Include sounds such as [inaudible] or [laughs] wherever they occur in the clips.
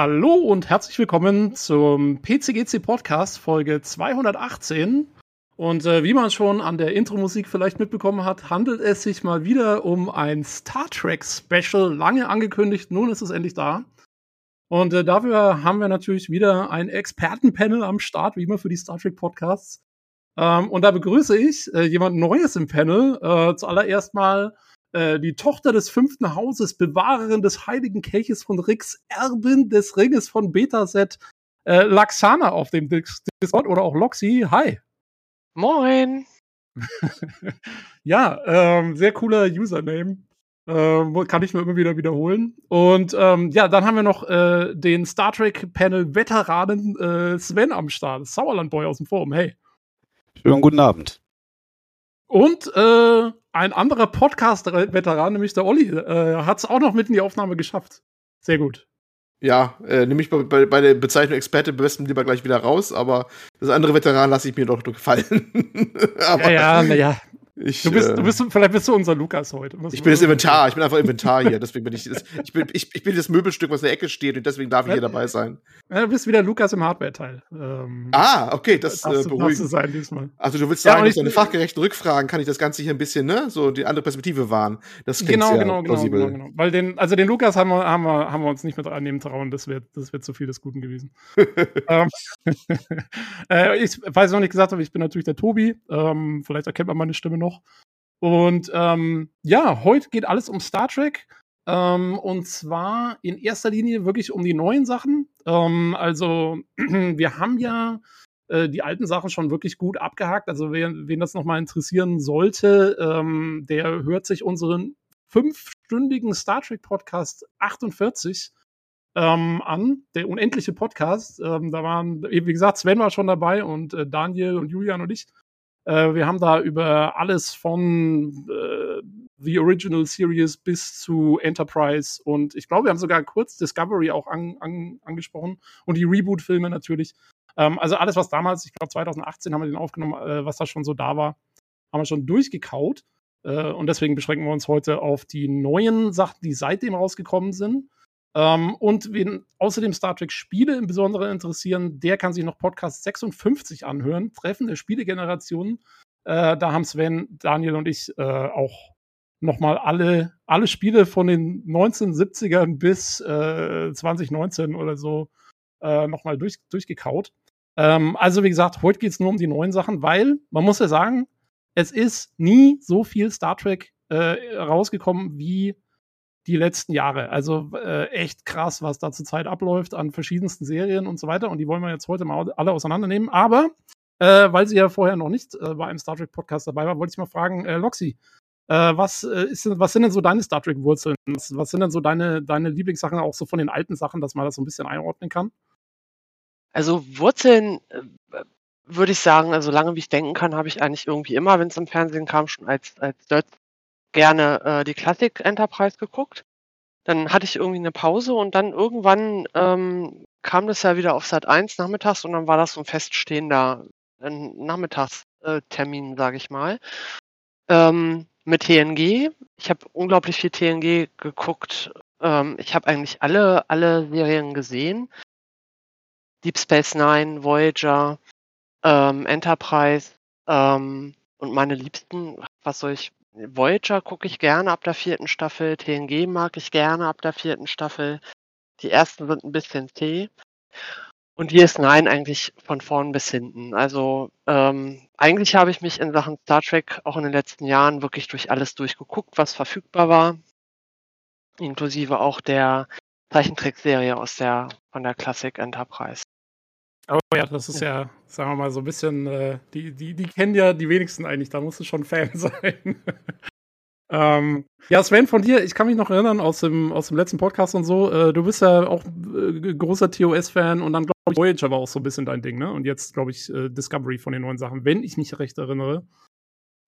Hallo und herzlich willkommen zum PCGC Podcast Folge 218. Und äh, wie man schon an der Intro-Musik vielleicht mitbekommen hat, handelt es sich mal wieder um ein Star Trek Special, lange angekündigt. Nun ist es endlich da. Und äh, dafür haben wir natürlich wieder ein Expertenpanel am Start, wie immer für die Star Trek Podcasts. Ähm, und da begrüße ich äh, jemand Neues im Panel. Äh, zuallererst mal äh, die Tochter des fünften Hauses, Bewahrerin des heiligen Kelches von Rix, Erbin des Ringes von Betaset, äh, Laxana auf dem Discord oder auch Loxy. Hi. Moin. [laughs] ja, ähm, sehr cooler Username. Ähm, kann ich nur immer wieder wiederholen. Und ähm, ja, dann haben wir noch äh, den Star Trek Panel Veteranen äh, Sven am Start. Sauerland Boy aus dem Forum. Hey. Schönen guten Abend. Und äh, ein anderer Podcast-Veteran, nämlich der Olli, äh, hat es auch noch mit in die Aufnahme geschafft. Sehr gut. Ja, äh, nehme ich bei, bei, bei, der Bezeichnung Experte besten lieber gleich wieder raus, aber das andere Veteran lasse ich mir doch gefallen. [laughs] aber, ja, ja, naja. Ich, du bist, äh, du bist, vielleicht bist du unser Lukas heute. Ich bin das Inventar, ich bin einfach Inventar hier, [laughs] deswegen bin ich, das, ich bin, ich, ich bin das Möbelstück, was in der Ecke steht und deswegen darf ich hier dabei sein. Ja, du bist wieder Lukas im Hardware-Teil. Ähm, ah, okay, das äh, beruhigt. sein diesmal. Also du willst sagen, ja, durch deine fachgerechten Rückfragen kann ich das Ganze hier ein bisschen, ne, so die andere Perspektive wahren. Das klingt genau, sehr genau, genau, plausibel. genau, genau. Weil den, also den Lukas haben wir, haben wir, haben wir uns nicht mit annehmen trauen, das wird, das wird zu viel des Guten gewesen. [laughs] ähm, [laughs] äh, ich, falls ich noch nicht gesagt habe, ich bin natürlich der Tobi. Ähm, vielleicht erkennt man meine Stimme noch. Und ähm, ja, heute geht alles um Star Trek. Ähm, und zwar in erster Linie wirklich um die neuen Sachen. Ähm, also [clears throat] wir haben ja äh, die alten Sachen schon wirklich gut abgehakt. Also wer, wen das nochmal interessieren sollte, ähm, der hört sich unseren fünfstündigen Star Trek Podcast 48 ähm, an, der unendliche Podcast. Ähm, da waren, wie gesagt, Sven war schon dabei und äh, Daniel und Julian und ich. Äh, wir haben da über alles von äh, The Original Series bis zu Enterprise und ich glaube, wir haben sogar kurz Discovery auch an, an, angesprochen und die Reboot-Filme natürlich. Ähm, also alles, was damals, ich glaube 2018 haben wir den aufgenommen, äh, was da schon so da war, haben wir schon durchgekaut. Äh, und deswegen beschränken wir uns heute auf die neuen Sachen, die seitdem rausgekommen sind. Ähm, und wen außerdem Star Trek Spiele im Besonderen interessieren, der kann sich noch Podcast 56 anhören, Treffen der Spielegenerationen. Äh, da haben Sven, Daniel und ich äh, auch nochmal alle, alle Spiele von den 1970ern bis äh, 2019 oder so äh, nochmal durch, durchgekaut. Ähm, also wie gesagt, heute geht es nur um die neuen Sachen, weil man muss ja sagen, es ist nie so viel Star Trek äh, rausgekommen wie die letzten Jahre. Also äh, echt krass, was da zurzeit abläuft an verschiedensten Serien und so weiter. Und die wollen wir jetzt heute mal alle auseinandernehmen. Aber äh, weil sie ja vorher noch nicht äh, bei einem Star Trek Podcast dabei war, wollte ich mal fragen, äh, Loxy, äh, was, äh, ist, was sind denn so deine Star Trek Wurzeln? Was, was, sind denn so deine, deine Lieblingssachen, auch so von den alten Sachen, dass man das so ein bisschen einordnen kann? Also Wurzeln äh, würde ich sagen, also lange wie ich denken kann, habe ich eigentlich irgendwie immer, wenn es im Fernsehen kam, schon als, als gerne äh, die Classic Enterprise geguckt. Dann hatte ich irgendwie eine Pause und dann irgendwann ähm, kam das ja wieder auf Sat 1 nachmittags und dann war das so ein feststehender äh, Nachmittagstermin, sage ich mal. Ähm, mit TNG. Ich habe unglaublich viel TNG geguckt. Ähm, ich habe eigentlich alle, alle Serien gesehen. Deep Space Nine, Voyager, ähm, Enterprise ähm, und meine Liebsten, was soll ich Voyager gucke ich gerne ab der vierten Staffel, TNG mag ich gerne ab der vierten Staffel. Die ersten sind ein bisschen zäh. Und DS9 eigentlich von vorn bis hinten. Also ähm, eigentlich habe ich mich in Sachen Star Trek auch in den letzten Jahren wirklich durch alles durchgeguckt, was verfügbar war. Inklusive auch der Zeichentrickserie aus der von der Classic Enterprise. Oh ja, das ist ja, sagen wir mal, so ein bisschen, äh, die, die, die kennen ja die wenigsten eigentlich, da musst du schon Fan [laughs] sein. ähm, ja, Sven, von dir, ich kann mich noch erinnern aus dem, aus dem letzten Podcast und so, äh, du bist ja auch äh, großer TOS-Fan und dann, glaube ich, Voyager war auch so ein bisschen dein Ding, ne? Und jetzt, glaube ich, äh, Discovery von den neuen Sachen, wenn ich mich recht erinnere.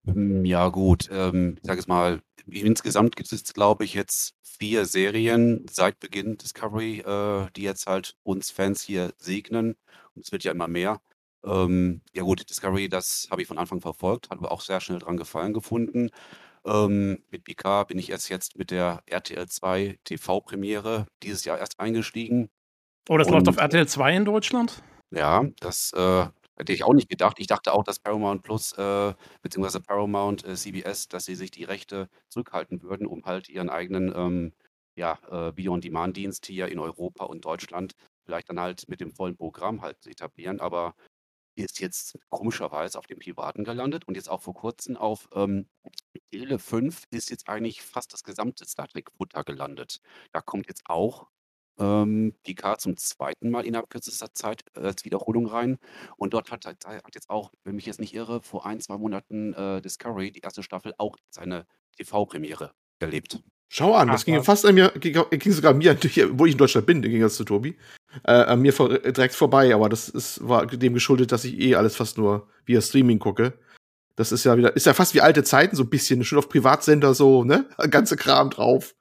Hm, ja, gut. Ähm, ich sage es mal, insgesamt gibt es, glaube ich, jetzt vier Serien seit Beginn Discovery, äh, die jetzt halt uns Fans hier segnen. Und es wird ja immer mehr. Ähm, ja gut, Discovery, das habe ich von Anfang verfolgt, habe auch sehr schnell dran gefallen gefunden. Ähm, mit PK bin ich erst jetzt mit der RTL 2 TV-Premiere dieses Jahr erst eingestiegen. Oh, das läuft Und- auf RTL 2 in Deutschland? Ja, das äh, hätte ich auch nicht gedacht. Ich dachte auch, dass Paramount Plus äh, beziehungsweise Paramount äh, CBS, dass sie sich die Rechte zurückhalten würden, um halt ihren eigenen ähm, ja, äh, Video-on-Demand-Dienst hier in Europa und Deutschland vielleicht dann halt mit dem vollen Programm halt zu etablieren. Aber ist jetzt komischerweise auf dem Privaten gelandet und jetzt auch vor kurzem auf ähm, Tele 5 ist jetzt eigentlich fast das gesamte Star Trek-Futter gelandet. Da kommt jetzt auch ähm, Picard zum zweiten Mal innerhalb kürzester Zeit äh, als Wiederholung rein. Und dort hat, hat, hat jetzt auch, wenn mich jetzt nicht irre, vor ein, zwei Monaten äh, Discovery, die erste Staffel, auch seine TV-Premiere erlebt. Schau an, Ach, das ging was. fast an mir, ging, ging sogar mir, [laughs] wo ich in Deutschland bin, ging das zu Tobi, äh, an mir vor, direkt vorbei, aber das ist, war dem geschuldet, dass ich eh alles fast nur via Streaming gucke. Das ist ja wieder, ist ja fast wie alte Zeiten, so ein bisschen, schon auf Privatsender so, ne? [laughs] Ganze Kram drauf.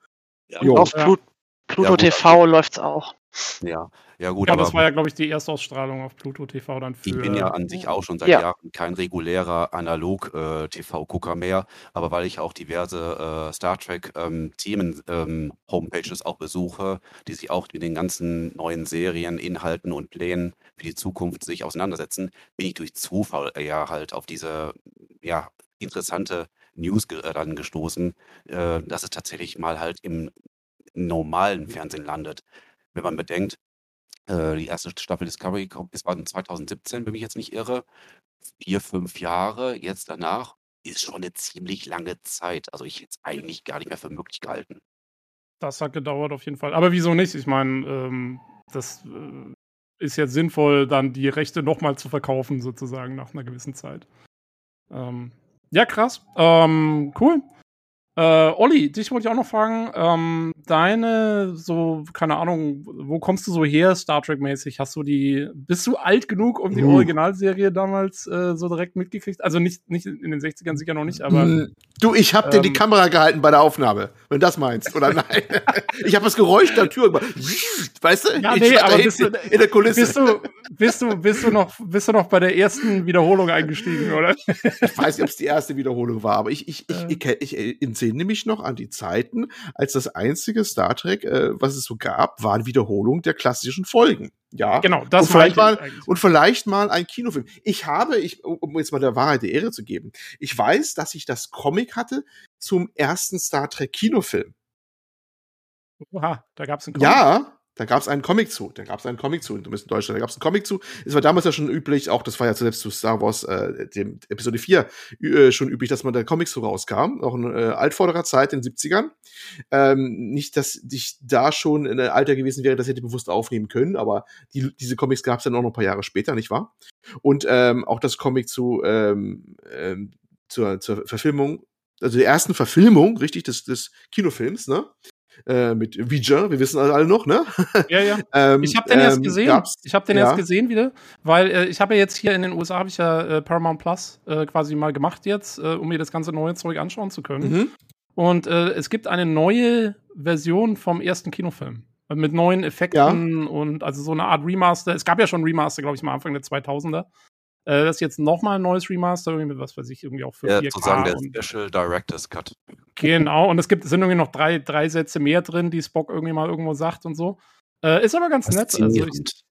Jo. Auf Ja. Plu Pluto Ja. TV läuft's auch. Ja, ja gut, Ja, aber das war ja, glaube ich, die Erstausstrahlung auf Pluto TV dann für. ich bin ja an sich auch schon seit Ja. Jahren kein regulärer Analog-TV-Gucker mehr, aber weil ich auch diverse äh, Star Trek-Themen-Homepages auch besuche, die sich auch mit den ganzen neuen Serien, Inhalten und Plänen für die Zukunft sich auseinandersetzen, bin ich durch Zufall ja halt auf diese ja, interessante News ge äh, dann gestoßen, äh, dass es tatsächlich mal halt im normalen Fernsehen landet. Wenn man bedenkt, äh, die erste Staffel Discovery kommt, es war in 2017, wenn mich jetzt nicht irre, vier, fünf Jahre jetzt danach, ist schon eine ziemlich lange Zeit. Also ich hätte es eigentlich gar nicht mehr für möglich gehalten. Das hat gedauert auf jeden Fall. Aber wieso nicht? Ich meine, ähm, das äh, ist jetzt sinnvoll, dann die Rechte nochmal zu verkaufen, sozusagen, nach einer gewissen Zeit. Ähm, ja, krass. Ähm, cool. Äh, Olli, dich wollte ich auch noch fragen. Ähm, deine, so, keine Ahnung, wo kommst du so her, Star Trek-mäßig? Hast du die, bist du alt genug, um die Uh. Originalserie damals äh, so direkt mitgekriegt? Also nicht, nicht in den 60ern sicher noch nicht, aber. Mm, Du, ich hab dir die Ähm. Kamera gehalten bei der Aufnahme, wenn du das meinst, oder nein? [laughs] ich habe das Geräusch der Tür gemacht. Weißt du? Ja, ich nee, aber bist du- in der Kulisse. Bist du, bist du, bist du noch, bist du noch bei der ersten Wiederholung eingestiegen, oder? Ich weiß nicht, ob es die erste Wiederholung war, aber ich, ich, ich, Äh. ich, ich, ich entsinne mich noch an die Zeiten, als das einzige Star Trek, äh, was es so gab, waren Wiederholungen der klassischen Folgen. Ja. Genau, das und vielleicht mal eigentlich. und vielleicht mal ein Kinofilm. Ich habe, ich, um jetzt mal der Wahrheit die Ehre zu geben, ich weiß, dass ich das Comic hatte zum ersten Star Trek Kinofilm. Oha, da gab es einen Comic. Ja, da gab es einen Comic zu. Da gab es einen Comic zu, zumindest in Deutschland. Da gab es einen Comic zu. Es war damals ja schon üblich, auch das war ja selbst zu Star Wars, äh, dem Episode 4, äh, schon üblich, dass man da Comics so rauskam. Auch in äh, altvorderer Zeit, in den 70ern. Ähm, nicht, dass ich da schon in einem Alter gewesen wäre, das hätte bewusst aufnehmen können, aber die, diese Comics gab es dann auch noch ein paar Jahre später, nicht wahr? Und ähm, auch das Comic zu ähm, ähm, zur, zur Verfilmung, also der ersten Verfilmung, richtig, des, des Kinofilms, ne? Äh, mit Ouija, wir wissen alle noch, ne? Ja, ja. [laughs] Ähm, Ich habe den erst ähm, gesehen. gab's- Ich habe den ja. erst gesehen wieder, weil äh, ich habe ja jetzt hier in den USA habe ich ja äh, Paramount Plus äh, quasi mal gemacht jetzt, äh, um mir das ganze neue Zeug anschauen zu können. Mhm. Und äh, es gibt eine neue Version vom ersten Kinofilm mit neuen Effekten und also so eine Art Remaster. Es gab ja schon Remaster, glaube ich, mal Anfang der 2000er. Äh, das ist jetzt noch mal ein neues Remaster, irgendwie mit was weiß ich, irgendwie auch für Ja, 4K. sozusagen der Special Director's Cut. Genau, und es gibt, sind irgendwie noch drei, drei Sätze mehr drin, die Spock irgendwie mal irgendwo sagt und so. Äh, ist aber ganz nett. Also ich,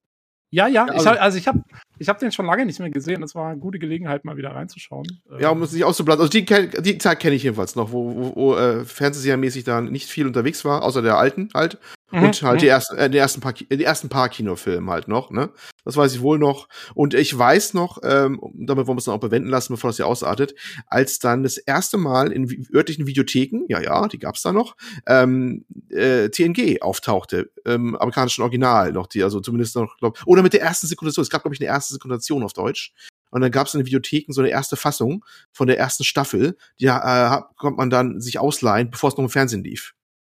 ja, ja, Ja, ich also- hab, also ich habe ich hab den schon lange nicht mehr gesehen. Das war eine gute Gelegenheit, mal wieder reinzuschauen. Äh, Ja, um es nicht auszublasen. Also die, die Zeit kenne ich jedenfalls noch, wo, wo, wo äh, Fernsehsermäßig da nicht viel unterwegs war, außer der alten halt. Mhm, Und halt mhm. die ersten, äh, die ersten paar, die ersten paar Kinofilme halt noch, ne? Das weiß ich wohl noch. Und ich weiß noch, ähm, damit wollen wir es dann auch bewenden lassen, bevor das hier ausartet, als dann das erste Mal in örtlichen Videotheken, ja, ja, die gab's da noch, ähm, äh, TNG auftauchte, ähm, amerikanischen Original noch, die, also zumindest noch, glaub, oder mit der ersten Sekundation, es gab, glaube ich, eine erste Sekundation auf Deutsch. Und dann gab's in den Videotheken so eine erste Fassung von der ersten Staffel, die äh, konnte man dann sich ausleihen, bevor es noch im Fernsehen lief.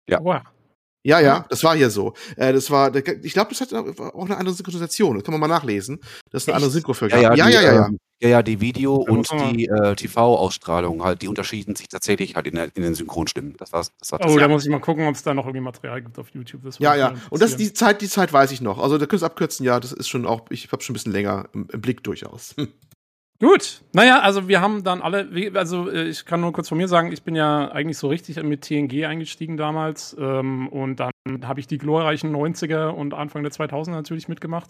Ja. Wow. Ja, ja, das war hier so. Äh, das war, ich glaube, das hat auch eine andere Synchronisation. Das kann man mal nachlesen. Das ist eine Echt? andere Synchro für Ja, ja, ja, die, ja, ja, ja. ähm, ja, ja, die Video- und die äh, TV-Ausstrahlung halt, die unterschieden sich tatsächlich halt in, der, in den Synchronstimmen. Das war's. Das war das. Oh, da muss ich mal gucken, ob es da noch irgendwie Material gibt auf YouTube. Das Ja, ja. Und das die Zeit, die Zeit weiß ich noch. Also da könntest du abkürzen, ja, das ist schon auch, ich habe schon ein bisschen länger im, im Blick durchaus. [laughs] Gut, naja, also wir haben dann alle, also äh, ich kann nur kurz von mir sagen, ich bin ja eigentlich so richtig mit TNG eingestiegen damals ähm, und dann habe ich die glorreichen 90er und Anfang der 2000er natürlich mitgemacht.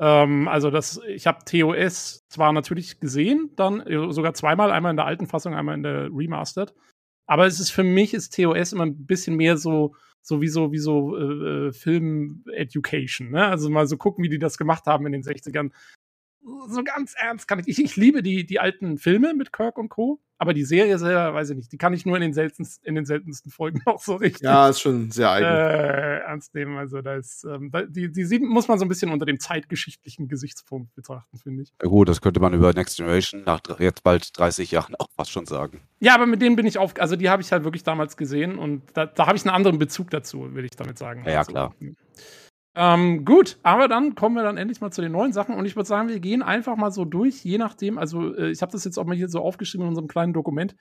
Ähm, also das, ich habe TOS zwar natürlich gesehen, dann äh, sogar zweimal, einmal in der alten Fassung, einmal in der Remastered, aber es ist für mich ist TOS immer ein bisschen mehr so so wie so wie so äh, äh, Film Education, ne? Also mal so gucken, wie die das gemacht haben in den 60ern so ganz ernst kann ich. Ich, ich liebe die, die alten Filme mit Kirk und Co., aber die Serie selber, weiß ich nicht, die kann ich nur in den seltensten, in den seltensten Folgen [laughs] auch so richtig Ja, ist schon sehr eigen. äh, ernst nehmen. Also da ist, ähm, da, die, die sieht, muss man so ein bisschen unter dem zeitgeschichtlichen Gesichtspunkt betrachten, finde ich. Ja gut, das könnte man über Next Generation nach jetzt bald 30 Jahren auch fast schon sagen. Ja, aber mit denen bin ich auf, also die habe ich halt wirklich damals gesehen und da, da habe ich einen anderen Bezug dazu, will ich damit sagen. Ja, ja, Also, klar. Ähm, gut, aber dann kommen wir dann endlich mal zu den neuen Sachen und ich würde sagen, wir gehen einfach mal so durch, je nachdem, also äh, ich habe das jetzt auch mal hier so aufgeschrieben in unserem kleinen Dokument,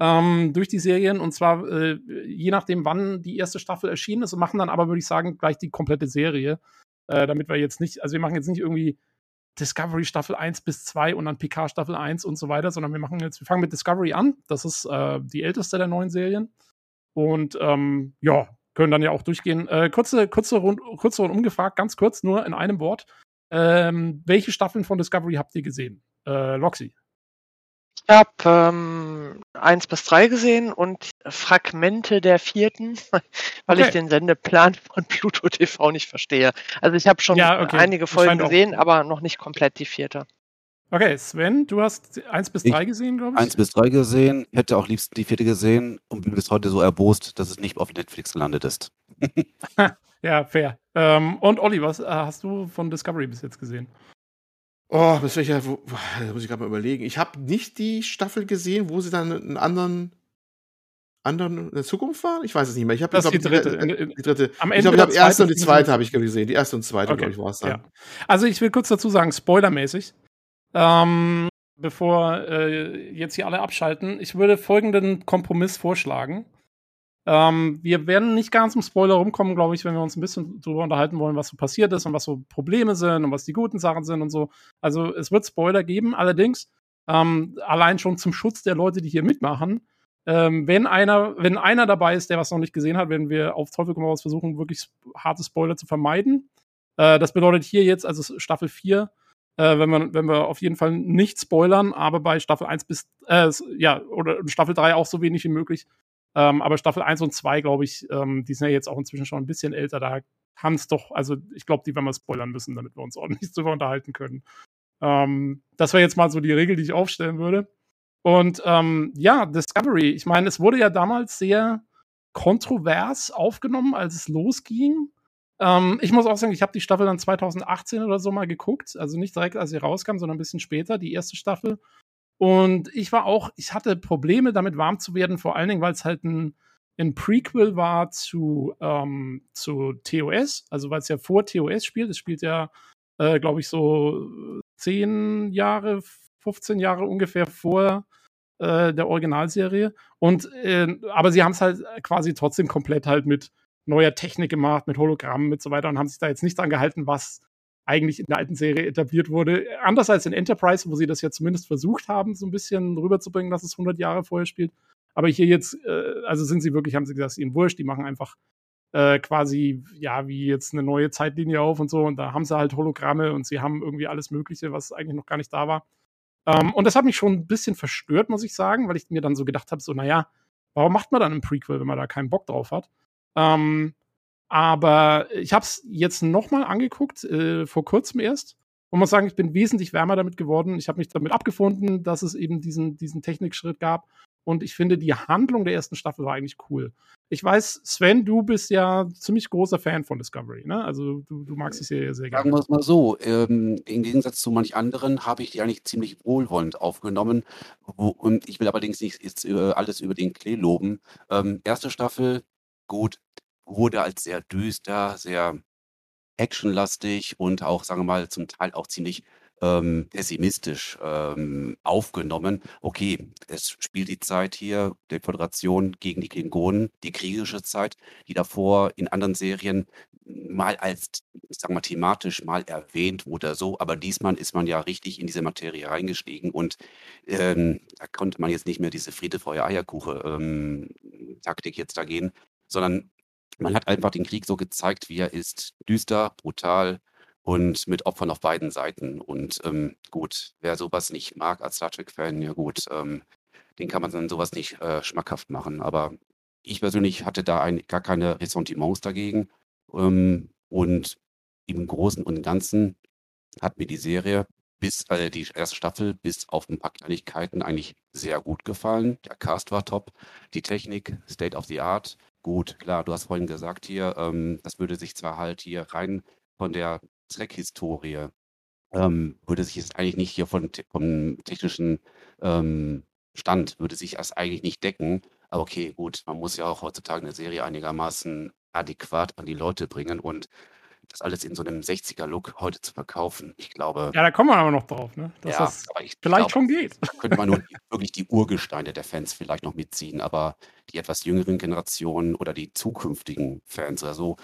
ähm, durch die Serien und zwar äh, je nachdem, wann die erste Staffel erschienen ist und machen dann aber, würde ich sagen, gleich die komplette Serie, äh, damit wir jetzt nicht, also wir machen jetzt nicht irgendwie Discovery Staffel 1 bis 2 und dann PK Staffel 1 und so weiter, sondern wir machen jetzt, wir fangen mit Discovery an, das ist äh, die älteste der neuen Serien. Und ähm, ja, können dann ja auch durchgehen. Äh, kurze, kurze, rund, kurze und umgefragt, ganz kurz, nur in einem Wort. Ähm, welche Staffeln von Discovery habt ihr gesehen? Äh, Loxy. Ich habe ähm, eins bis drei gesehen und Fragmente der vierten, [laughs] weil Okay. ich den Sendeplan von [laughs] Pluto TV nicht verstehe. Also ich habe schon Ja, okay. einige Folgen gesehen, aber noch nicht komplett die vierte. Okay, Sven, du hast 1 bis Ich- 3 gesehen, glaube ich. Eins bis drei gesehen, hätte auch liebsten die vierte gesehen und bin bis heute so erbost, dass es nicht auf Netflix gelandet ist. [laughs] Ja, fair. Ähm, und Olli, was äh, hast du von Discovery bis jetzt gesehen? Oh, bis welcher, wo, da muss ich gerade mal überlegen. Ich habe nicht die Staffel gesehen, wo sie dann einen anderen, anderen in der Zukunft waren. Ich weiß es nicht mehr. Ich habe Das die dritte. In- Die dritte. Am Ich Ende glaube, ich habe die erste und die zweite habe ich gesehen. Die erste und zweite, Okay, glaube ich, war es dann. Ja. Also ich will kurz dazu sagen, spoilermäßig, ähm, bevor äh, jetzt hier alle abschalten, ich würde folgenden Kompromiss vorschlagen. Ähm, wir werden nicht ganz im Spoiler rumkommen, glaube ich, wenn wir uns ein bisschen drüber unterhalten wollen, was so passiert ist und was so Probleme sind und was die guten Sachen sind und so. Also es wird Spoiler geben, allerdings ähm, allein schon zum Schutz der Leute, die hier mitmachen. Ähm, wenn einer, wenn einer dabei ist, der was noch nicht gesehen hat, werden wir auf Teufel komm raus versuchen, wirklich harte Spoiler zu vermeiden. Äh, das bedeutet hier jetzt, also Staffel 4, äh, wenn, wir, wenn wir auf jeden Fall nicht spoilern, aber bei Staffel 1 bis, äh, ja, oder Staffel 3 auch so wenig wie möglich. Ähm, aber Staffel 1 und 2, glaube ich, ähm, die sind ja jetzt auch inzwischen schon ein bisschen älter, da kann es doch, also ich glaube, die werden wir spoilern müssen, damit wir uns [laughs] ordentlich drüber unterhalten können. Ähm, das wäre jetzt mal so die Regel, die ich aufstellen würde. Und ähm, ja, Discovery, ich meine, es wurde ja damals sehr kontrovers aufgenommen, als es losging. Ähm, ich muss auch sagen, ich habe die Staffel dann 2018 oder so mal geguckt. Also nicht direkt, als sie rauskam, sondern ein bisschen später, die erste Staffel. Und ich war auch, ich hatte Probleme damit warm zu werden, vor allen Dingen, weil es halt ein, ein Prequel war zu, ähm, zu TOS, also weil es ja vor TOS spielt. Es spielt ja, äh, glaube ich, so zehn Jahre, 15 Jahre ungefähr vor äh, der Originalserie. Und äh, aber sie haben es halt quasi trotzdem komplett halt mit neuer Technik gemacht, mit Hologrammen und so weiter und haben sich da jetzt nicht dran gehalten, was eigentlich in der alten Serie etabliert wurde. Anders als in Enterprise, wo sie das ja zumindest versucht haben, so ein bisschen rüberzubringen, dass es 100 Jahre vorher spielt. Aber hier jetzt, äh, also sind sie wirklich, haben sie gesagt, ihnen wurscht, die machen einfach äh, quasi, ja, wie jetzt eine neue Zeitlinie auf und so. Und da haben sie halt Hologramme und sie haben irgendwie alles Mögliche, was eigentlich noch gar nicht da war. Ähm, und das hat mich schon ein bisschen verstört, muss ich sagen, weil ich mir dann so gedacht habe, so, naja, warum macht man dann ein Prequel, wenn man da keinen Bock drauf hat? Ähm, aber ich habe es jetzt noch mal angeguckt, äh, vor kurzem erst. Und muss sagen, ich bin wesentlich wärmer damit geworden. Ich habe mich damit abgefunden, dass es eben diesen, diesen Technikschritt gab. Und ich finde, die Handlung der ersten Staffel war eigentlich cool. Ich weiß, Sven, du bist ja ziemlich großer Fan von Discovery, ne? Also du, du magst die Serie sehr Sagen gerne. wir es mal so, ähm, im Gegensatz zu manch anderen habe ich die eigentlich ziemlich wohlwollend aufgenommen. Wo, und ich will allerdings nicht jetzt, äh, alles über den Klee loben. Ähm, erste Staffel, gut, wurde als sehr düster, sehr actionlastig und auch, sagen wir mal, zum Teil auch ziemlich ähm, pessimistisch ähm, aufgenommen. Okay, es spielt die Zeit hier der Föderation gegen die Klingonen, die kriegerische Zeit, die davor in anderen Serien mal als ich sag mal, thematisch mal erwähnt oder so, aber diesmal ist man ja richtig in diese Materie reingestiegen und ähm, da konnte man jetzt nicht mehr diese Friede, Feuer, Eierkuche ähm, Taktik jetzt da gehen, sondern man hat einfach den Krieg so gezeigt, wie er ist. Düster, brutal und mit Opfern auf beiden Seiten. Und ähm, gut, wer sowas nicht mag als Star Trek-Fan, ja gut, ähm, den kann man dann sowas nicht äh, schmackhaft machen. Aber ich persönlich hatte da ein, gar keine Ressentiments dagegen. Ähm, und im Großen und Ganzen hat mir die Serie bis äh, die erste Staffel bis auf ein paar Kleinigkeiten eigentlich sehr gut gefallen. Der Cast war top, die Technik, State of the Art, gut, klar, du hast vorhin gesagt hier, ähm, das würde sich zwar halt hier rein von der Trek-Historie, ähm, würde sich jetzt eigentlich nicht hier von, vom technischen ähm, Stand, würde sich das eigentlich nicht decken. Aber okay, gut, man muss ja auch heutzutage eine Serie einigermaßen adäquat an die Leute bringen und das alles in so einem 60er-Look heute zu verkaufen. Ich glaube. Ja, da kommen wir aber noch drauf, ne? Dass ja, das aber ich vielleicht glaube, schon geht. Da könnte man nur [laughs] wirklich die Urgesteine der Fans vielleicht noch mitziehen, aber die etwas jüngeren Generationen oder die zukünftigen Fans oder so,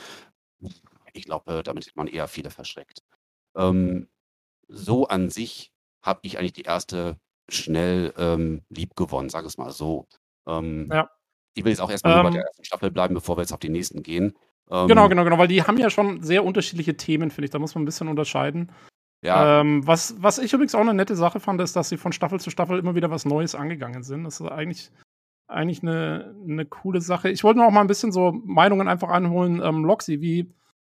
ich glaube, damit hat man eher viele verschreckt. Ähm, so an sich habe ich eigentlich die erste schnell ähm, lieb gewonnen, sage es mal so. Ähm, ja. Ich will jetzt auch erstmal ähm, bei der ersten Staffel bleiben, bevor wir jetzt auf die nächsten gehen. Ähm, genau, genau, genau, weil die haben ja schon sehr unterschiedliche Themen, finde ich. Da muss man ein bisschen unterscheiden. Ja. Ähm, was, was ich übrigens auch eine nette Sache fand, ist, dass sie von Staffel zu Staffel immer wieder was Neues angegangen sind. Das ist eigentlich, eigentlich eine, eine coole Sache. Ich wollte noch mal ein bisschen so Meinungen einfach anholen. Ähm, Loxy, wie,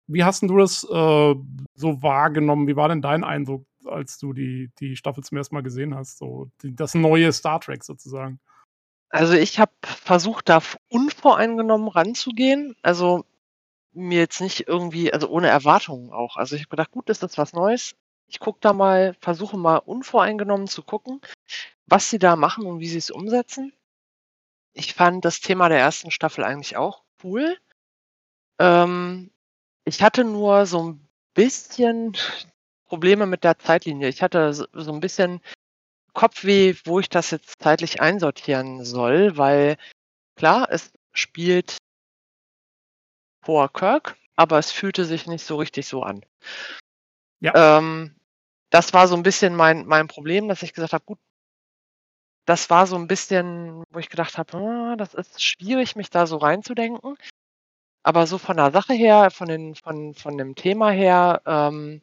wie hast du das äh, so wahrgenommen? Wie war denn dein Eindruck, als du die, die Staffel zum ersten Mal gesehen hast? So die, das neue Star Trek sozusagen. Also ich habe versucht, da unvoreingenommen ranzugehen. Also mir jetzt nicht irgendwie, also ohne Erwartungen auch. Also ich habe gedacht, gut, ist das was Neues? Ich gucke da mal, versuche mal unvoreingenommen zu gucken, was sie da machen und wie sie es umsetzen. Ich fand das Thema der ersten Staffel eigentlich auch cool. Ähm, ich hatte nur so ein bisschen Probleme mit der Zeitlinie. Ich hatte so, so ein bisschen Kopfweh, wo ich das jetzt zeitlich einsortieren soll, weil klar, es spielt vor Kirk, aber es fühlte sich nicht so richtig so an. Ja. Ähm, das war so ein bisschen mein, mein Problem, dass ich gesagt habe, gut, das war so ein bisschen, wo ich gedacht habe, oh, das ist schwierig, mich da so reinzudenken. Aber so von der Sache her, von, den, von, von dem Thema her, ähm,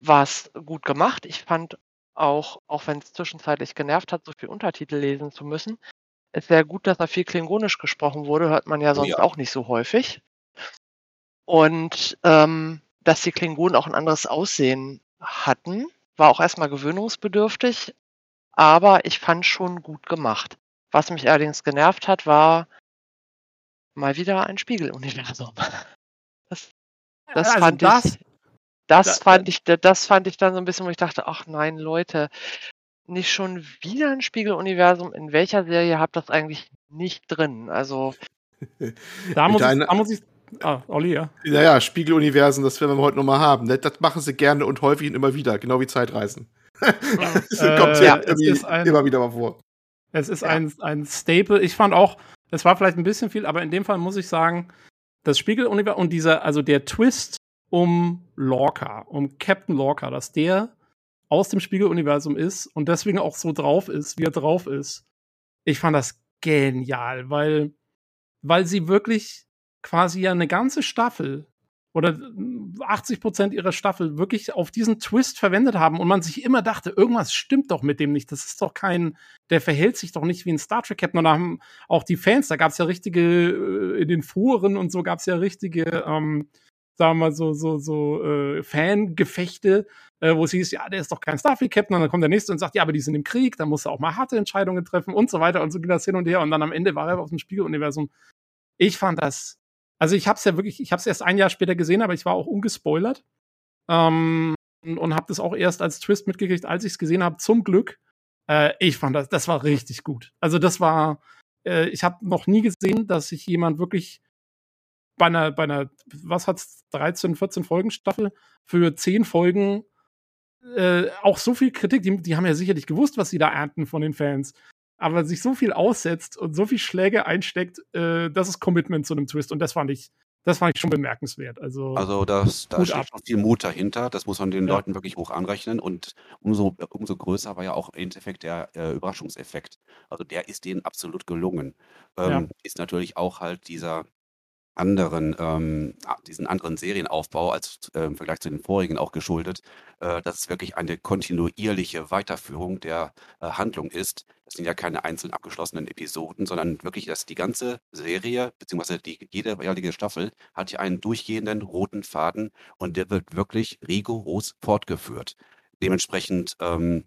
war es gut gemacht. Ich fand auch, auch wenn es zwischenzeitlich genervt hat, so viel Untertitel lesen zu müssen, es wäre gut, dass da viel Klingonisch gesprochen wurde, hört man ja sonst ja. auch nicht so häufig. Und ähm, dass die Klingonen auch ein anderes Aussehen hatten, war auch erstmal gewöhnungsbedürftig, aber ich fand schon gut gemacht. Was mich allerdings genervt hat, war mal wieder ein Spiegeluniversum. [laughs] Das, das also fand das, ich, das da, fand ich, das fand ich dann so ein bisschen, wo ich dachte, ach nein, Leute, nicht schon wieder ein Spiegeluniversum. In welcher Serie habt ihr das eigentlich nicht drin? Also [laughs] da muss, ich, da muss ich Ah, Olli, ja. Naja, Spiegeluniversen, das werden wir heute nochmal haben. Ne? Das machen sie gerne und häufig und immer wieder, genau wie Zeitreisen. [laughs] das äh, kommt ja ein, immer wieder mal vor. Es ist ja. ein, ein Staple. Ich fand auch, es war vielleicht ein bisschen viel, aber in dem Fall muss ich sagen, das Spiegeluniversum und dieser, also der Twist um Lorca, um Captain Lorca, dass der aus dem Spiegeluniversum ist und deswegen auch so drauf ist, wie er drauf ist. Ich fand das genial, weil, weil sie wirklich quasi ja eine ganze Staffel oder 80 Prozent ihrer Staffel wirklich auf diesen Twist verwendet haben und man sich immer dachte, irgendwas stimmt doch mit dem nicht. Das ist doch kein, der verhält sich doch nicht wie ein Star Trek Captain. Und da haben auch die Fans, da gab es ja richtige, äh, in den Foren und so gab es ja richtige, ähm, sagen wir mal, so, so, so äh, Fangefechte, äh, wo es hieß, ja, der ist doch kein Starfleet Captain. Und dann kommt der nächste und sagt, ja, aber die sind im Krieg, da muss er auch mal harte Entscheidungen treffen und so weiter. Und so ging das hin und her. Und dann am Ende war er auf dem Spiegeluniversum. Ich fand das also ich habe es ja wirklich, ich habe es erst ein Jahr später gesehen, aber ich war auch ungespoilert ähm, und, und habe das auch erst als Twist mitgekriegt, als ich es gesehen habe. Zum Glück. Äh, ich fand das, das war richtig gut. Also das war, äh, ich habe noch nie gesehen, dass sich jemand wirklich bei einer, bei einer, was hat's, 13, 14 Folgen Staffel für 10 Folgen äh, auch so viel Kritik, die, die haben ja sicherlich gewusst, was sie da ernten von den Fans aber sich so viel aussetzt und so viel Schläge einsteckt, äh, das ist Commitment zu einem Twist. Und das fand ich, das fand ich schon bemerkenswert. Also, Also das, da steht ab. schon viel Mut dahinter. Das muss man den Ja. Leuten wirklich hoch anrechnen. Und umso, umso größer war ja auch im Endeffekt der äh, Überraschungseffekt. Also der ist denen absolut gelungen. Ähm, Ja. Ist natürlich auch halt dieser anderen, ähm, diesen anderen Serienaufbau als äh, im Vergleich zu den vorigen auch geschuldet, äh, dass es wirklich eine kontinuierliche Weiterführung der äh, Handlung ist. Das sind ja keine einzeln abgeschlossenen Episoden, sondern wirklich, dass die ganze Serie, beziehungsweise die, jede jeweilige Staffel hat ja einen durchgehenden roten Faden und der wird wirklich rigoros fortgeführt. Dementsprechend ähm,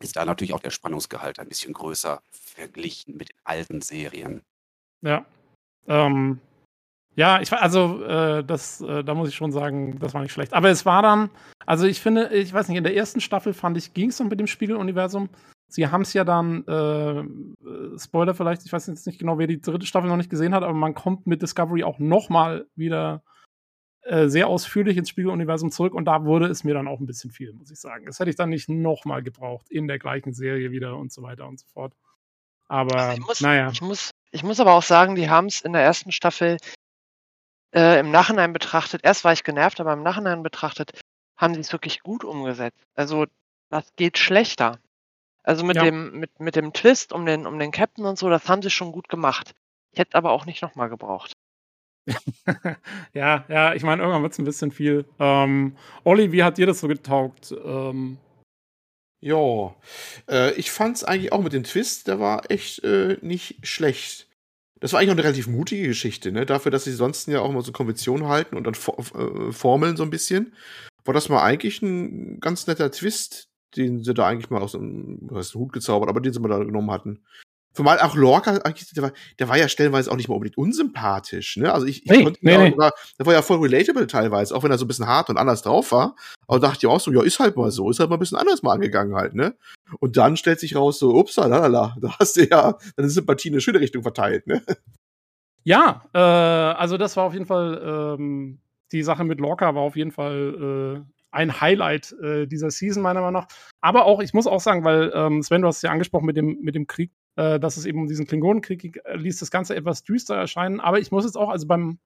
ist da natürlich auch der Spannungsgehalt ein bisschen größer verglichen mit den alten Serien. Ja. Ähm, ja, ich also, äh, das, äh, da muss ich schon sagen, das war nicht schlecht. Aber es war dann, also ich finde, ich weiß nicht, in der ersten Staffel fand ich, ging es noch mit dem Spiegeluniversum. Sie haben es ja dann, äh, äh, Spoiler vielleicht, ich weiß jetzt nicht genau, wer die dritte Staffel noch nicht gesehen hat, aber man kommt mit Discovery auch noch mal wieder äh, sehr ausführlich ins Spiegeluniversum zurück und da wurde es mir dann auch ein bisschen viel, muss ich sagen. Das hätte ich dann nicht noch mal gebraucht in der gleichen Serie wieder und so weiter und so fort. Aber, Also ich muss, naja. ich muss, ich muss aber auch sagen, die haben es in der ersten Staffel äh, im Nachhinein betrachtet. Erst war ich genervt, aber im Nachhinein betrachtet haben sie es wirklich gut umgesetzt. Also das geht schlechter. Also mit Ja. dem mit mit dem Twist um den um den Captain und so, das haben sie schon gut gemacht. Ich hätte aber auch nicht nochmal gebraucht. [laughs] ja, ja, ich meine, irgendwann wird es ein bisschen viel. Ähm, Olli, wie hat dir das so getaugt? Ähm, Ja, äh, ich fand's eigentlich auch mit dem Twist, der war echt äh, nicht schlecht. Das war eigentlich auch eine relativ mutige Geschichte, ne? Dafür, dass sie sonst ja auch immer so Konventionen halten und dann äh, formeln so ein bisschen, war das mal eigentlich ein ganz netter Twist, den sie da eigentlich mal aus dem, was heißt, Hut gezaubert, aber den sie mal da genommen hatten. Zumal auch Lorca, der war, der war ja stellenweise auch nicht mal unbedingt unsympathisch, ne? Also ich, ich Nee, konnte nee, ja, nee. Der, war, der war ja voll relatable teilweise, auch wenn er so ein bisschen hart und anders drauf war. Aber dachte ich auch so, ja, ist halt mal so, ist halt mal ein bisschen anders mal angegangen halt, ne? Und dann stellt sich raus, so, ups, lalala, da hast du ja deine Sympathie in eine schöne Richtung verteilt, ne? ja, äh, also das war auf jeden Fall, ähm, die Sache mit Lorca war auf jeden Fall äh, ein Highlight äh, dieser Season, meiner Meinung nach. Aber auch, ich muss auch sagen, weil, ähm, Sven, du hast es ja angesprochen mit dem, mit dem Krieg, äh, dass es eben um diesen Klingonenkrieg äh, ließ das Ganze etwas düster erscheinen. Aber ich muss jetzt auch, also beim,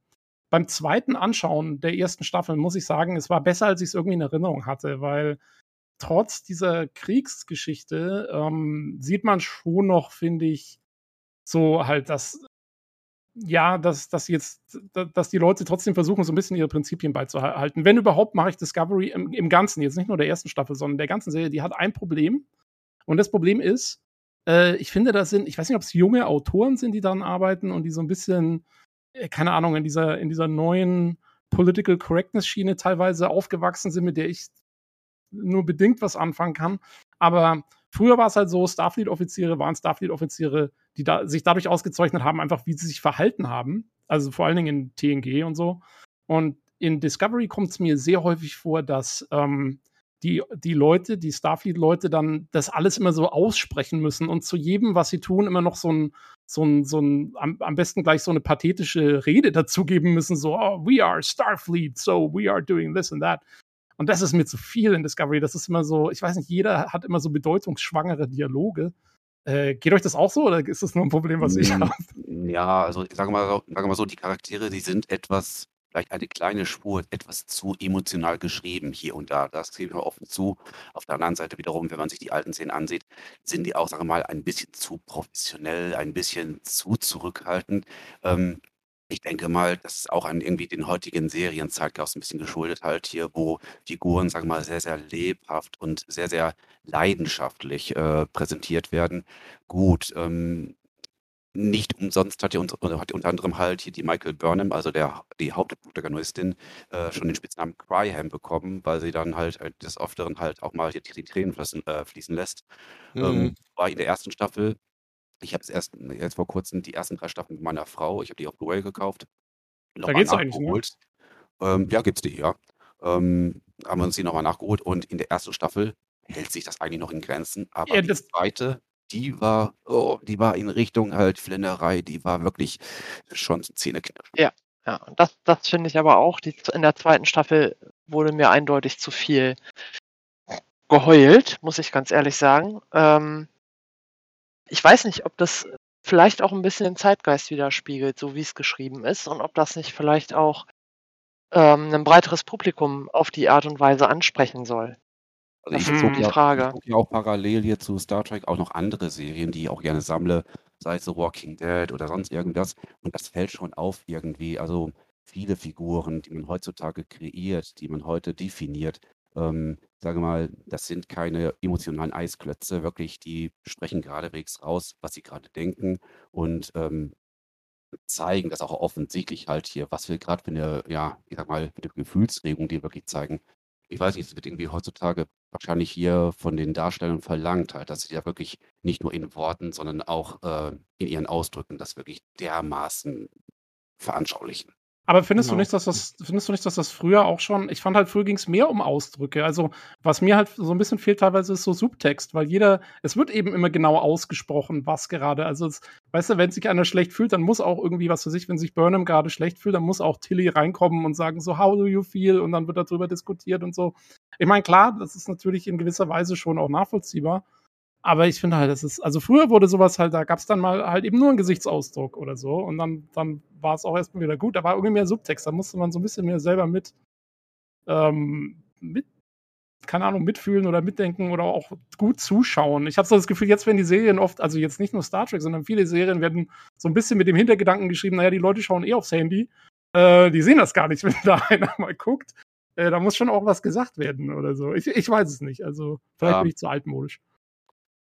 beim zweiten Anschauen der ersten Staffel, muss ich sagen, es war besser, als ich es irgendwie in Erinnerung hatte, weil trotz dieser Kriegsgeschichte ähm, sieht man schon noch, finde ich, so halt, dass ja, dass, dass jetzt, dass die Leute trotzdem versuchen, so ein bisschen ihre Prinzipien beizuhalten. Wenn überhaupt, mache ich Discovery im, im Ganzen, jetzt nicht nur der ersten Staffel, sondern der ganzen Serie, die hat ein Problem. Und das Problem ist, äh, ich finde, das sind, ich weiß nicht, ob es junge Autoren sind, die daran arbeiten und die so ein bisschen, äh, keine Ahnung, in dieser, in dieser neuen Political Correctness-Schiene teilweise aufgewachsen sind, mit der ich nur bedingt was anfangen kann. Aber früher war es halt so, Starfleet-Offiziere waren Starfleet-Offiziere, die da, sich dadurch ausgezeichnet haben, einfach wie sie sich verhalten haben. Also vor allen Dingen in TNG und so. Und in Discovery kommt es mir sehr häufig vor, dass ähm, die, die Leute, die Starfleet-Leute dann das alles immer so aussprechen müssen und zu jedem, was sie tun, immer noch so ein, so ein, so ein am, am besten gleich so eine pathetische Rede dazugeben müssen, so, oh, we are Starfleet, so we are doing this and that. Und das ist mir zu viel in Discovery. Das ist immer so, ich weiß nicht, jeder hat immer so bedeutungsschwangere Dialoge. Äh, geht euch das auch so oder ist das nur ein Problem, was ich Mm, habe? Ja, also sagen wir, mal, wir mal so, die Charaktere, die sind etwas, vielleicht eine kleine Spur, etwas zu emotional geschrieben hier und da. Das gebe ich mal offen zu. Auf der anderen Seite wiederum, wenn man sich die alten Szenen ansieht, sind die auch, sagen wir mal, ein bisschen zu professionell, ein bisschen zu zurückhaltend. Ähm, ich denke mal, das ist auch an irgendwie den heutigen Serienzeitgeist ein bisschen geschuldet halt hier, wo Figuren, sagen wir mal, sehr, sehr lebhaft und sehr, sehr leidenschaftlich äh, präsentiert werden. Gut, ähm, nicht umsonst hat ja unter, oder hat unter anderem halt hier die Michael Burnham, also der, die Hauptprotagonistin, äh, schon den Spitznamen Cryham bekommen, weil sie dann halt äh, des Öfteren halt auch mal hier die, die Tränen fließen, äh, fließen lässt. Ähm, war in der ersten Staffel, ich habe es erst jetzt vor kurzem die ersten drei Staffeln mit meiner Frau, ich habe die auf Blu-ray gekauft, nochmal geht's eigentlich, ne? Ähm, ja, gibt's die, ja. Ähm, haben wir uns die nochmal nachgeholt und in der ersten Staffel hält sich das eigentlich noch in Grenzen, aber Ja, die zweite, die war, oh, die war in Richtung halt Flinnerei, die war wirklich schon Zähneknirschen. Ja, und das, das finde ich aber auch. Die, in der zweiten Staffel wurde mir eindeutig zu viel geheult, muss ich ganz ehrlich sagen. Ähm, ich weiß nicht, ob das vielleicht auch ein bisschen den Zeitgeist widerspiegelt, so wie es geschrieben ist, und ob das nicht vielleicht auch ähm, ein breiteres Publikum auf die Art und Weise ansprechen soll. Also ich Mhm. gucke ja, Frage. ich ja auch parallel hier zu Star Trek auch noch andere Serien, die ich auch gerne sammle, sei es The Walking Dead oder sonst irgendwas. Und das fällt schon auf irgendwie. Also viele Figuren, die man heutzutage kreiert, die man heute definiert, ähm, sage mal, das sind keine emotionalen Eisklötze, wirklich, die sprechen geradewegs raus, was sie gerade denken und ähm, zeigen das auch offensichtlich halt hier, was wir gerade für eine, ja, ich sag mal, für eine Gefühlsregung, die wirklich zeigen. Ich weiß nicht, es wird irgendwie heutzutage wahrscheinlich hier von den Darstellern verlangt, halt, dass sie ja wirklich nicht nur in Worten, sondern auch äh, in ihren Ausdrücken das wirklich dermaßen veranschaulichen. Aber findest du Genau. nicht, dass das, findest du nicht, dass das früher auch schon, ich fand halt, früher ging es mehr um Ausdrücke. Also, was mir halt so ein bisschen fehlt teilweise, ist so Subtext, weil jeder, es wird eben immer genau ausgesprochen, was gerade. Also, es, weißt du, wenn sich einer schlecht fühlt, dann muss auch irgendwie, was für sich, wenn sich Burnham gerade schlecht fühlt, dann muss auch Tilly reinkommen und sagen so, how do you feel? Und dann wird darüber diskutiert und so. Ich meine, klar, das ist natürlich in gewisser Weise schon auch nachvollziehbar. Aber ich finde halt, das ist, also früher wurde sowas halt, da gab es dann mal halt eben nur einen Gesichtsausdruck oder so und dann, dann war es auch erstmal wieder gut. Da war irgendwie mehr Subtext, da musste man so ein bisschen mehr selber mit, ähm, mit, keine Ahnung, mitfühlen oder mitdenken oder auch gut zuschauen. Ich habe so das Gefühl, jetzt werden die Serien oft, also jetzt nicht nur Star Trek, sondern viele Serien werden so ein bisschen mit dem Hintergedanken geschrieben, naja, die Leute schauen eh aufs Handy, äh, die sehen das gar nicht, [laughs] wenn da einer mal guckt. Äh, da muss schon auch was gesagt werden oder so. Ich, ich weiß es nicht. Also, vielleicht Ja. bin ich zu altmodisch.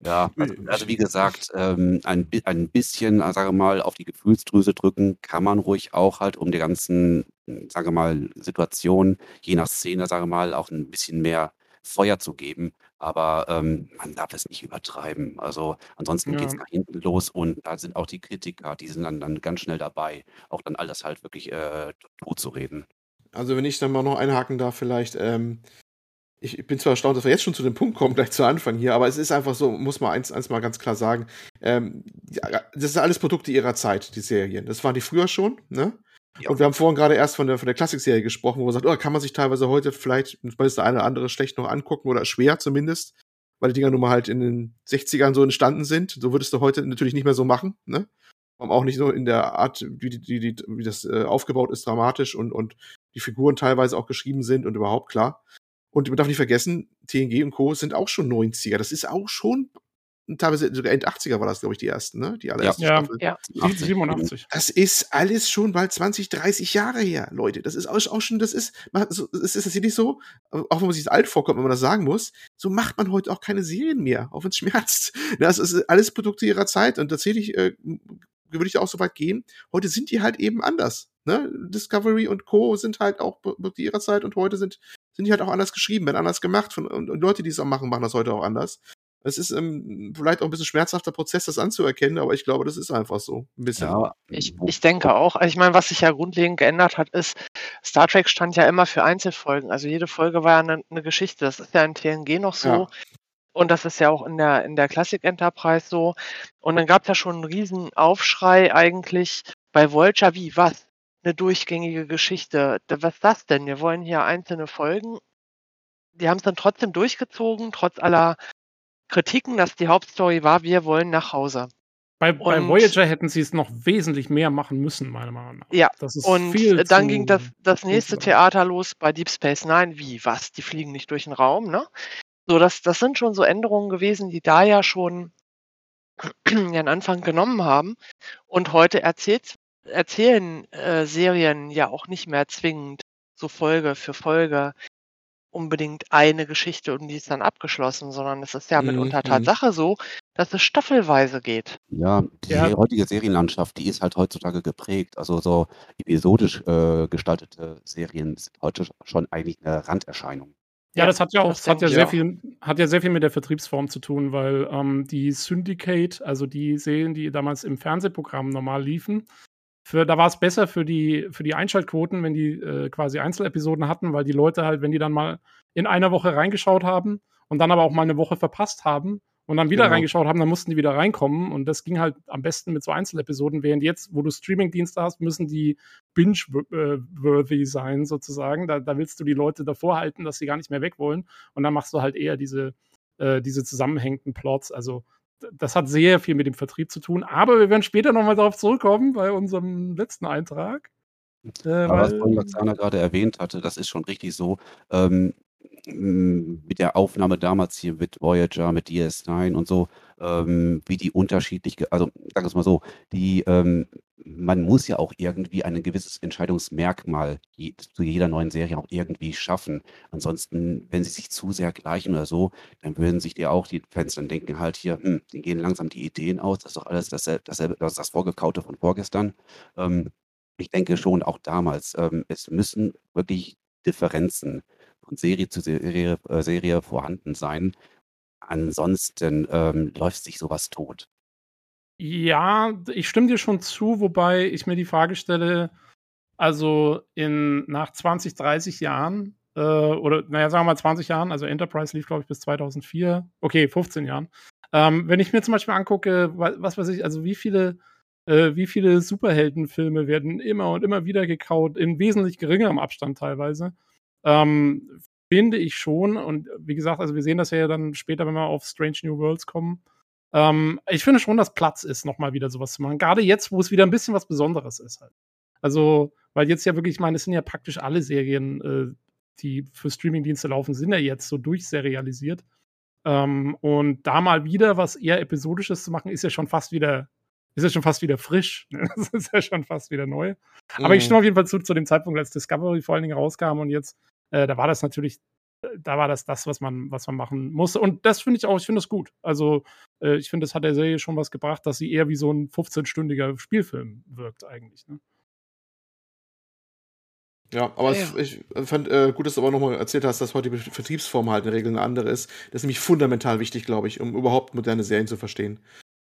Ja, also, also wie gesagt, ähm, ein, ein bisschen, äh, sage mal, auf die Gefühlsdrüse drücken kann man ruhig auch halt, um die ganzen, äh, sage mal, Situationen, je nach Szene, sage mal, auch ein bisschen mehr Feuer zu geben. Aber ähm, man darf es nicht übertreiben. Also ansonsten Ja. geht's nach hinten los und da sind auch die Kritiker, die sind dann, dann ganz schnell dabei, auch dann alles halt wirklich äh, tot zu reden. Also, wenn ich dann mal noch einhaken darf, vielleicht, ähm, ich, bin zwar erstaunt, dass wir jetzt schon zu dem Punkt kommen, gleich zu Anfang hier, aber es ist einfach so, muss man eins, eins mal ganz klar sagen, ähm, das sind alles Produkte ihrer Zeit, die Serien. Das waren die früher schon, ne? Ja. Und wir haben vorhin gerade erst von der, von der Klassikserie gesprochen, wo man sagt, oh, kann man sich teilweise heute vielleicht, zumindest der eine oder andere schlecht noch angucken oder schwer zumindest, weil die Dinger nun mal halt in den 60ern so entstanden sind. So würdest du heute natürlich nicht mehr so machen, ne? Und auch nicht so in der Art, wie, die, die, die, wie das äh, aufgebaut ist, dramatisch und, und die Figuren teilweise auch geschrieben sind und überhaupt klar. Und man darf nicht vergessen, TNG und Co. sind auch schon 90er. Das ist auch schon, teilweise sogar End 80er war das, glaube ich, die ersten, ne? Die allererste Ja. Staffel. Ja. 80. 87. Das ist alles schon bald 20, 30 Jahre her, Leute. Das ist auch schon, das ist, es ist tatsächlich so, auch wenn man sich alt vorkommt, wenn man das sagen muss, so macht man heute auch keine Serien mehr, auch wenn es schmerzt. [laughs] Das ist alles Produkte ihrer Zeit und tatsächlich äh, würde ich auch so weit gehen. Heute sind die halt eben anders. Ne? Discovery und Co. sind halt auch Produkte ihrer Zeit und heute sind, sind die halt auch anders geschrieben, werden anders gemacht. Von, und, und Leute, die es auch machen, machen das heute auch anders. Es ist ähm, vielleicht auch ein bisschen schmerzhafter Prozess, das anzuerkennen, aber ich glaube, das ist einfach so. Ein bisschen. Ja, Ich, ich denke auch. Also ich meine, was sich ja grundlegend geändert hat, ist, Star Trek stand ja immer für Einzelfolgen. Also jede Folge war ja eine, eine Geschichte. Das ist ja in TNG noch so. Ja. Und das ist ja auch in der, in der Classic Enterprise so. Und dann gab es ja schon einen riesen Aufschrei eigentlich bei Voyager, wie, was? Eine durchgängige Geschichte. Was ist das denn? Wir wollen hier einzelne Folgen. Die haben es dann trotzdem durchgezogen, trotz aller Kritiken, dass die Hauptstory war, wir wollen nach Hause. Bei, bei Voyager hätten sie es noch wesentlich mehr machen müssen, meiner Meinung nach. Ja, Das ist Und dann ging das, das nächste Theater los bei Deep Space Nine. Wie, was? Die fliegen nicht durch den Raum, ne? So, das, das sind schon so Änderungen gewesen, die da ja schon [clears throat] ihren Anfang genommen haben. Und heute erzählt, erzählen äh, Serien ja auch nicht mehr zwingend so Folge für Folge unbedingt eine Geschichte und die ist dann abgeschlossen, sondern es ist ja Mhm, mitunter mhm. Tatsache so, dass es staffelweise geht. Ja, die Ja. heutige Serienlandschaft, die ist halt heutzutage geprägt. Also so episodisch äh, gestaltete Serien sind heute schon eigentlich eine Randerscheinung. Ja, das hat ja auch, das hat ja sehr ich viel, hat ja sehr viel mit der Vertriebsform zu tun, weil ähm, die Syndicate, also die Serien, die damals im Fernsehprogramm normal liefen, für, da war es besser für die, für die Einschaltquoten, wenn die äh, quasi Einzelepisoden hatten, weil die Leute halt, wenn die dann mal in einer Woche reingeschaut haben und dann aber auch mal eine Woche verpasst haben und dann wieder Genau. reingeschaut haben, dann mussten die wieder reinkommen und das ging halt am besten mit so Einzelepisoden, während jetzt, wo du Streamingdienste hast, müssen die binge-worthy sein sozusagen. Da, da willst du die Leute davor halten, dass sie gar nicht mehr weg wollen und dann machst du halt eher diese, äh, diese zusammenhängenden Plots. Also das hat sehr viel mit dem Vertrieb zu tun, aber wir werden später nochmal darauf zurückkommen bei unserem letzten Eintrag. Äh, was Roxana gerade erwähnt hatte, das ist schon richtig so. Ähm, mit der Aufnahme damals hier mit Voyager, mit DS9 und so, ähm, wie die unterschiedlich, also sagen wir es mal so, die, ähm, man muss ja auch irgendwie ein gewisses Entscheidungsmerkmal je, zu jeder neuen Serie auch irgendwie schaffen. Ansonsten, wenn sie sich zu sehr gleichen oder so, dann würden sich ja auch die Fans dann denken halt hier, hm, denen gehen langsam die Ideen aus, das ist doch alles dasselbe, dasselbe das, ist das Vorgekaute von vorgestern. Ähm, ich denke schon auch damals, ähm, es müssen wirklich Differenzen von Serie zu Serie, äh, Serie vorhanden sein. Ansonsten ähm, läuft sich sowas tot. ja, ich stimme dir schon zu, wobei ich mir die Frage stelle, also in nach 20, 30 Jahren, äh, oder naja, sagen wir mal 20 Jahren, also Enterprise lief, glaube ich, bis 2004, okay, 15 Jahren. Ähm, wenn ich mir zum Beispiel angucke, wa- was weiß ich, also wie viele, äh, wie viele Superheldenfilme werden immer und immer wieder gekaut, in wesentlich geringerem Abstand teilweise, ähm, finde ich schon, und wie gesagt, also wir sehen das ja dann später, wenn wir auf Strange New Worlds kommen, ähm, ich finde schon, dass Platz ist, nochmal wieder sowas zu machen. Gerade jetzt, wo es wieder ein bisschen was Besonderes ist halt. Also, weil jetzt ja wirklich, ich meine, es sind ja praktisch alle Serien, äh, die für Streamingdienste laufen, sind ja jetzt so durchserialisiert. Ähm, und da mal wieder was eher Episodisches zu machen, ist ja schon fast wieder, ist ja schon fast wieder frisch. [laughs] Das ist ja schon fast wieder neu. Aber ich Mhm. stimme auf jeden Fall zu, zu dem Zeitpunkt, als Discovery vor allen Dingen rauskam und jetzt, äh, da war das natürlich, äh, da war das das, was man, was man machen musste. Und das finde ich auch, ich finde das gut. Also, äh, ich finde, das hat der Serie schon was gebracht, dass sie eher wie so ein 15-stündiger Spielfilm wirkt, eigentlich. Ne? Ja, aber Ja, ich fand äh, gut, dass du aber nochmal erzählt hast, dass heute die Vertriebsform halt in der Regel eine andere ist. Das ist nämlich fundamental wichtig, glaube ich, um überhaupt moderne Serien zu verstehen.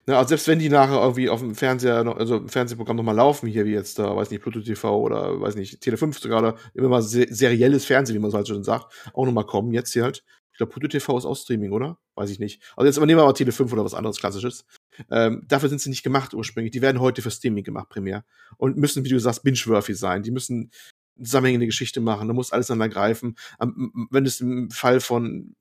Ne, also selbst wenn die nachher irgendwie auf dem Fernseher, noch, also im Fernsehprogramm nochmal laufen, hier wie jetzt da, weiß nicht, Pluto TV oder weiß nicht, Tele 5 sogar, oder immer mal se serielles Fernsehen, wie man so halt schon sagt, auch nochmal kommen, jetzt hier halt. Ich glaube, Pluto TV ist auch Streaming, oder? Weiß ich nicht. Also jetzt nehmen wir mal Tele 5 oder was anderes Klassisches. Ähm, dafür sind sie nicht gemacht ursprünglich. Die werden heute für Streaming gemacht, primär. Und müssen, wie du sagst, binge-worthy sein. Die müssen zusammenhängende Geschichte machen, da muss alles aneinander greifen. Wenn es im Fall von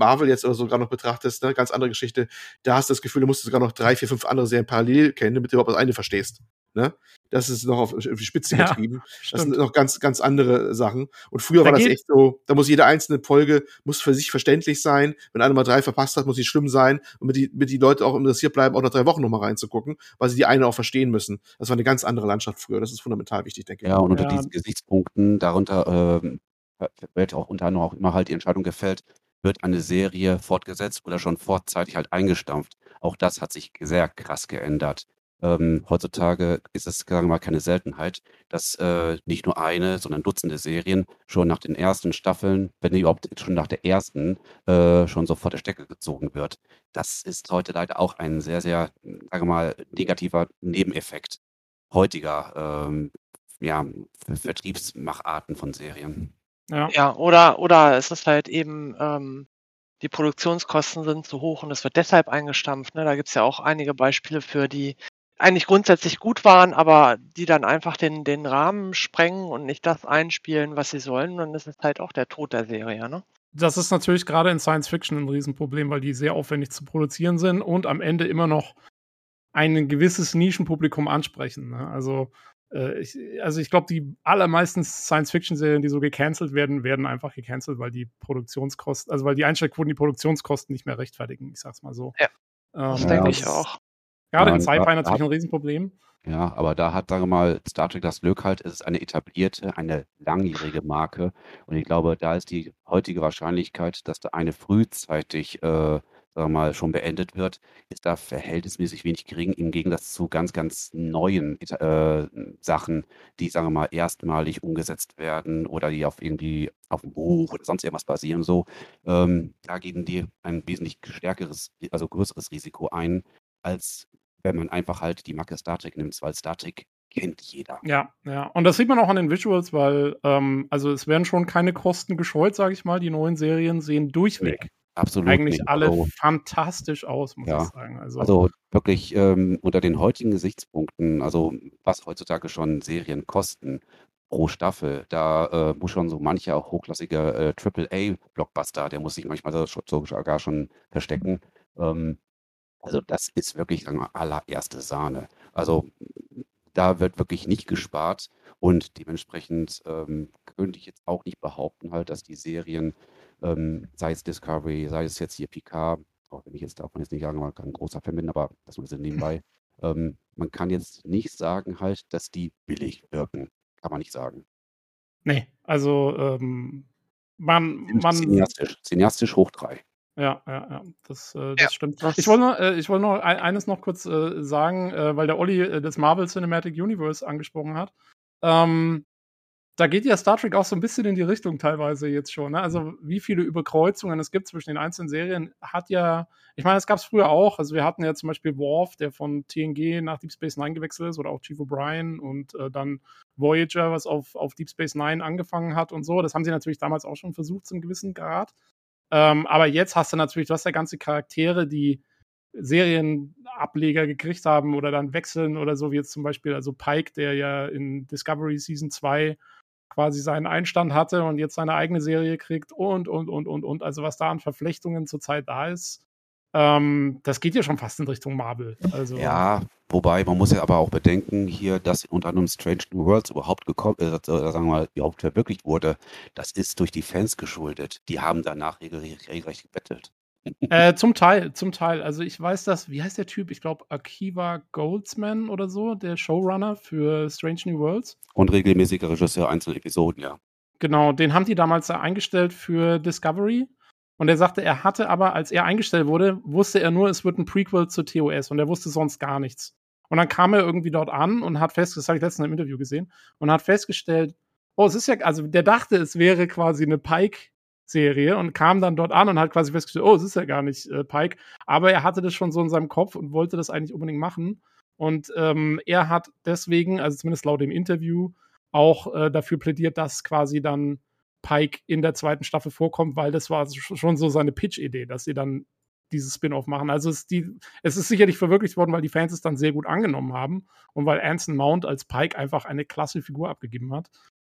Marvel jetzt oder so gerade noch betrachtest, ne, ganz andere Geschichte, da hast du das Gefühl, du musst sogar noch drei, vier, fünf andere Serien parallel kennen, damit du überhaupt das eine verstehst. Ne? Das ist noch auf, auf die Spitze Ja, getrieben. Das Stimmt. sind noch ganz, ganz andere Sachen. Und früher Da war das echt so, da muss jede einzelne Folge muss für sich verständlich sein. Wenn einer mal drei verpasst hat, muss sie schlimm sein. Und mit die, mit die Leute auch interessiert bleiben, auch nach drei Wochen nochmal reinzugucken, weil sie die eine auch verstehen müssen. Das war eine ganz andere Landschaft früher. Das ist fundamental wichtig, denke ich. Ja, und unter Ja. diesen Gesichtspunkten, darunter ähm, wird auch unter anderem auch immer halt die Entscheidung gefällt, wird eine Serie fortgesetzt oder schon vorzeitig halt eingestampft. Auch das hat sich sehr krass geändert. Ähm, heutzutage ist es, sagen wir mal, keine Seltenheit, dass äh, nicht nur eine, sondern Dutzende Serien schon nach den ersten Staffeln, wenn überhaupt schon nach der ersten, äh, schon sofort der Stecker gezogen wird. Das ist heute leider auch ein sehr, sehr, sagen wir mal, negativer Nebeneffekt heutiger ähm, ja, Ver- Vertriebsmacharten von Serien. Ja. Ja, oder, oder es ist halt eben, ähm, die Produktionskosten sind zu hoch und es wird deshalb eingestampft. Ne? Da gibt's ja auch einige Beispiele für, die eigentlich grundsätzlich gut waren, aber die dann einfach den, den Rahmen sprengen und nicht das einspielen, was sie sollen. Und das ist halt auch der Tod der Serie. Ne? Das ist natürlich gerade in Science Fiction ein Riesenproblem, weil die sehr aufwendig zu produzieren sind und am Ende immer noch ein gewisses Nischenpublikum ansprechen. Ne? Also, äh, ich, also ich glaube, die allermeisten Science-Fiction-Serien, die so gecancelt werden, werden einfach gecancelt, weil die Produktionskosten, also weil die Einstellquoten die Produktionskosten nicht mehr rechtfertigen, ich sag's mal so. Ja, Das Ähm, Ja, denke ich auch. Gerade Ja, in Sci-Fi natürlich hat- ein Riesenproblem. Ja, aber da hat, sagen wir mal, Star Trek das Glück halt, es ist eine etablierte, eine langjährige Marke. Und ich glaube, da ist die heutige Wahrscheinlichkeit, dass da eine frühzeitig, äh, sagen wir mal, schon beendet wird, ist da verhältnismäßig wenig gering im Gegensatz zu ganz, ganz neuen äh, Sachen, die, sagen wir mal, erstmalig umgesetzt werden oder die auf irgendwie auf dem Buch oder sonst irgendwas basieren. So, ähm, da gehen die ein wesentlich stärkeres, also größeres Risiko ein, als wenn man einfach halt die Marke Star Trek nimmt, weil Star Trek kennt jeder. Ja, ja. Und das sieht man auch an den Visuals, weil, ähm, also es werden schon keine Kosten gescheut, sage ich mal. Die neuen Serien sehen durchweg Absolut eigentlich nicht. alle Also, fantastisch aus, muss Ja. ich sagen. Also, also wirklich ähm, unter den heutigen Gesichtspunkten, also was heutzutage schon Serien kosten pro Staffel, da äh, muss schon so mancher auch hochklassige äh, AAA-Blockbuster, der muss sich manchmal so, so sogar schon verstecken. Ähm, also das ist wirklich sagen wir, allererste Sahne. Also da wird wirklich nicht gespart Und dementsprechend ähm, könnte ich jetzt auch nicht behaupten, halt, dass die Serien, ähm, sei es Discovery, sei es jetzt hier Picard, auch wenn ich jetzt davon jetzt nicht sagen mal kein großer Fan bin, aber das nur so nebenbei, ähm, man kann jetzt nicht sagen halt, dass die billig wirken. Kann man nicht sagen. Nee, also ähm, man, man. Cineastisch, cineastisch hoch drei. Ja, ja, ja, das, äh, das ja, stimmt. Ich wollte noch, äh, ich wollte noch eines noch kurz äh, sagen, äh, weil der Olli äh, das Marvel Cinematic Universe angesprochen hat. Ähm, da geht ja Star Trek auch so ein bisschen in die Richtung teilweise jetzt schon. Ne? Also wie viele Überkreuzungen es gibt zwischen den einzelnen Serien, hat ja, ich meine, es gab es früher auch. Also wir hatten ja zum Beispiel Worf, der von TNG nach Deep Space Nine gewechselt ist, oder auch Chief O'Brien und äh, dann Voyager, was auf, auf Deep Space Nine angefangen hat und so. Das haben sie natürlich damals auch schon versucht, zum gewissen Grad. Ähm, aber jetzt hast du natürlich, du hast ja ganze Charaktere, die Serienableger gekriegt haben oder dann wechseln oder so, wie jetzt zum Beispiel, also Pike, der ja in Discovery Season 2 quasi seinen Einstand hatte und jetzt seine eigene Serie kriegt und, und, und, und, und. Also was da an Verflechtungen zurzeit da ist, ähm, das geht ja schon fast in Richtung Marvel. Also, ja, wobei man muss ja aber auch bedenken, hier, dass unter anderem Strange New Worlds überhaupt gekommen, äh, sagen wir mal, überhaupt verwirklicht wurde, das ist durch die Fans geschuldet. Die haben danach regelrecht gebettelt. Äh, [laughs] zum Teil, zum Teil. Also ich weiß das, wie heißt der Typ? Ich glaube Akiva Goldsman oder so, der Showrunner für Strange New Worlds. Und regelmäßiger Regisseur einzelner Episoden, ja. Genau, den haben die damals eingestellt für Discovery. Und er sagte, er hatte aber, als er eingestellt wurde, wusste er nur, es wird ein Prequel zu TOS und er wusste sonst gar nichts. Und dann kam er irgendwie dort an und hat festgestellt, das habe ich letztens im Interview gesehen, und hat festgestellt, oh, es ist ja, also der dachte, es wäre quasi eine Pike-Serie und kam dann dort an und hat quasi festgestellt, oh, es ist ja gar nicht äh, Pike. Aber er hatte das schon so in seinem Kopf und wollte das eigentlich unbedingt machen. Und ähm, er hat deswegen, also zumindest laut dem Interview, auch äh, dafür plädiert, dass quasi dann Pike in der zweiten Staffel vorkommt, weil das war schon so seine Pitch-Idee, dass sie dann dieses Spin-off machen. Also es, die, es ist sicherlich verwirklicht worden, weil die Fans es dann sehr gut angenommen haben und weil Anson Mount als Pike einfach eine klasse Figur abgegeben hat.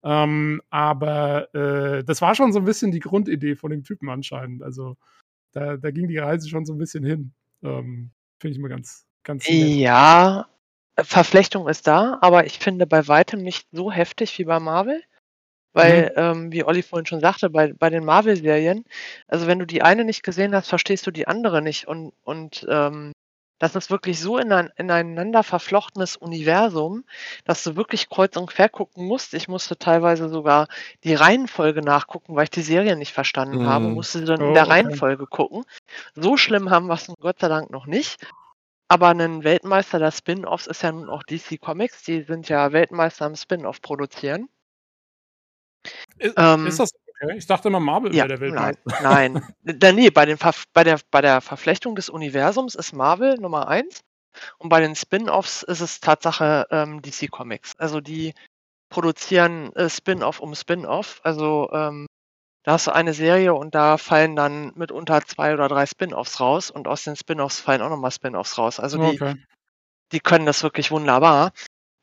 Ähm, aber äh, das war schon so ein bisschen die Grundidee von dem Typen anscheinend. Also da, da ging die Reise schon so ein bisschen hin. Ähm, Finde ich immer ganz, ganz. Nett. Ja, Verflechtung ist da, aber ich finde bei weitem nicht so heftig wie bei Marvel. Weil, mhm. ähm, wie Olli vorhin schon sagte, bei, bei den Marvel-Serien, also wenn du die eine nicht gesehen hast, verstehst du die andere nicht. Und, und ähm, das ist wirklich so in ein, ineinander verflochtenes Universum, dass du wirklich kreuz und quer gucken musst. Ich musste teilweise sogar die Reihenfolge nachgucken, weil ich die Serie nicht verstanden mhm. habe, musste sie dann oh, in der Reihenfolge gucken. So schlimm haben wir es Gott sei Dank noch nicht. Aber ein Weltmeister der Spin-Offs ist ja nun auch DC Comics. Die sind ja Weltmeister am Spin-Off produzieren. Ist, ähm, ist das okay? Ich dachte immer, Marvel ja, wäre der Weltmeister. Nein, nein. [laughs] nee, bei, den bei, der, bei der Verflechtung des Universums ist Marvel Nummer eins und bei den Spin-Offs ist es Tatsache ähm, DC Comics. Also die produzieren äh, Spin-off um Spin-off. Also ähm, da hast du eine Serie und da fallen dann mitunter zwei oder drei Spin-offs raus und aus den Spin-offs fallen auch nochmal Spin-offs raus. Also die, okay. die können das wirklich wunderbar.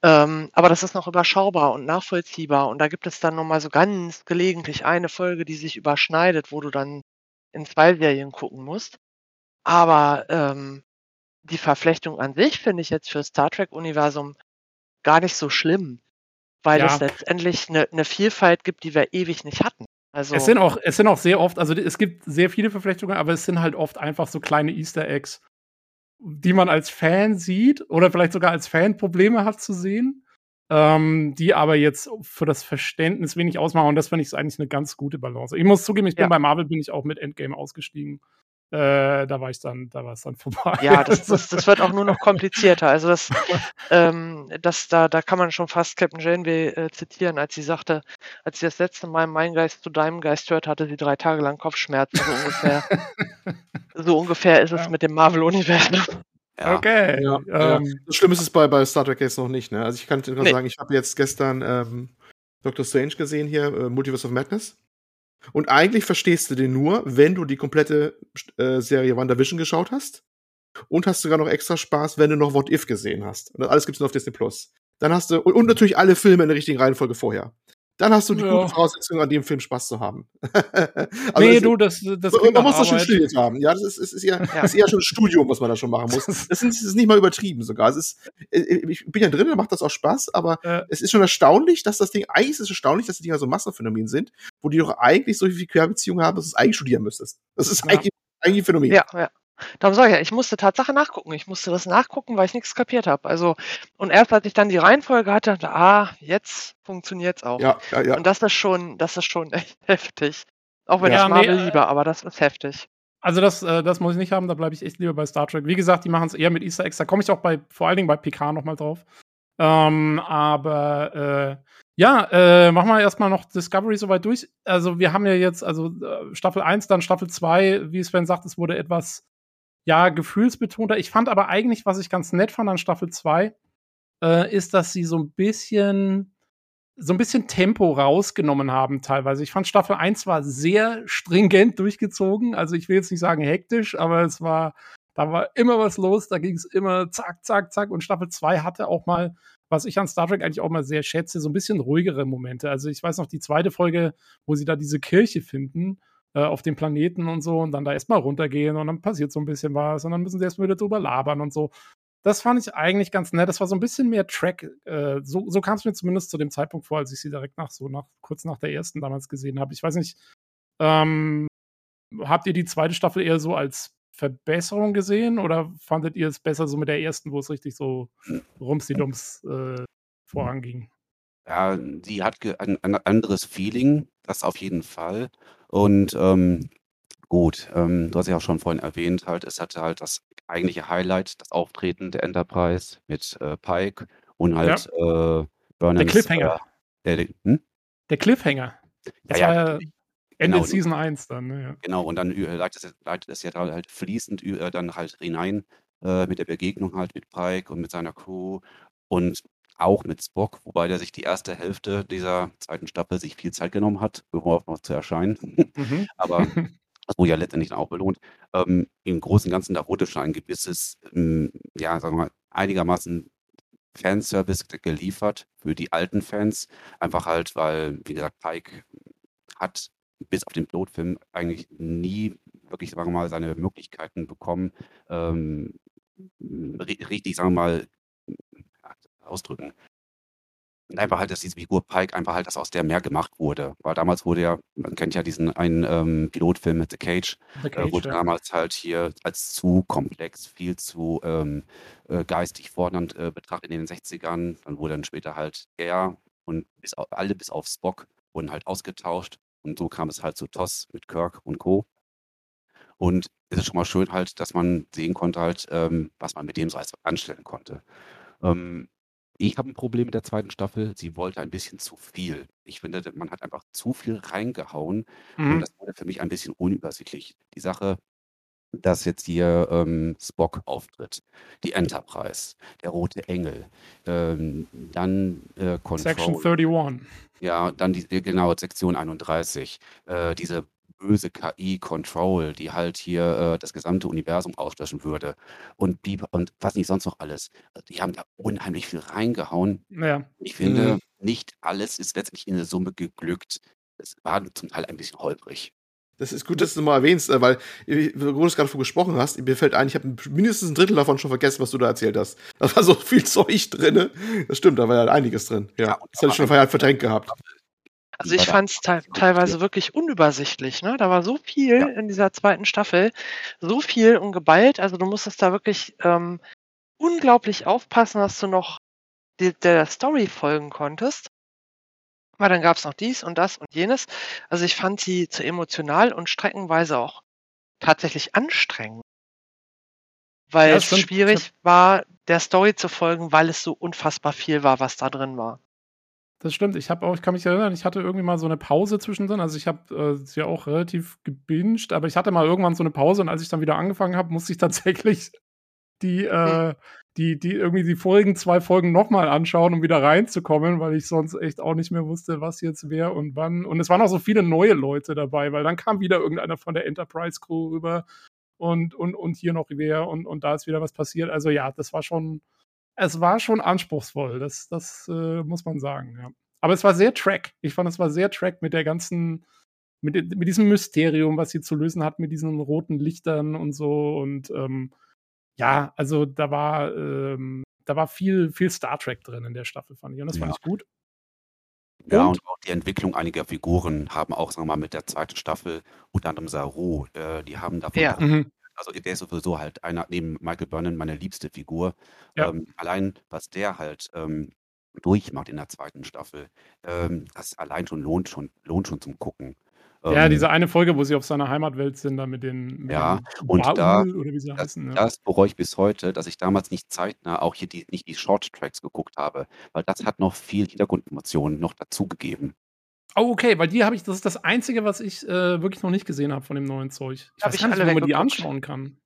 Ähm, aber das ist noch überschaubar und nachvollziehbar. Und da gibt es dann nochmal so ganz gelegentlich eine Folge, die sich überschneidet, wo du dann in zwei Serien gucken musst. Aber ähm, die Verflechtung an sich finde ich jetzt für Star Trek-Universum gar nicht so schlimm, weil ja. es letztendlich eine, eine Vielfalt gibt, die wir ewig nicht hatten. Also es sind auch, es sind auch sehr oft, also es gibt sehr viele Verflechtungen, aber es sind halt oft einfach so kleine Easter Eggs, die man als Fan sieht oder vielleicht sogar als Fan Probleme hat zu sehen, ähm, die aber jetzt für das Verständnis wenig ausmachen. Und das finde ich eigentlich eine ganz gute Balance. Ich muss zugeben, ich bin ja. bei Marvel bin ich auch mit Endgame ausgestiegen. Äh, da war ich dann, da war es dann [laughs] vorbei. Ja, das, das, das wird auch nur noch komplizierter. Also das, [laughs] ähm, das da, da kann man schon fast Captain Janeway äh, zitieren, als sie sagte, als sie das letzte Mal mein Geist zu deinem Geist hört, hatte sie drei Tage lang Kopfschmerzen, so ungefähr. [laughs] so ungefähr ist es ja. mit dem Marvel-Universum. Ja. Okay. Ja, ähm, Das Schlimme ist es bei, bei Star Trek jetzt noch nicht. Ne? Also ich kann nur nee. sagen, ich habe jetzt gestern ähm, Doctor Strange gesehen hier, äh, Multiverse of Madness. Und eigentlich verstehst du den nur, wenn du die komplette äh, Serie WandaVision geschaut hast. Und hast sogar noch extra Spaß, wenn du noch What If gesehen hast. Und alles gibt's nur auf Disney Plus. Dann hast du, und, und natürlich alle Filme in der richtigen Reihenfolge vorher. Dann hast du die Ja. gute Voraussetzung, an dem Film Spaß zu haben. [laughs] also nee, das- du, das, das man klingt man muss das schon studiert haben. Ja, das ist, ist, ist, ja, Ja. ist eher schon ein Studium, was man da schon machen muss. Das ist, ist nicht mal übertrieben sogar. Es ist, äh, ich bin ja drin, da macht das auch Spaß, aber Ja. es ist schon erstaunlich, dass das Ding, eigentlich ist es erstaunlich, dass die Dinger so Massenphänomen sind, wo die doch eigentlich so viel Querbeziehungen haben, dass du es eigentlich studieren müsstest. Das ist Ja. eigentlich, eigentlich ein Phänomen. Ja, ja. Darum sage ich ja, ich musste Tatsache nachgucken. Ich musste das nachgucken, weil ich nichts kapiert habe. Also, und erst als ich dann die Reihenfolge hatte, dachte, ah, jetzt funktioniert's auch. ja, ja. ja. Und das ist schon, das ist schon echt [laughs] heftig. Auch wenn Ja, ich Marvel nee, äh, liebe, aber das ist heftig. Also das, äh, das muss ich nicht haben, da bleibe ich echt lieber bei Star Trek. Wie gesagt, die machen es eher mit Easter Eggs. Da komme ich auch bei, vor allen Dingen bei PK nochmal drauf. Ähm, aber äh, ja, äh, machen wir erstmal noch Discovery soweit durch. Also wir haben ja jetzt, also äh, Staffel 1, dann Staffel 2, wie Sven sagt, es wurde etwas, ja, gefühlsbetonter. Ich fand aber eigentlich, was ich ganz nett fand an Staffel 2, äh, ist, dass sie so ein bisschen so ein bisschen Tempo rausgenommen haben teilweise. Ich fand Staffel 1 war sehr stringent durchgezogen. Also ich will jetzt nicht sagen hektisch, aber es war, da war immer was los, da ging es immer zack, zack, zack. Und Staffel 2 hatte auch mal, was ich an Star Trek eigentlich auch mal sehr schätze, so ein bisschen ruhigere Momente. Also ich weiß noch, die zweite Folge, wo sie da diese Kirche finden, äh, auf dem Planeten und so, und dann da erstmal runtergehen und dann passiert so ein bisschen was und dann müssen sie erstmal wieder drüber labern und so. Das fand ich eigentlich ganz nett. Das war so ein bisschen mehr Track. Äh, so so kam es mir zumindest zu dem Zeitpunkt vor, als ich sie direkt nach so nach kurz nach der ersten damals gesehen habe. Ich weiß nicht, ähm, habt ihr die zweite Staffel eher so als Verbesserung gesehen oder fandet ihr es besser so mit der ersten, wo es richtig so rumsidums äh, voranging? Ja, die hat ein ein anderes Feeling, das auf jeden Fall. Und, ähm, gut, ähm, du hast ja auch schon vorhin erwähnt halt, es hatte halt das eigentliche Highlight, das Auftreten der Enterprise mit, äh, Pike und halt, äh, Der Burnhams, Cliffhanger. äh, der hm? Der Cliffhanger. Das Ja, war ja, ja. Ende Genau. Season 1 dann, ne? Ja. Genau, und dann ü leitet es leitet es ja da halt fließend äh, dann halt hinein, äh, mit der Begegnung halt mit Pike und mit seiner Crew und auch mit Spock, wobei der sich die erste Hälfte dieser zweiten Staffel sich viel Zeit genommen hat, überhaupt noch zu erscheinen. [laughs] Mhm. Aber das wurde ja letztendlich auch belohnt. Ähm, Im Großen und Ganzen, da wurde schon ein gewisses, hm, ja, sagen wir mal, einigermaßen Fanservice geliefert für die alten Fans. Einfach halt, weil, wie gesagt, Pike hat bis auf den Pilotfilm eigentlich nie wirklich, sagen wir mal, seine Möglichkeiten bekommen, ähm, ri richtig, sagen wir mal, ausdrücken. Und einfach halt, dass diese Figur Pike einfach halt, dass aus der mehr gemacht wurde. Weil damals wurde ja, man kennt ja diesen einen ähm, Pilotfilm mit The Cage, The äh, Cage, wurde ja. damals halt hier als zu komplex, viel zu ähm, äh, geistig fordernd äh, betrachtet in den 60ern. Dann wurde dann später halt er und bis auf, alle bis auf Spock wurden halt ausgetauscht. Und so kam es halt zu TOS mit Kirk und Co. Und es ist schon mal schön halt, dass man sehen konnte halt, ähm, was man mit dem so alles anstellen konnte. Ähm, ich habe ein Problem mit der zweiten Staffel. Sie wollte ein bisschen zu viel. Ich finde, man hat einfach zu viel reingehauen und Mhm. das wurde für mich ein bisschen unübersichtlich. Die Sache, dass jetzt hier ähm, Spock auftritt, die Enterprise, der Rote Engel, ähm, dann äh, Section Control, 31. ja, dann die, genau, Sektion 31, äh, diese böse KI Control, die halt hier äh, das gesamte Universum auslöschen würde und, Beep und was nicht sonst noch alles. Also die haben da unheimlich viel reingehauen. Ja. Ich finde, Mhm. nicht alles ist letztendlich in der Summe geglückt. Es war zum Teil ein bisschen holprig. Das ist gut, dass du mal erwähnst, äh, weil, äh, wo du es gerade von gesprochen hast, mir fällt ein, ich habe mindestens ein Drittel davon schon vergessen, was du da erzählt hast. Da war so viel [laughs] Zeug drin. Das stimmt, da war ja einiges drin. Ja, Ja, das hätte ich schon aber- verdrängt gehabt. Also ich fand es te teilweise wirklich unübersichtlich. Ne? Da war so viel Ja. in dieser zweiten Staffel, so viel und geballt. Also du musstest da wirklich ähm, unglaublich aufpassen, dass du noch die, der Story folgen konntest. Weil dann gab es noch dies und das und jenes. Also ich fand sie zu emotional und streckenweise auch tatsächlich anstrengend. Weil Ja, es schwierig war, der Story zu folgen, weil es so unfassbar viel war, was da drin war. Das stimmt. Ich habe auch, ich kann mich erinnern, ich hatte irgendwie mal so eine Pause zwischendrin. Also ich habe äh, es ja auch relativ gebinged, aber ich hatte mal irgendwann so eine Pause und als ich dann wieder angefangen habe, musste ich [laughs] tatsächlich die, äh, die, die irgendwie die vorigen zwei Folgen nochmal anschauen, um wieder reinzukommen, weil ich sonst echt auch nicht mehr wusste, was jetzt wer und wann. Und es waren auch so viele neue Leute dabei, weil dann kam wieder irgendeiner von der Enterprise Crew rüber und, und, und hier noch wer und, und da ist wieder was passiert. Also ja, das war schon, es war schon anspruchsvoll, das, das äh, muss man sagen, ja. Aber es war sehr Track. Ich fand, es war sehr Track mit der ganzen, mit, mit diesem Mysterium, was sie zu lösen hat, mit diesen roten Lichtern und so. Und ähm, ja, also da war, ähm, da war viel, viel Star Trek drin in der Staffel, fand ich. Und das Ja. fand ich gut. Ja, Und? und auch die Entwicklung einiger Figuren haben auch, sagen wir mal, mit der zweiten Staffel, unter anderem Saru, äh, die haben davon Ja. Also der ist sowieso halt einer neben Michael Burnham meine liebste Figur. Ja. Ähm, allein, was der halt ähm, durchmacht in der zweiten Staffel, ähm, das allein schon lohnt schon, lohnt schon zum Gucken. Ja, Ähm, diese eine Folge, wo sie auf seiner Heimatwelt sind, da mit den, mit Ja, den und da- Baul oder wie sie Das, heißen. Ja. das bereue ich bis heute, dass ich damals nicht zeitnah auch hier die, nicht die Short Tracks geguckt habe, weil das hat noch viel Hintergrundinformationen noch dazugegeben. Oh, okay, weil die habe ich, das ist das Einzige, was ich äh, wirklich noch nicht gesehen habe von dem neuen Zeug. Ich Hab weiß ich gar nicht, wo man die anschauen kann.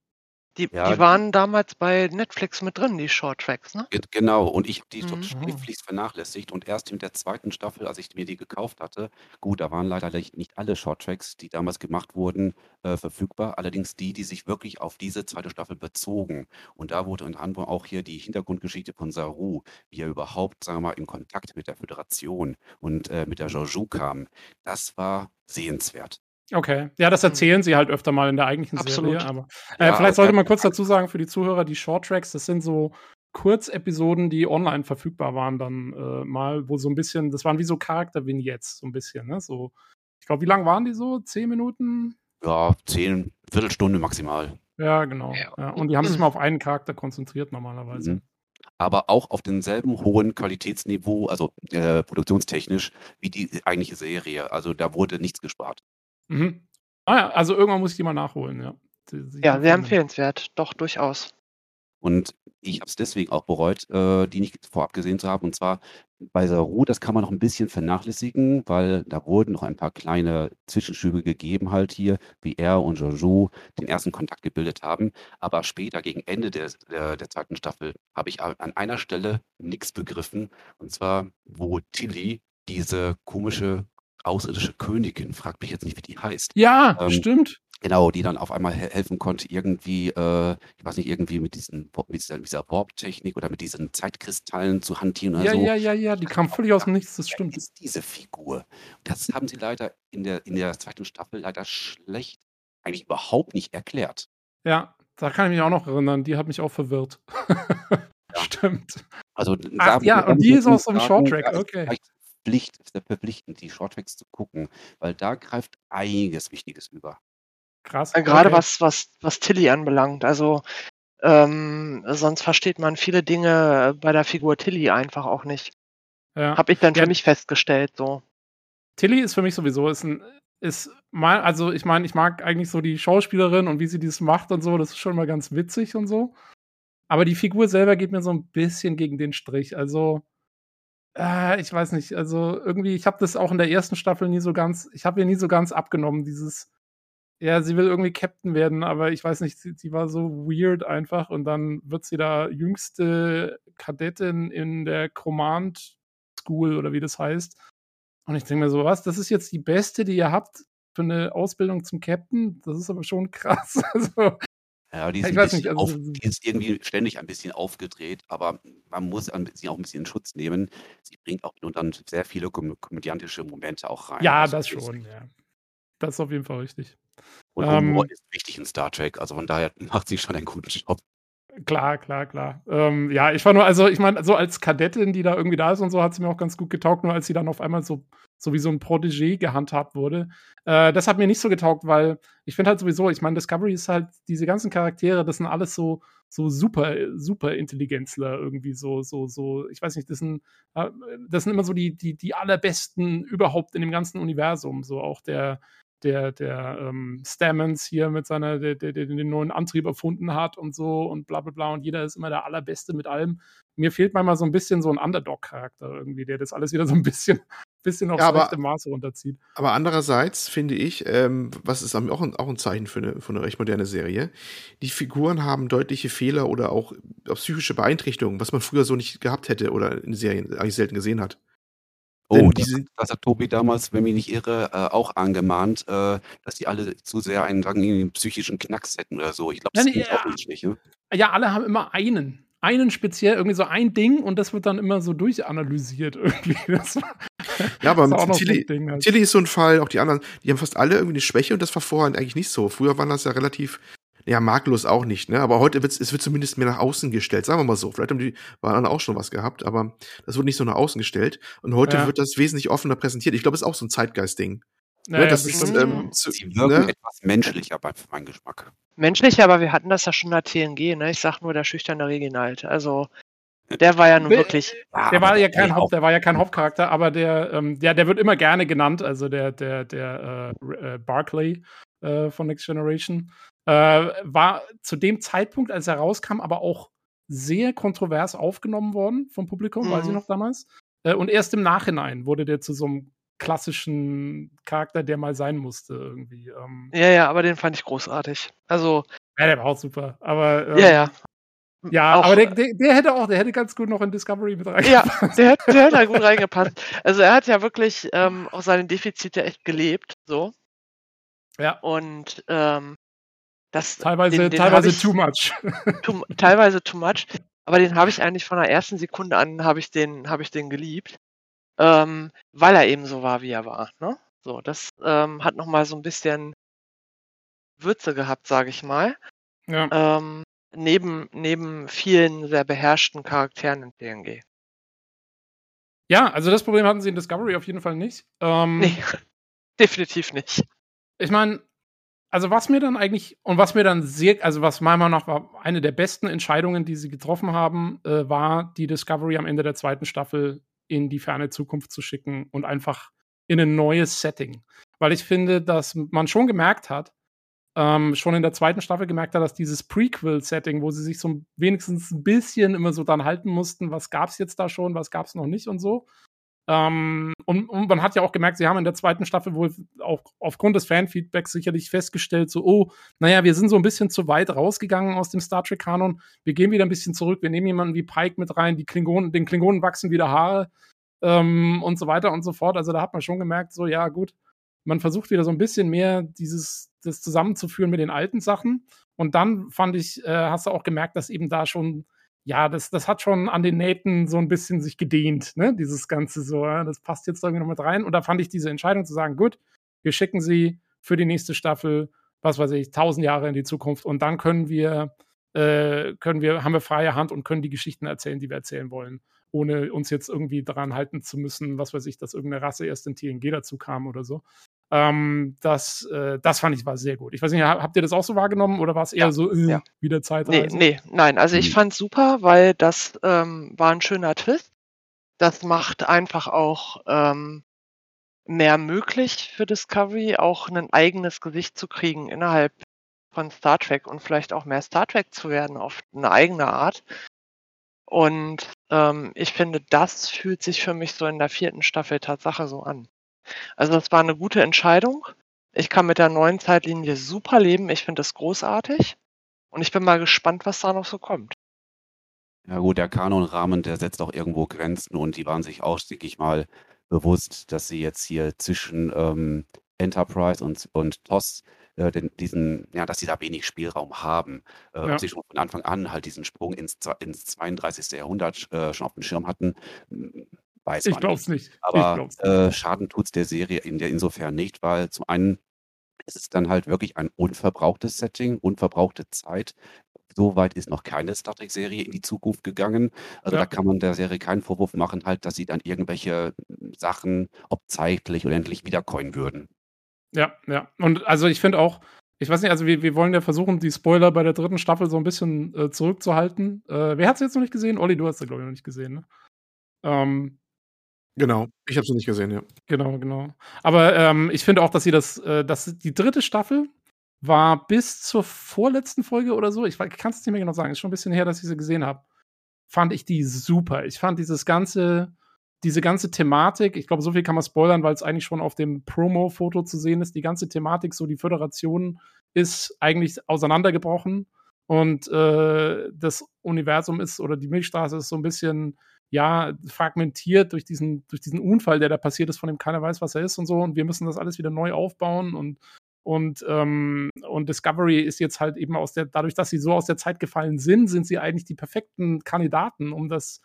Die, Ja, die waren damals bei Netflix mit drin, die Short Tracks, ne? Ge- Genau, und ich habe die Mhm. schläflichst vernachlässigt und erst mit der zweiten Staffel, als ich mir die gekauft hatte, gut, da waren leider nicht alle Shorttracks, die damals gemacht wurden, äh, verfügbar, allerdings die, die sich wirklich auf diese zweite Staffel bezogen. Und da wurde unter anderem auch hier die Hintergrundgeschichte von Saru, wie er überhaupt, sagen wir mal, in Kontakt mit der Föderation und äh, mit der Joju kam. Das war sehenswert. Okay. Ja, das erzählen sie halt öfter mal in der eigentlichen Absolut. Serie. Aber äh, Ja, vielleicht sollte man kurz dazu sagen für die Zuhörer, die Short Tracks, das sind so Kurzepisoden, die online verfügbar waren dann äh, mal, wo so ein bisschen, das waren wie so Charakter-Vignettes, so ein bisschen, ne? So, ich glaube, wie lang waren die so? Zehn Minuten? Ja, zehn, Viertelstunde maximal. Ja, genau. Ja. Ja. Und die haben sich mal auf einen Charakter konzentriert normalerweise. Mhm. Aber auch auf denselben hohen Qualitätsniveau, also äh, produktionstechnisch, wie die eigentliche Serie. Also da wurde nichts gespart. Mhm. Ah ja, also irgendwann muss ich die mal nachholen, ja. Die- die- Ja, sehr empfehlenswert. Doch, durchaus. Und ich habe es deswegen auch bereut, äh, die nicht vorab gesehen zu haben. Und zwar bei Saru, das kann man noch ein bisschen vernachlässigen, weil da wurden noch ein paar kleine Zwischenschübe gegeben, halt hier, wie er und Jojo den ersten Kontakt gebildet haben. Aber später, gegen Ende der, der, der zweiten Staffel, habe ich an einer Stelle nichts begriffen. Und zwar, wo Tilly diese komische außerirdische Königin, fragt mich jetzt nicht, wie die heißt, Ja, Ähm, stimmt. Genau, die dann auf einmal he helfen konnte, irgendwie, äh, ich weiß nicht, irgendwie mit diesen mit dieser, dieser Warp-Technik oder mit diesen Zeitkristallen zu hantieren oder Ja, so. ja, ja, ja, die kam völlig aus dem Nichts, das stimmt. ist diese Figur? Das haben sie leider in der, in der zweiten Staffel leider schlecht, eigentlich überhaupt nicht erklärt. Ja, da kann ich mich auch noch erinnern, die hat mich auch verwirrt. [laughs] Stimmt. Also Ach, ja, und die ist aus so einem Shorttrack, okay. Vielleicht Pflicht, ist der verpflichtend, die Shorttracks zu gucken, weil da greift einiges Wichtiges über. Krass. Äh, Gerade okay. was, was, was Tilly anbelangt. Also, ähm, sonst versteht man viele Dinge bei der Figur Tilly einfach auch nicht. Ja. Hab ich dann Ja. für mich festgestellt, so. Tilly ist für mich sowieso, ist ein, ist mal, also ich meine, ich mag eigentlich so die Schauspielerin und wie sie das macht und so, das ist schon mal ganz witzig und so. Aber die Figur selber geht mir so ein bisschen gegen den Strich. Also, äh, ich weiß nicht, also irgendwie, ich habe das auch in der ersten Staffel nie so ganz, ich habe ihr nie so ganz abgenommen, dieses, ja, sie will irgendwie Captain werden, aber ich weiß nicht, sie, sie war so weird einfach und dann wird sie da jüngste Kadettin in der Command School oder wie das heißt. Und ich denke mir so, was, das ist jetzt die beste, die ihr habt für eine Ausbildung zum Captain? Das ist aber schon krass. [laughs] Also, Ja, die ist, Ich weiß nicht, also- auf, die ist irgendwie ständig ein bisschen aufgedreht, aber man muss sie auch ein bisschen in Schutz nehmen. Sie bringt auch nur dann sehr viele kom komödiantische Momente auch rein. ja, Also das ist- schon, ja. Das ist auf jeden Fall richtig. Und Ähm, Humor ist wichtig in Star Trek, also von daher [laughs] macht sie schon einen guten Job. Klar, klar, klar. Ähm, ja, ich war nur, also ich meine, so als Kadettin, die da irgendwie da ist und so, hat sie mir auch ganz gut getaugt, nur als sie dann auf einmal so, so wie so ein Protégé gehandhabt wurde. Äh, das hat mir nicht so getaugt, weil ich finde halt sowieso, ich meine, Discovery ist halt, diese ganzen Charaktere, das sind alles so, so super, super Intelligenzler irgendwie, so, so, so, ich weiß nicht, das sind, äh, das sind immer so die, die, die allerbesten überhaupt in dem ganzen Universum. So auch der, der, der ähm, Stamens hier mit seiner, der, der, der den neuen Antrieb erfunden hat und so und bla bla bla und jeder ist immer der Allerbeste mit allem. Mir fehlt manchmal so ein bisschen so ein Underdog-Charakter irgendwie, der das alles wieder so ein bisschen, [laughs] bisschen aufs Ja, aber- rechte Maße runterzieht. Aber andererseits finde ich, ähm, was ist auch ein, auch ein Zeichen für eine, für eine recht moderne Serie, die Figuren haben deutliche Fehler oder auch psychische Beeinträchtigungen, was man früher so nicht gehabt hätte oder in Serien eigentlich selten gesehen hat. Oh, die sind- das hat Tobi damals, wenn mich nicht irre, äh, auch angemahnt, äh, dass die alle zu sehr einen, sagen, einen psychischen Knacks hätten oder so. Ich glaube, das ist ja. auch nicht, ne? Ja, alle haben immer einen. einen speziell, irgendwie so ein Ding und das wird dann immer so durchanalysiert [laughs] irgendwie. Das Ja, aber so Tilly, Ding halt. Tilly ist so ein Fall, auch die anderen, die haben fast alle irgendwie eine Schwäche und das war vorher eigentlich nicht so. Früher waren das ja relativ, ja, makellos auch nicht, ne? Aber heute wird's, es wird zumindest mehr nach außen gestellt, sagen wir mal so. Vielleicht haben die waren auch schon was gehabt, aber das wird nicht so nach außen gestellt. Und heute Ja. wird das wesentlich offener präsentiert. Ich glaube, es ist auch so ein Zeitgeist-Ding. Ne? ja, Das ist, bestimmt. ähm, zu, Sie wirken ne? etwas menschlicher bei für meinen Geschmack. Menschlich, aber wir hatten das ja schon in der TNG, ne? Ich sag nur der schüchterne Reginald. Also, der war ja nun wirklich. Der aber war ja kein Haupt, der war ja kein Hauptcharakter, aber der, ähm, der, der wird immer gerne genannt, also der, der, der äh, äh, Barclay äh, von Next Generation. Äh, war zu dem Zeitpunkt, als er rauskam, aber auch sehr kontrovers aufgenommen worden vom Publikum, weiß ich Mhm. noch damals. Äh, und erst im Nachhinein wurde der zu so einem klassischen Charakter, der mal sein musste, irgendwie. Ähm, Ja, ja, aber den fand ich großartig. Also, ja, der war auch super. Aber ähm, ja, ja. ja, Auch- aber der, der, der hätte auch, der hätte ganz gut noch in Discovery mit rein. Ja, der, der hat da gut reingepasst. Also er hat ja wirklich ähm, auch seine Defizite echt gelebt, so. Ja. Und ähm, das Teilweise, den, den teilweise ich, too much. [laughs] too, teilweise too much. Aber den habe ich eigentlich von der ersten Sekunde an habe ich den habe ich den geliebt, ähm, weil er eben so war, wie er war. Ne? So, das ähm, hat noch mal so ein bisschen Würze gehabt, sage ich mal. ja. Ähm, neben neben vielen sehr beherrschten Charakteren in TNG. Ja, also das Problem hatten sie in Discovery auf jeden Fall nicht. Ähm, Nee, [laughs] definitiv nicht. Ich meine, also was mir dann eigentlich und was mir dann sehr, also was meiner Meinung nach war eine der besten Entscheidungen, die sie getroffen haben, äh, war die Discovery am Ende der zweiten Staffel in die ferne Zukunft zu schicken und einfach in ein neues Setting. Weil ich finde, dass man schon gemerkt hat, ähm, schon in der zweiten Staffel gemerkt hat, dass dieses Prequel-Setting, wo sie sich so wenigstens ein bisschen immer so dann halten mussten, was gab es jetzt da schon, was gab es noch nicht und so. Ähm, und, und man hat ja auch gemerkt, sie haben in der zweiten Staffel wohl auch aufgrund des Fanfeedbacks sicherlich festgestellt, so, oh, naja, wir sind so ein bisschen zu weit rausgegangen aus dem Star Trek-Kanon. Wir gehen wieder ein bisschen zurück, wir nehmen jemanden wie Pike mit rein, die Klingonen, den Klingonen wachsen wieder Haare ähm, und so weiter und so fort. Also da hat man schon gemerkt, so, ja, gut, man versucht wieder so ein bisschen mehr dieses, das zusammenzuführen mit den alten Sachen. Und dann fand ich, äh, hast du auch gemerkt, dass eben da schon ja, das, das hat schon an den Nähten so ein bisschen sich gedehnt, ne? Dieses Ganze so, ja, das passt jetzt irgendwie noch mit rein. Und da fand ich diese Entscheidung zu sagen, gut, wir schicken sie für die nächste Staffel, was weiß ich, tausend Jahre in die Zukunft und dann können wir, äh, können wir, haben wir freie Hand und können die Geschichten erzählen, die wir erzählen wollen, ohne uns jetzt irgendwie daran halten zu müssen, was weiß ich, dass irgendeine Rasse erst in TNG dazu kam oder so. Ähm, das, äh, das fand ich war sehr gut. Ich weiß nicht, habt ihr das auch so wahrgenommen oder war es eher Ja, so äh, ja. wieder Nee, Zeitreise? nee, nein. Also ich Hm. fand's super, weil das ähm, war ein schöner Twist. Das macht einfach auch ähm, mehr möglich für Discovery, auch ein eigenes Gesicht zu kriegen innerhalb von Star Trek und vielleicht auch mehr Star Trek zu werden auf eine eigene Art. Und ähm, ich finde, das fühlt sich für mich so in der vierten Staffel Tatsache so an. Also das war eine gute Entscheidung. Ich kann mit der neuen Zeitlinie super leben. Ich finde das großartig. Und ich bin mal gespannt, was da noch so kommt. Ja gut, der Kanonrahmen, der setzt auch irgendwo Grenzen und die waren sich auch, denke ich mal, bewusst, dass sie jetzt hier zwischen ähm, Enterprise und, und TOS äh, den, diesen, ja, dass sie da wenig Spielraum haben. Äh, Ja. Ob sie schon von Anfang an halt diesen Sprung ins, ins 32. Jahrhundert äh, schon auf dem Schirm hatten, weiß Ich man glaub's nicht. nicht. ich Aber äh, Schaden tut's der Serie in der insofern nicht, weil zum einen ist es dann halt wirklich ein unverbrauchtes Setting, unverbrauchte Zeit. So weit ist noch keine Star Trek-Serie in die Zukunft gegangen. Also Ja. da kann man der Serie keinen Vorwurf machen, halt, dass sie dann irgendwelche hm, Sachen, ob zeitlich oder endlich wiedercoin würden. Ja, ja. Und also ich finde auch, ich weiß nicht, also wir, wir wollen ja versuchen, die Spoiler bei der dritten Staffel so ein bisschen äh, zurückzuhalten. Äh, wer hat es jetzt noch nicht gesehen? Olli, du hast sie, glaube ich, noch nicht gesehen, ne? Ähm, Genau. Ich habe sie nicht gesehen, ja. genau, genau. Aber ähm, ich finde auch, dass sie das, äh, dass die dritte Staffel war bis zur vorletzten Folge oder so, ich, kann es nicht mehr genau sagen, ist schon ein bisschen her, dass ich sie gesehen habe, fand ich die super. Ich fand dieses ganze, diese ganze Thematik, ich glaube, so viel kann man spoilern, weil es eigentlich schon auf dem Promo-Foto zu sehen ist, die ganze Thematik, so die Föderation ist eigentlich auseinandergebrochen und äh, das Universum ist oder die Milchstraße ist so ein bisschen ja, fragmentiert durch diesen, durch diesen Unfall, der da passiert ist, von dem keiner weiß, was er ist und so. Und wir müssen das alles wieder neu aufbauen und Und, ähm, und Discovery ist jetzt halt eben aus der, dadurch, dass sie so aus der Zeit gefallen sind, sind sie eigentlich die perfekten Kandidaten, um das,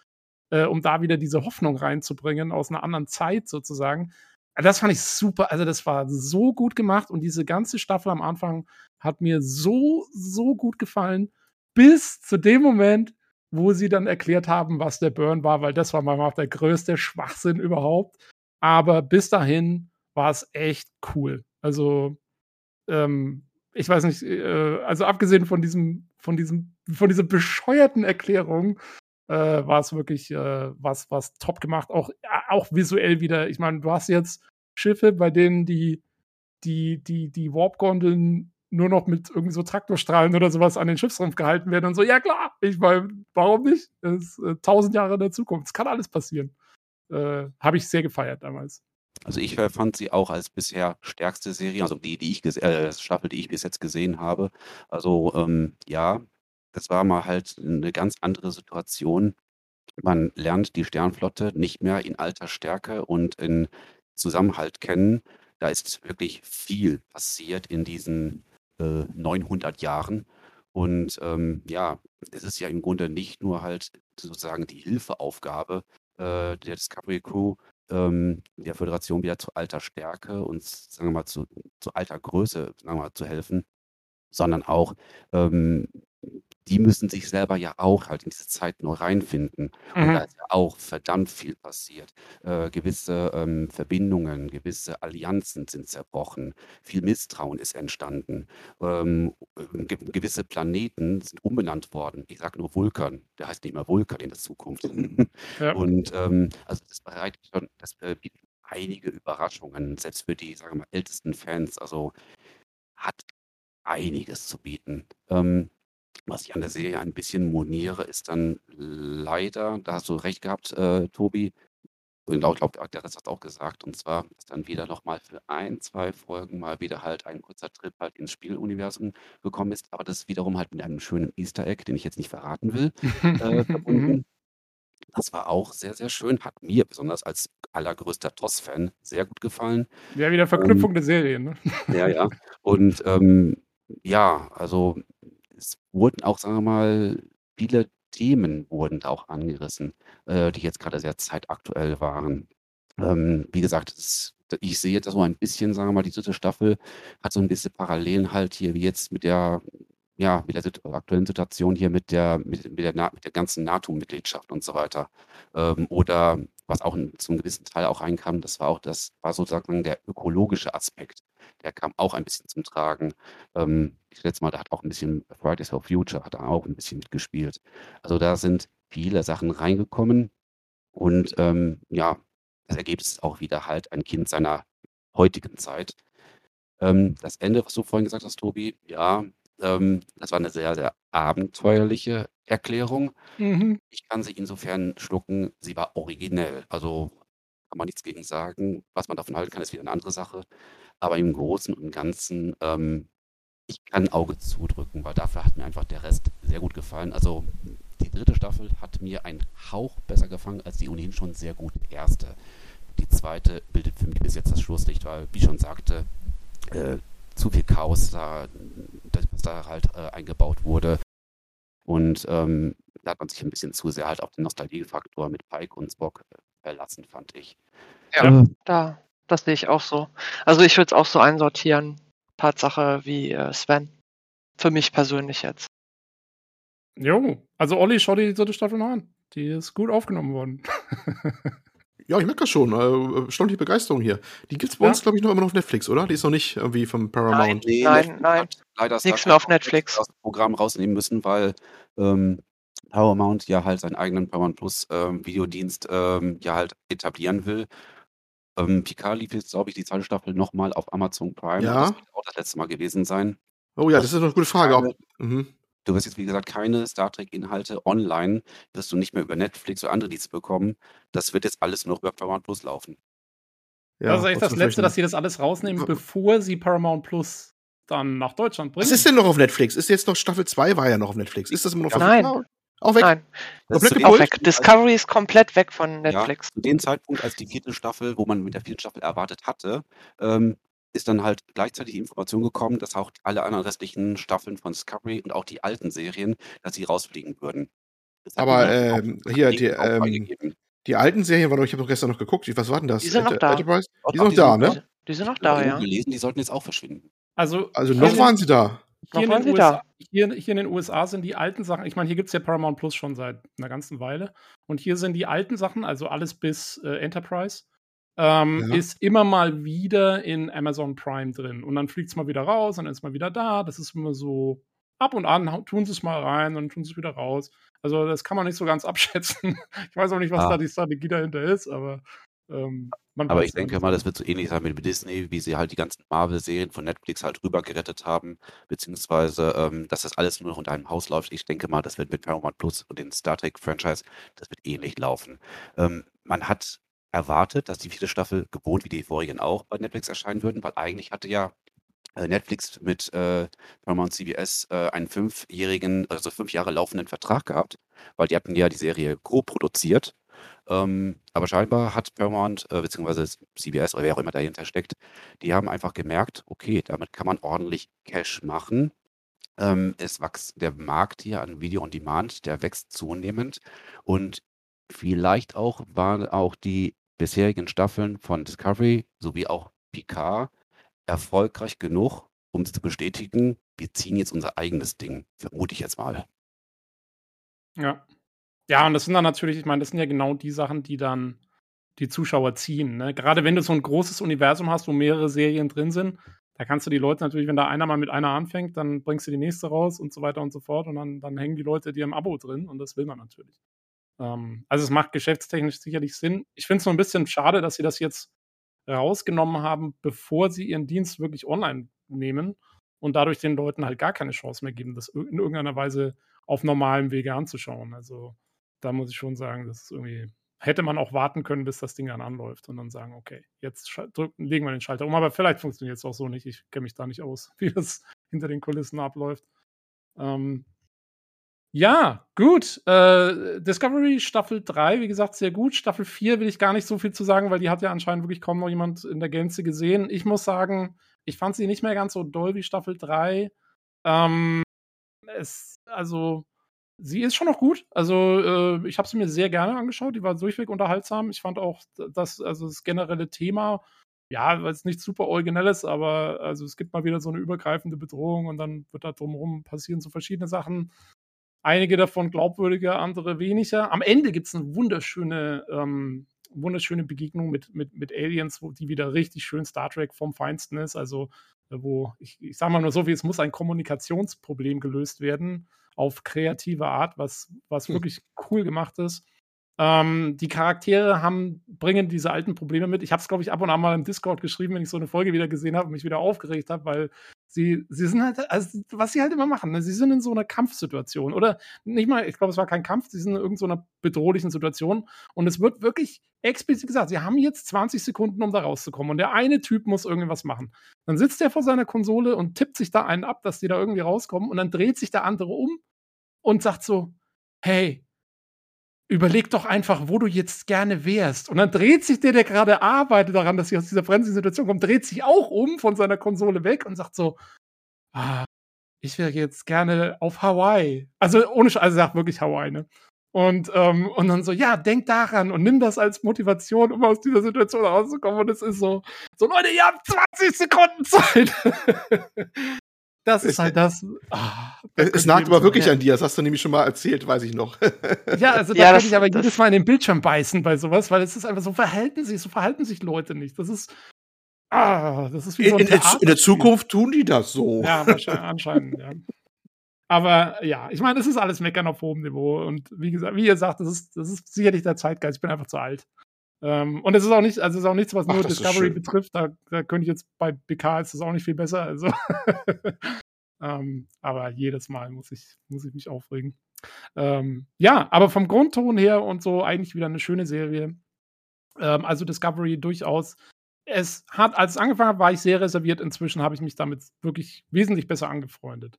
äh, um da wieder diese Hoffnung reinzubringen aus einer anderen Zeit sozusagen. Das fand ich super. Also, das war so gut gemacht und diese ganze Staffel am Anfang hat mir so, so gut gefallen, bis zu dem Moment, wo sie dann erklärt haben, was der Burn war, weil das war mal der größte Schwachsinn überhaupt. Aber bis dahin war es echt cool. Also, ähm, ich weiß nicht, äh, also abgesehen von diesem, von diesem, von dieser bescheuerten Erklärung, äh, war es wirklich äh, was, was top gemacht. Auch, auch visuell wieder. Ich meine, du hast jetzt Schiffe, bei denen die, die, die, die Warp-Gondeln nur noch mit irgendwie so Traktorstrahlen oder sowas an den Schiffsrumpf gehalten werden und so, ja klar, ich meine, warum nicht? Das ist äh, tausend Jahre in der Zukunft. Es kann alles passieren. Äh, Habe ich sehr gefeiert damals. Also ich fand sie auch als bisher stärkste Serie, also die, die ich äh, Staffel, die ich bis jetzt gesehen habe. Also ähm, ja, das war mal halt eine ganz andere Situation. Man lernt die Sternflotte nicht mehr in alter Stärke und in Zusammenhalt kennen. Da ist wirklich viel passiert in diesen äh, 900 Jahren. Und ähm, ja, es ist ja im Grunde nicht nur halt sozusagen die Hilfeaufgabe äh, der Discovery Crew, ähm, der Föderation wieder zu alter Stärke und sagen wir mal zu, zu alter Größe sagen wir mal, zu helfen, sondern auch ähm, die müssen sich selber ja auch halt in diese Zeit neu reinfinden. Und da ist ja auch verdammt viel passiert. Äh, gewisse ähm, Verbindungen, gewisse Allianzen sind zerbrochen. Viel Misstrauen ist entstanden. Ähm, ge gewisse Planeten sind umbenannt worden. Ich sage nur Vulkan. Der heißt nicht mehr Vulkan in der Zukunft. [laughs] Ja. Und ähm, also das bereitet schon, das äh, bietet einige Überraschungen, selbst für die, sagen wir mal, ältesten Fans. Also hat einiges zu bieten. Ähm, was ich an der Serie ein bisschen moniere, ist dann leider, da hast du recht gehabt, äh, Tobi, und ich glaube, der Rest hat auch gesagt, und zwar, dass dann wieder nochmal für ein, zwei Folgen mal wieder halt ein kurzer Trip halt ins Spieluniversum gekommen ist, aber das wiederum halt mit einem schönen Easter Egg, den ich jetzt nicht verraten will, äh, [laughs] verbunden. Das war auch sehr, sehr schön, hat mir besonders als allergrößter TOS-Fan sehr gut gefallen. Ja, wieder Verknüpfung ähm, der Serien, ne? Ja, ja. [laughs] Und ähm, ja, also es wurden auch, sagen wir mal, viele Themen wurden da auch angerissen, äh, die jetzt gerade sehr zeitaktuell waren. Ähm, wie gesagt, das, ich sehe das so ein bisschen, sagen wir mal, die dritte Staffel hat so ein bisschen Parallelen halt hier wie jetzt mit der ja, mit der aktuellen Situation hier mit der, mit, mit der, mit der ganzen NATO-Mitgliedschaft und so weiter. Ähm, oder was auch zum gewissen Teil auch reinkam, das war auch das, war sozusagen der ökologische Aspekt. Der kam auch ein bisschen zum Tragen. Ähm, ich letzte Mal, da hat auch ein bisschen Fridays for Future hat auch ein bisschen mitgespielt. Also da sind viele Sachen reingekommen und ähm, ja, das Ergebnis ist auch wieder halt ein Kind seiner heutigen Zeit. Ähm, das Ende, was du vorhin gesagt hast, Tobi, ja, ähm, das war eine sehr, sehr abenteuerliche Erklärung. Mhm. Ich kann sie insofern schlucken, sie war originell. Also kann man nichts gegen sagen. Was man davon halten kann, ist wieder eine andere Sache. Aber im Großen und Ganzen, ähm, ich kann ein Auge zudrücken, weil dafür hat mir einfach der Rest sehr gut gefallen. Also die dritte Staffel hat mir einen Hauch besser gefangen als die ohnehin schon sehr gute erste. Die zweite bildet für mich bis jetzt das Schlusslicht, weil, wie schon sagte, äh, zu viel Chaos da, das, was da halt äh, eingebaut wurde. Und ähm, da hat man sich ein bisschen zu sehr halt auf den Nostalgiefaktor mit Pike und Spock äh, verlassen, fand ich. Ja, ja. da, das sehe ich auch so. Also ich würde es auch so einsortieren. Tatsache wie äh, Sven. Für mich persönlich jetzt. Jo, also Olli, schau dir die dritte Staffel mal an. Die ist gut aufgenommen worden. [laughs] Ja, ich merke das schon. Äh, erstaunliche Begeisterung hier. Die gibt es bei ja. uns, glaube ich, noch immer noch auf Netflix, oder? Die ist noch nicht irgendwie vom Paramount. Nein, nein, nein. Leider Nichts mehr auf Netflix. aus dem Programm rausnehmen müssen, weil ähm, Paramount ja halt seinen eigenen Paramount Plus ähm, Videodienst ähm, ja halt etablieren will. Ähm, Picard lief jetzt, glaube ich, die zweite Staffel nochmal auf Amazon Prime. Ja. Das wird auch das letzte Mal gewesen sein. Oh ja, das, das ist eine gute Frage. Keine, mhm. Du wirst jetzt, wie gesagt, keine Star Trek-Inhalte online, wirst du nicht mehr über Netflix oder andere Dienste bekommen. Das wird jetzt alles nur über Paramount Plus laufen. Ja, das ist echt das Letzte, dass sie das alles rausnehmen, bevor sie Paramount Plus dann nach Deutschland bringen. Was ist denn noch auf Netflix? Ist jetzt noch Staffel 2 war ja noch auf Netflix. Ist das immer noch Nein. Auch weg? Nein. Komplett auch weg. Discovery ist komplett weg von Netflix. Ja, zu dem Zeitpunkt, als die vierte Staffel, wo man mit der vierten Staffel erwartet hatte, ähm, ist dann halt gleichzeitig die Information gekommen, dass auch alle anderen restlichen Staffeln von Discovery und auch die alten Serien, dass sie rausfliegen würden. Aber ähm, hier, die, ähm, die alten Serien, waren ich habe doch gestern noch geguckt. Was war denn das? Die sind noch da. Enterprise? Die sind noch da, ne? Die sind noch da, ja. Gelesen, die sollten jetzt auch verschwinden. Also, also noch waren sie da. Hier in, USA, hier, hier in, den USA, sind die alten Sachen, ich meine, hier gibt es ja Paramount Plus schon seit einer ganzen Weile. Und hier sind die alten Sachen, also alles bis äh, Enterprise, ähm, ja. ist immer mal wieder in Amazon Prime drin. Und dann fliegt es mal wieder raus und dann ist mal wieder da. Das ist immer so ab und an, tun sie es mal rein und tun sie es wieder raus. Also das kann man nicht so ganz [laughs] abschätzen. ich weiß auch nicht, was ah. da die Strategie dahinter ist, aber ähm, aber ich denke mal, das wird so ähnlich sein wie mit Disney, wie sie halt die ganzen Marvel-Serien von Netflix halt rüber gerettet haben, beziehungsweise, ähm, dass das alles nur noch unter einem Haus läuft. Ich denke mal, das wird mit Paramount Plus und den Star Trek-Franchise, das wird ähnlich laufen. Ähm, man hat erwartet, dass die vierte Staffel gewohnt wie die vorigen auch bei Netflix erscheinen würden, weil eigentlich hatte ja äh, Netflix mit äh, Paramount CBS äh, einen fünfjährigen, also fünf Jahre laufenden Vertrag gehabt, weil die hatten ja die Serie co-produziert. Ähm, aber scheinbar hat Paramount, äh, beziehungsweise CBS oder wer auch immer dahinter steckt, die haben einfach gemerkt, okay, damit kann man ordentlich Cash machen. Ähm, es wächst der Markt hier an Video on Demand, der wächst zunehmend und vielleicht auch waren auch die bisherigen Staffeln von Discovery sowie auch Picard erfolgreich genug, um zu bestätigen, wir ziehen jetzt unser eigenes Ding, vermute ich jetzt mal. Ja. Ja, und das sind dann natürlich, ich meine, das sind ja genau die Sachen, die dann die Zuschauer ziehen. Ne? Gerade wenn du so ein großes Universum hast, wo mehrere Serien drin sind, da kannst du die Leute natürlich, wenn da einer mal mit einer anfängt, dann bringst du die nächste raus und so weiter und so fort. Und dann, dann hängen die Leute dir im Abo drin und das will man natürlich. Ähm, also es macht geschäftstechnisch sicherlich Sinn. Ich finde es so ein bisschen schade, dass sie das jetzt rausgenommen haben, bevor sie ihren Dienst wirklich online nehmen und dadurch den Leuten halt gar keine Chance mehr geben, das in irgendeiner Weise auf normalem Wege anzuschauen. Also da muss ich schon sagen, das ist irgendwie hätte man auch warten können, bis das Ding dann anläuft und dann sagen, okay, jetzt drücken, legen wir den Schalter um. Aber vielleicht funktioniert es auch so nicht. Ich kenne mich da nicht aus, [laughs] wie das hinter den Kulissen abläuft. Ähm, ja, gut. Äh, Discovery Staffel 3, wie gesagt, sehr gut. Staffel 4 will ich gar nicht so viel zu sagen, weil die hat ja anscheinend wirklich kaum noch jemand in der Gänze gesehen. Ich muss sagen, ich fand sie nicht mehr ganz so doll wie Staffel 3. Ähm, es, also, sie ist schon noch gut. Also, äh, ich habe sie mir sehr gerne angeschaut. Die war durchweg unterhaltsam. Ich fand auch das, also das generelle Thema, ja, weil es nicht super originelles, aber also es gibt mal wieder so eine übergreifende Bedrohung und dann wird da drumherum passieren so verschiedene Sachen. Einige davon glaubwürdiger, andere weniger. Am Ende gibt es eine wunderschöne, ähm, wunderschöne Begegnung mit, mit, mit Aliens, wo die wieder richtig schön Star Trek vom Feinsten ist. Also, äh, wo ich, ich sage mal nur so, wie es muss ein Kommunikationsproblem gelöst werden auf kreative Art, was, was hm. wirklich cool gemacht ist. Ähm, die Charaktere haben, bringen diese alten Probleme mit. Ich habe es, glaube ich, ab und an mal im Discord geschrieben, wenn ich so eine Folge wieder gesehen habe und mich wieder aufgeregt habe, weil sie, sie sind halt, also was sie halt immer machen, ne? sie sind in so einer Kampfsituation oder nicht mal, ich glaube, es war kein Kampf, sie sind in irgendeiner bedrohlichen Situation und es wird wirklich explizit gesagt, sie haben jetzt 20 Sekunden, um da rauszukommen und der eine Typ muss irgendwas machen. Dann sitzt er vor seiner Konsole und tippt sich da einen ab, dass die da irgendwie rauskommen und dann dreht sich der andere um und sagt so, hey, überleg doch einfach, wo du jetzt gerne wärst. Und dann dreht sich der, der gerade arbeitet daran, dass sie aus dieser brenzlichen Situation kommt, dreht sich auch um von seiner Konsole weg und sagt so, ah, ich wäre jetzt gerne auf Hawaii. Also ohne, also sagt wirklich Hawaii, ne? Und, ähm, und dann so, ja, denk daran und nimm das als Motivation, um aus dieser Situation rauszukommen. Und es ist so, so Leute, ihr habt 20 Sekunden Zeit. [laughs] Das ist halt das. Ah, es nagt aber wirklich ja. an dir, das hast du nämlich schon mal erzählt, weiß ich noch. ja, also [laughs] da ja, kann ich aber jedes Mal in den Bildschirm beißen bei sowas, weil es ist einfach so verhalten sich, so verhalten sich Leute nicht. Das ist. Ah, das ist wie so ein in, in, in der Zukunft tun die das so. Ja, wahrscheinlich, anscheinend, ja. Aber ja, ich meine, es ist alles Meckern auf hohem Niveau. Und wie gesagt, wie ihr sagt, das ist, das ist sicherlich der Zeitgeist. Ich bin einfach zu alt. Ähm, und es ist auch nicht, also es ist auch nichts, was Ach, nur Discovery betrifft. Da, da, könnte ich jetzt bei BK ist das auch nicht viel besser. Also [laughs] ähm, aber jedes Mal muss ich, muss ich mich aufregen. Ähm, ja, aber vom Grundton her und so eigentlich wieder eine schöne Serie. Ähm, also Discovery durchaus. Es hat, als es angefangen hat, war ich sehr reserviert. Inzwischen habe ich mich damit wirklich wesentlich besser angefreundet.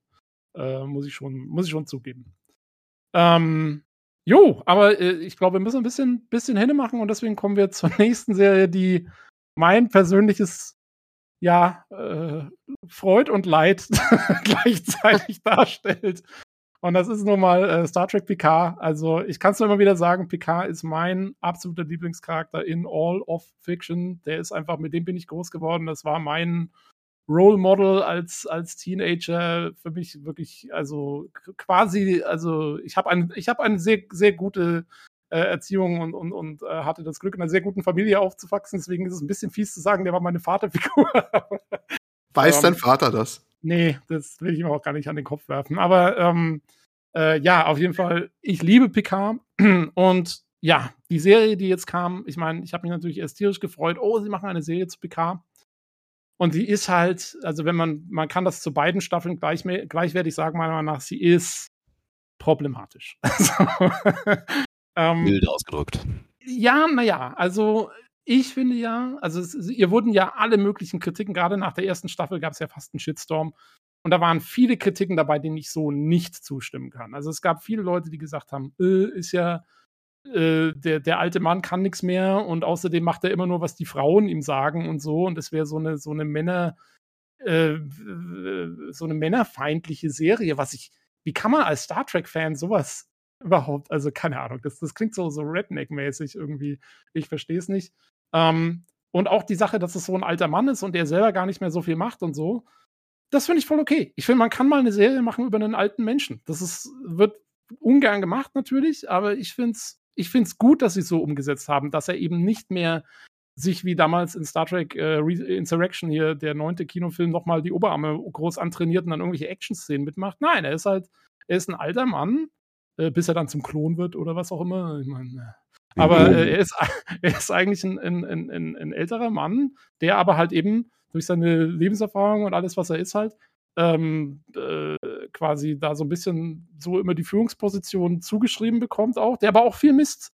Äh, muss ich schon, muss ich schon zugeben. Ähm, Jo, aber äh, ich glaube, wir müssen ein bisschen, bisschen Hände machen und deswegen kommen wir zur [laughs] nächsten Serie, die mein persönliches ja, äh, Freud und Leid [laughs] gleichzeitig [laughs] darstellt. Und das ist nun mal äh, Star Trek Picard. Also ich kann es nur immer wieder sagen, Picard ist mein absoluter Lieblingscharakter in all of Fiction. Der ist einfach, mit dem bin ich groß geworden. Das war mein Role Model als, als Teenager. Für mich wirklich, also quasi, also ich habe ein, ich eine sehr, sehr gute äh, Erziehung und, und, und äh, hatte das Glück, in einer sehr guten Familie aufzuwachsen. Deswegen ist es ein bisschen fies zu sagen, der war meine Vaterfigur. [laughs] Weiß ähm, dein Vater das? Nee, das will ich ihm auch gar nicht an den Kopf werfen. Aber ähm, äh, ja, auf jeden Fall, ich liebe Picard. [clears throat] Und ja, die Serie, die jetzt kam, ich meine, ich habe mich natürlich erst tierisch gefreut, oh, sie machen eine Serie zu Picard. Und sie ist halt, also wenn man, man kann das zu beiden Staffeln gleich, gleichwertig sagen, meiner Meinung nach, sie ist problematisch. [laughs] Also, ähm, Mild ausgedrückt. Ja, naja, also ich finde ja, also es, ihr wurden ja alle möglichen Kritiken, gerade nach der ersten Staffel gab es ja fast einen Shitstorm. Und da waren viele Kritiken dabei, denen ich so nicht zustimmen kann. Also es gab viele Leute, die gesagt haben, äh, ist ja, äh, der, der alte Mann kann nichts mehr und außerdem macht er immer nur, was die Frauen ihm sagen und so. Und es wäre so eine, so eine Männer, äh, so eine männerfeindliche Serie, was ich, wie kann man als Star Trek-Fan sowas überhaupt, also keine Ahnung, das, das klingt so, so Redneck-mäßig irgendwie. Ich verstehe es nicht. Ähm, und auch die Sache, dass es so ein alter Mann ist und der selber gar nicht mehr so viel macht und so, das finde ich voll okay. Ich finde, man kann mal eine Serie machen über einen alten Menschen. Das ist, wird ungern gemacht natürlich, aber ich finde es ich find's gut, dass sie es so umgesetzt haben, dass er eben nicht mehr sich wie damals in Star Trek äh, Insurrection hier, der neunte Kinofilm, nochmal die Oberarme groß antrainiert und dann irgendwelche Action-Szenen mitmacht. Nein, er ist halt, er ist ein alter Mann, äh, bis er dann zum Klon wird oder was auch immer. Ich meine, äh, aber äh, er, ist, [laughs] er ist eigentlich ein, ein, ein, ein, älterer Mann, der aber halt eben durch seine Lebenserfahrung und alles, was er ist, halt ähm, äh, quasi da so ein bisschen so immer die Führungsposition zugeschrieben bekommt auch, der aber auch viel Mist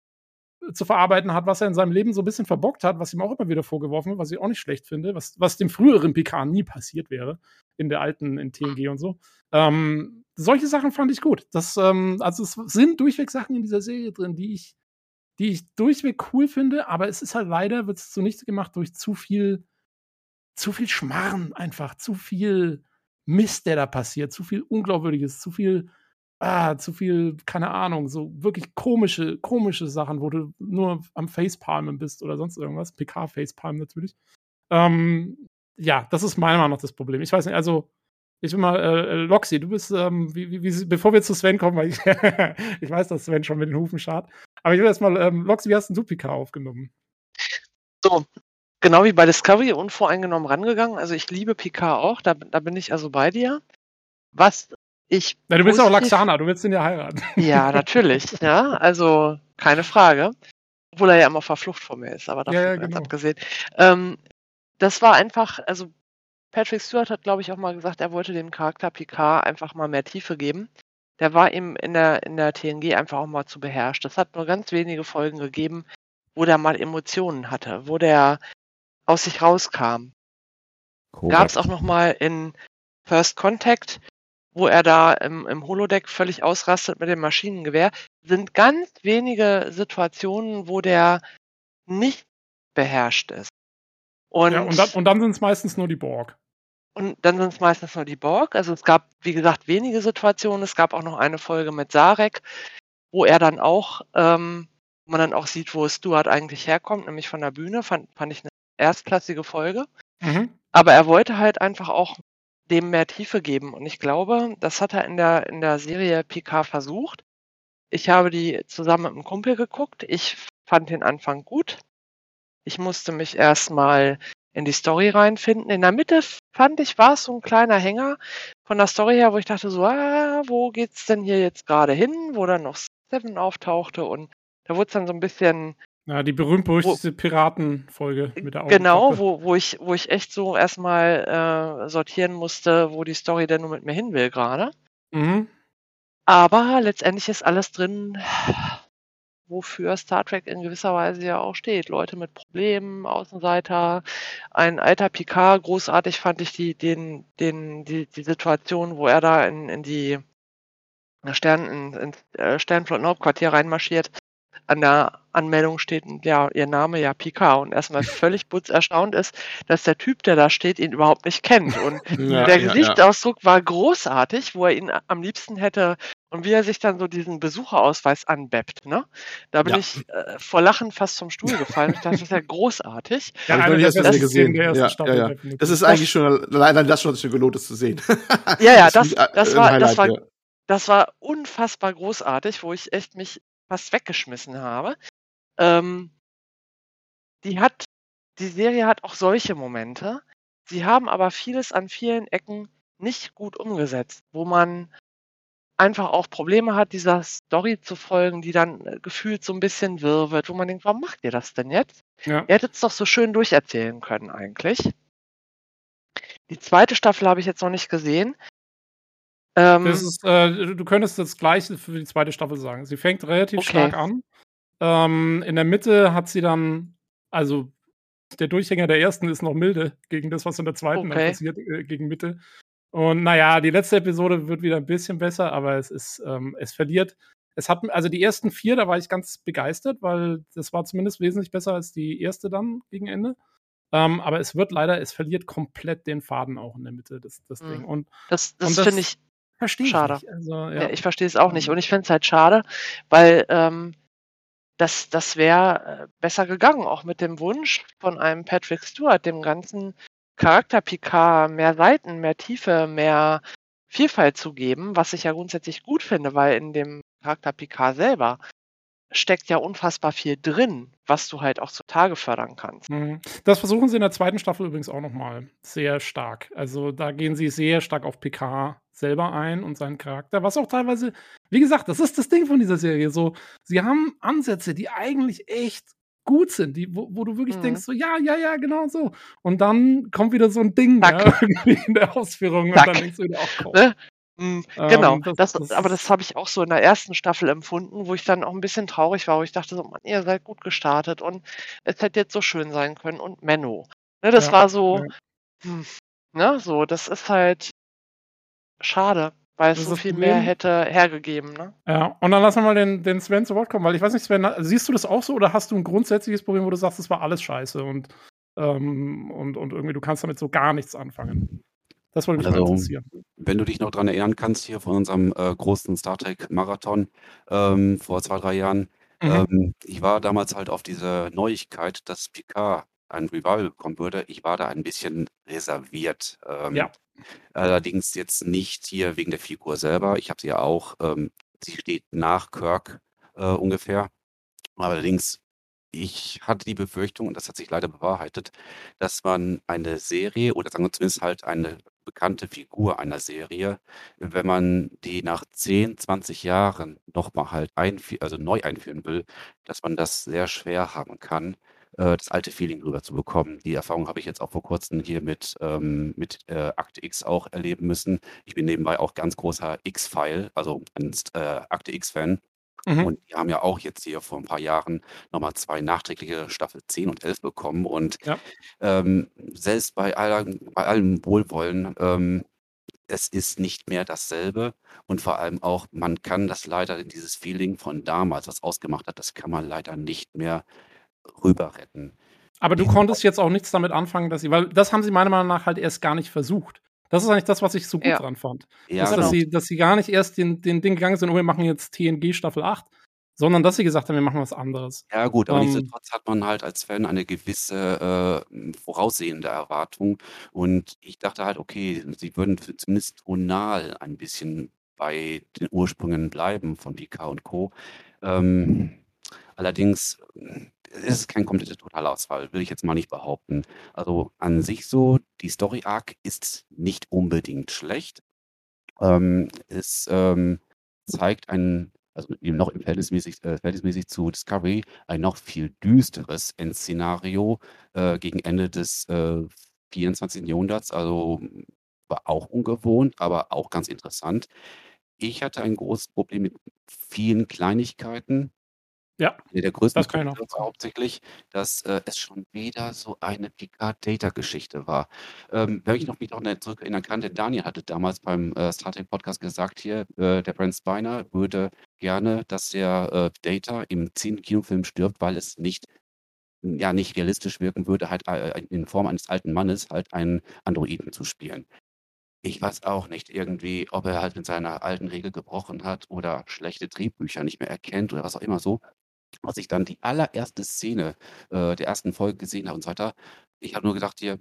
zu verarbeiten hat, was er in seinem Leben so ein bisschen verbockt hat, was ihm auch immer wieder vorgeworfen wird, was ich auch nicht schlecht finde, was, was dem früheren Picard nie passiert wäre, in der alten, in TNG und so. Ähm, solche Sachen fand ich gut. Das, ähm, also es sind durchweg Sachen in dieser Serie drin, die ich, die ich durchweg cool finde, aber es ist halt leider, wird es zunichte gemacht durch zu viel, zu viel Schmarren einfach, zu viel Mist, der da passiert, zu viel Unglaubwürdiges, zu viel ah, zu viel, keine Ahnung, so wirklich komische, komische Sachen, wo du nur am Facepalmen bist oder sonst irgendwas. PK-Facepalm natürlich. Ähm, ja, das ist meiner Meinung nach das Problem. Ich weiß nicht, also, ich will mal, äh, äh Loxi, du bist, ähm, wie, wie, bevor wir zu Sven kommen, weil ich, [laughs] ich weiß, dass Sven schon mit den Hufen schart. Aber ich will erstmal, ähm, Loxi, wie hast du PK aufgenommen? So, genau wie bei Discovery unvoreingenommen rangegangen. Also ich liebe PK auch, da, da bin ich also bei dir. Was ich. Na, du bist auch Laxana, du willst ihn ja heiraten. Ja, [laughs] natürlich. ja, also keine Frage. Obwohl er ja immer verflucht vor mir ist, aber davon ja, ja, genau. abgesehen. Ähm, das war einfach, also Patrick Stewart hat, glaube ich, auch mal gesagt, er wollte dem Charakter Picard einfach mal mehr Tiefe geben. Der war ihm in der, in der TNG einfach auch mal zu beherrscht. Das hat nur ganz wenige Folgen gegeben, wo der mal Emotionen hatte, wo der aus sich rauskam. Gab es auch noch mal in First Contact, wo er da im, im Holodeck völlig ausrastet mit dem Maschinengewehr, sind ganz wenige Situationen, wo der nicht beherrscht ist. Und, ja, und dann, und dann sind es meistens nur die Borg. Und dann sind es meistens nur die Borg. Also es gab, wie gesagt, wenige Situationen. Es gab auch noch eine Folge mit Sarek, wo er dann auch, ähm, man dann auch sieht, wo Stuart eigentlich herkommt, nämlich von der Bühne. Fand, fand ich eine erstklassige Folge. Mhm. Aber er wollte halt einfach auch dem mehr Tiefe geben. Und ich glaube, das hat er in der, in der Serie PK versucht. Ich habe die zusammen mit einem Kumpel geguckt. Ich fand den Anfang gut. Ich musste mich erstmal in die Story reinfinden. In der Mitte fand ich, war es so ein kleiner Hänger von der Story her, wo ich dachte so, ah, wo geht's denn hier jetzt gerade hin? Wo dann noch Seven auftauchte und da wurde es dann so ein bisschen ja, die berühmt-berüchtigte Piratenfolge mit der Augenklappe. Genau, wo, wo, ich, wo ich echt so erstmal äh, sortieren musste, wo die Story denn nur mit mir hin will gerade. Mhm. Aber letztendlich ist alles drin, wofür Star Trek in gewisser Weise ja auch steht. Leute mit Problemen, Außenseiter, ein alter Picard, großartig fand ich die, den, den, die, die Situation, wo er da in, in die Stern, in, in äh, Sternflottenhauptquartier reinmarschiert an der Anmeldung steht ja ihr Name ja Picard und erstmal [laughs] völlig putz erstaunt ist, dass der Typ, der da steht, ihn überhaupt nicht kennt. Und [laughs] Ja, der ja, ja. Gesichtsausdruck war großartig, wo er ihn am liebsten hätte und wie er sich dann so diesen Besucherausweis anbeppt, ne? Da bin Ja. ich äh, vor Lachen fast zum Stuhl gefallen. Ich dachte, das ist ja großartig. [laughs] Ja, ich der erst besten gesehen. Ja, ja, ja. definitiv. Das ist eigentlich schon, allein das schon gelohnt, das zu sehen. Ja, ja, das, ein- das war, das war ja. Das war unfassbar großartig, wo ich echt mich fast weggeschmissen habe. Ähm, die hat, die Serie hat auch solche Momente. Sie haben aber vieles an vielen Ecken nicht gut umgesetzt, wo man einfach auch Probleme hat, dieser Story zu folgen, die dann äh, gefühlt so ein bisschen wirr wird, wo man denkt, warum macht ihr das denn jetzt? Ja. Ihr hättet es doch so schön durcherzählen können eigentlich. Die zweite Staffel habe ich jetzt noch nicht gesehen. Ähm, Das ist, äh, du könntest das Gleiche für die zweite Staffel sagen. Sie fängt relativ Okay. stark an. Ähm, in der Mitte hat sie dann, also der Durchhänger der ersten ist noch milde gegen das, was in der zweiten Okay. passiert, äh, gegen Mitte. Und naja, die letzte Episode wird wieder ein bisschen besser, aber es ist, ähm, es verliert. Es hat, also die ersten vier, da war ich ganz begeistert, weil das war zumindest wesentlich besser als die erste dann gegen Ende. Ähm, aber es wird leider, es verliert komplett den Faden auch in der Mitte, das, das Mhm. Ding. Und das das und das- finde ich verstehe ich Schade. nicht. Also, Ja, ja. ich verstehe es auch nicht. Ähm. Und ich finde es halt schade, weil ähm, das, das wäre äh, besser gegangen, auch mit dem Wunsch von einem Patrick Stewart, dem ganzen Charakter Picard mehr Seiten, mehr Tiefe, mehr Vielfalt zu geben, was ich ja grundsätzlich gut finde, weil in dem Charakter Picard selber steckt ja unfassbar viel drin, was du halt auch zutage fördern kannst. Mhm. Das versuchen sie in der zweiten Staffel übrigens auch nochmal sehr stark. Also da gehen sie sehr stark auf Picard selber ein und seinen Charakter, was auch teilweise, wie gesagt, das ist das Ding von dieser Serie. So, sie haben Ansätze, die eigentlich echt gut sind, die, wo, wo du wirklich Mhm. denkst, so, ja, ja, ja, genau so. Und dann kommt wieder so ein Ding ja, [laughs] irgendwie in der Ausführung Zack. und dann denkst du wieder, komm. Ne? Ähm, Genau, das- das, das aber das habe ich auch so in der ersten Staffel empfunden, wo ich dann auch ein bisschen traurig war, wo ich dachte so, Mann, ihr seid gut gestartet und es hätte jetzt so schön sein können und Menno. Ne, das Ja, war so, ja. hm, ne, so, das ist halt schade, weil es so viel mehr hätte hergegeben, ne? Ja, und dann lassen wir mal den, den Sven zu Wort kommen, weil ich weiß nicht, Sven, siehst du das auch so oder hast du ein grundsätzliches Problem, wo du sagst, das war alles scheiße und, ähm, und, und irgendwie du kannst damit so gar nichts anfangen? Das wollte mich mal Also, interessieren. Wenn du dich noch dran erinnern kannst, hier von unserem äh, großen Star Trek-Marathon ähm, vor zwei, drei Jahren, Mhm. ähm, ich war damals halt auf diese Neuigkeit, dass Picard ein Revival bekommen würde. Ich war da ein bisschen reserviert. Ähm, Ja. Allerdings jetzt nicht hier wegen der Figur selber. Ich habe sie ja auch. Ähm, sie steht nach Kirk äh, ungefähr. Allerdings, ich hatte die Befürchtung, und das hat sich leider bewahrheitet, dass man eine Serie oder sagen wir zumindest halt eine bekannte Figur einer Serie, wenn man die nach 10, 20 Jahren nochmal halt einfü also neu einführen will, dass man das sehr schwer haben kann, äh, das alte Feeling rüber zu bekommen. Die Erfahrung habe ich jetzt auch vor kurzem hier mit, ähm, mit äh, Akte X auch erleben müssen. Ich bin nebenbei auch ganz großer X-File, also ein äh, Akte X-Fan. Mhm. Und die haben ja auch jetzt hier vor ein paar Jahren nochmal zwei nachträgliche Staffel 10 und 11 bekommen. Und Ja. ähm, selbst bei, aller, bei allem Wohlwollen, ähm, es ist nicht mehr dasselbe. Und vor allem auch, man kann das leider, dieses Feeling von damals, was ausgemacht hat, das kann man leider nicht mehr rüber retten. Aber du konntest jetzt auch nichts damit anfangen, dass sie, weil das haben sie meiner Meinung nach halt erst gar nicht versucht. Das ist eigentlich das, was ich so gut Ja. dran fand. Ja, ist, genau. dass, sie, dass sie gar nicht erst den, den Ding gegangen sind, oh, wir machen jetzt TNG Staffel 8, sondern dass sie gesagt haben, wir machen was anderes. Ja gut, aber Ähm, nichtsdestotrotz hat man halt als Fan eine gewisse äh, voraussehende Erwartung und ich dachte halt, okay, sie würden zumindest tonal ein bisschen bei den Ursprüngen bleiben von Picard und Co. Ähm, allerdings äh, ist es kein kompletter Totalausfall, will ich jetzt mal nicht behaupten. Also an sich so, die Story Arc ist nicht unbedingt schlecht. Ähm, es ähm, zeigt ein, also noch im verhältnismäßig, äh, verhältnismäßig zu Discovery, ein noch viel düsteres Endszenario äh, gegen Ende des äh, 24. Jahrhunderts. Also war auch ungewohnt, aber auch ganz interessant. Ich hatte ein großes Problem mit vielen Kleinigkeiten. Ja, Einer der größten das Punkte war hauptsächlich, dass, äh, es schon wieder so eine Picard-Data-Geschichte war. Ähm, wenn ich noch mich noch ne zurückerinnern kann, der Daniel hatte damals beim, äh, Star Trek Podcast gesagt hier, äh, der Brent Spiner würde gerne, dass der, äh, Data im 10. Kinofilm stirbt, weil es nicht ja, nicht realistisch wirken würde, halt, äh, in Form eines alten Mannes halt einen Androiden zu spielen. Ich weiß auch nicht irgendwie, ob er halt mit seiner alten Regel gebrochen hat oder schlechte Drehbücher nicht mehr erkennt oder was auch immer so. Als ich dann die allererste Szene, äh, der ersten Folge gesehen habe und so weiter, ich habe nur gedacht hier: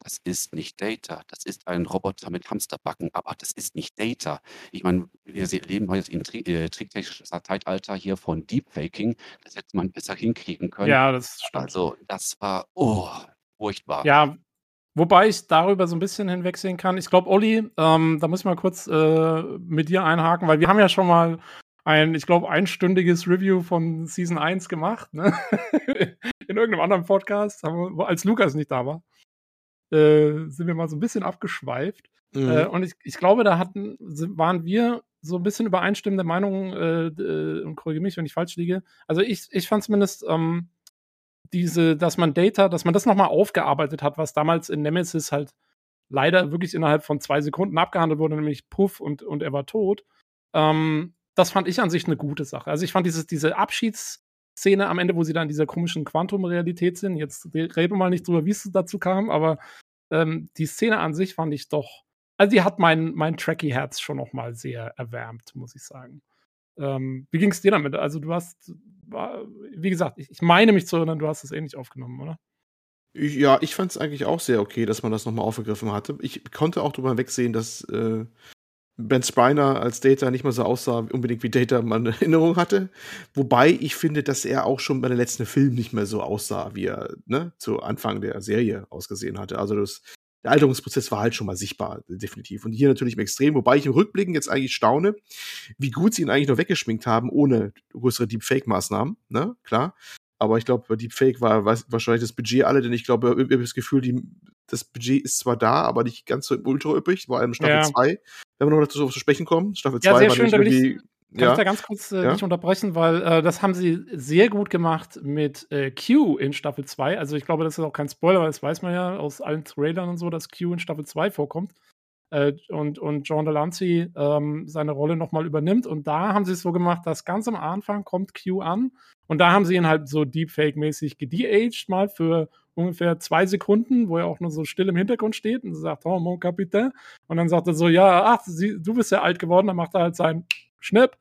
„Das ist nicht Data. Das ist ein Roboter mit Hamsterbacken, aber das ist nicht Data.“ Ich meine, wir leben heute im äh, tricktechnischen Zeitalter hier von Deepfaking. Das hätte man besser hinkriegen können. Ja, das stimmt. Also, das war, oh, furchtbar. Ja, wobei ich darüber so ein bisschen hinwegsehen kann. Ich glaube, Olli, ähm, da muss ich mal kurz äh, mit dir einhaken, weil wir haben ja schon mal ein, ich glaube, einstündiges Review von Season 1 gemacht, ne? [laughs] In irgendeinem anderen Podcast, wir, als Lukas nicht da war, äh, sind wir mal so ein bisschen abgeschweift. Mhm. Äh, und ich, ich glaube, da hatten, waren wir so ein bisschen übereinstimmende Meinungen äh, äh, und korrigiere mich, wenn ich falsch liege. Also ich, ich fand zumindest ähm, diese, dass man Data, dass man das nochmal aufgearbeitet hat, was damals in Nemesis halt leider wirklich innerhalb von zwei Sekunden abgehandelt wurde, nämlich Puff und, und er war tot. Ähm, das fand ich an sich eine gute Sache. Also ich fand dieses, diese Abschiedsszene am Ende, wo sie da in dieser komischen Quantum-Realität sind, jetzt reden wir mal nicht drüber, wie es dazu kam, aber ähm, die Szene an sich fand ich doch, also die hat mein, mein Tracky-Herz schon noch mal sehr erwärmt, muss ich sagen. Ähm, wie ging es dir damit? Also du hast, wie gesagt, ich, ich meine mich zu erinnern, du hast es ähnlich aufgenommen, oder? Ja, ich fand es eigentlich auch sehr okay, dass man das nochmal aufgegriffen hatte. Ich konnte auch drüber wegsehen, dass äh, Ben Spiner als Data nicht mal so aussah, unbedingt wie Data man in Erinnerung hatte. Wobei ich finde, dass er auch schon bei den letzten Filmen nicht mehr so aussah, wie er ne, zu Anfang der Serie ausgesehen hatte. Also das, der Alterungsprozess war halt schon mal sichtbar, definitiv. Und hier natürlich im Extrem, wobei ich im Rückblicken jetzt eigentlich staune, wie gut sie ihn eigentlich noch weggeschminkt haben, ohne größere Deepfake-Maßnahmen, ne, klar. Aber ich glaube, Deepfake war weiß, wahrscheinlich das Budget alle, denn ich glaube, ich habe das Gefühl, die, das Budget ist zwar da, aber nicht ganz so ultra üppig, vor allem Staffel Ja. 2. Wenn wir noch dazu zu sprechen kommen, Staffel 2 Ja, sehr war schön, irgendwie. Kann Ja, ich da ganz kurz äh, Ja. dich unterbrechen, weil äh, das haben sie sehr gut gemacht mit äh, Q in Staffel 2. Also ich glaube, das ist auch kein Spoiler, weil das weiß man ja aus allen Trailern und so, dass Q in Staffel 2 vorkommt. Äh, und, und John Delancey ähm, seine Rolle nochmal übernimmt. Und da haben sie es so gemacht, dass ganz am Anfang kommt Q an und da haben sie ihn halt so Deepfake-mäßig gedeaged, mal für ungefähr zwei Sekunden, wo er auch nur so still im Hintergrund steht und sagt, oh, mon Capitaine. Und dann sagt er so, ja, ach, sie, du bist ja alt geworden, dann macht er halt seinen Schnipp.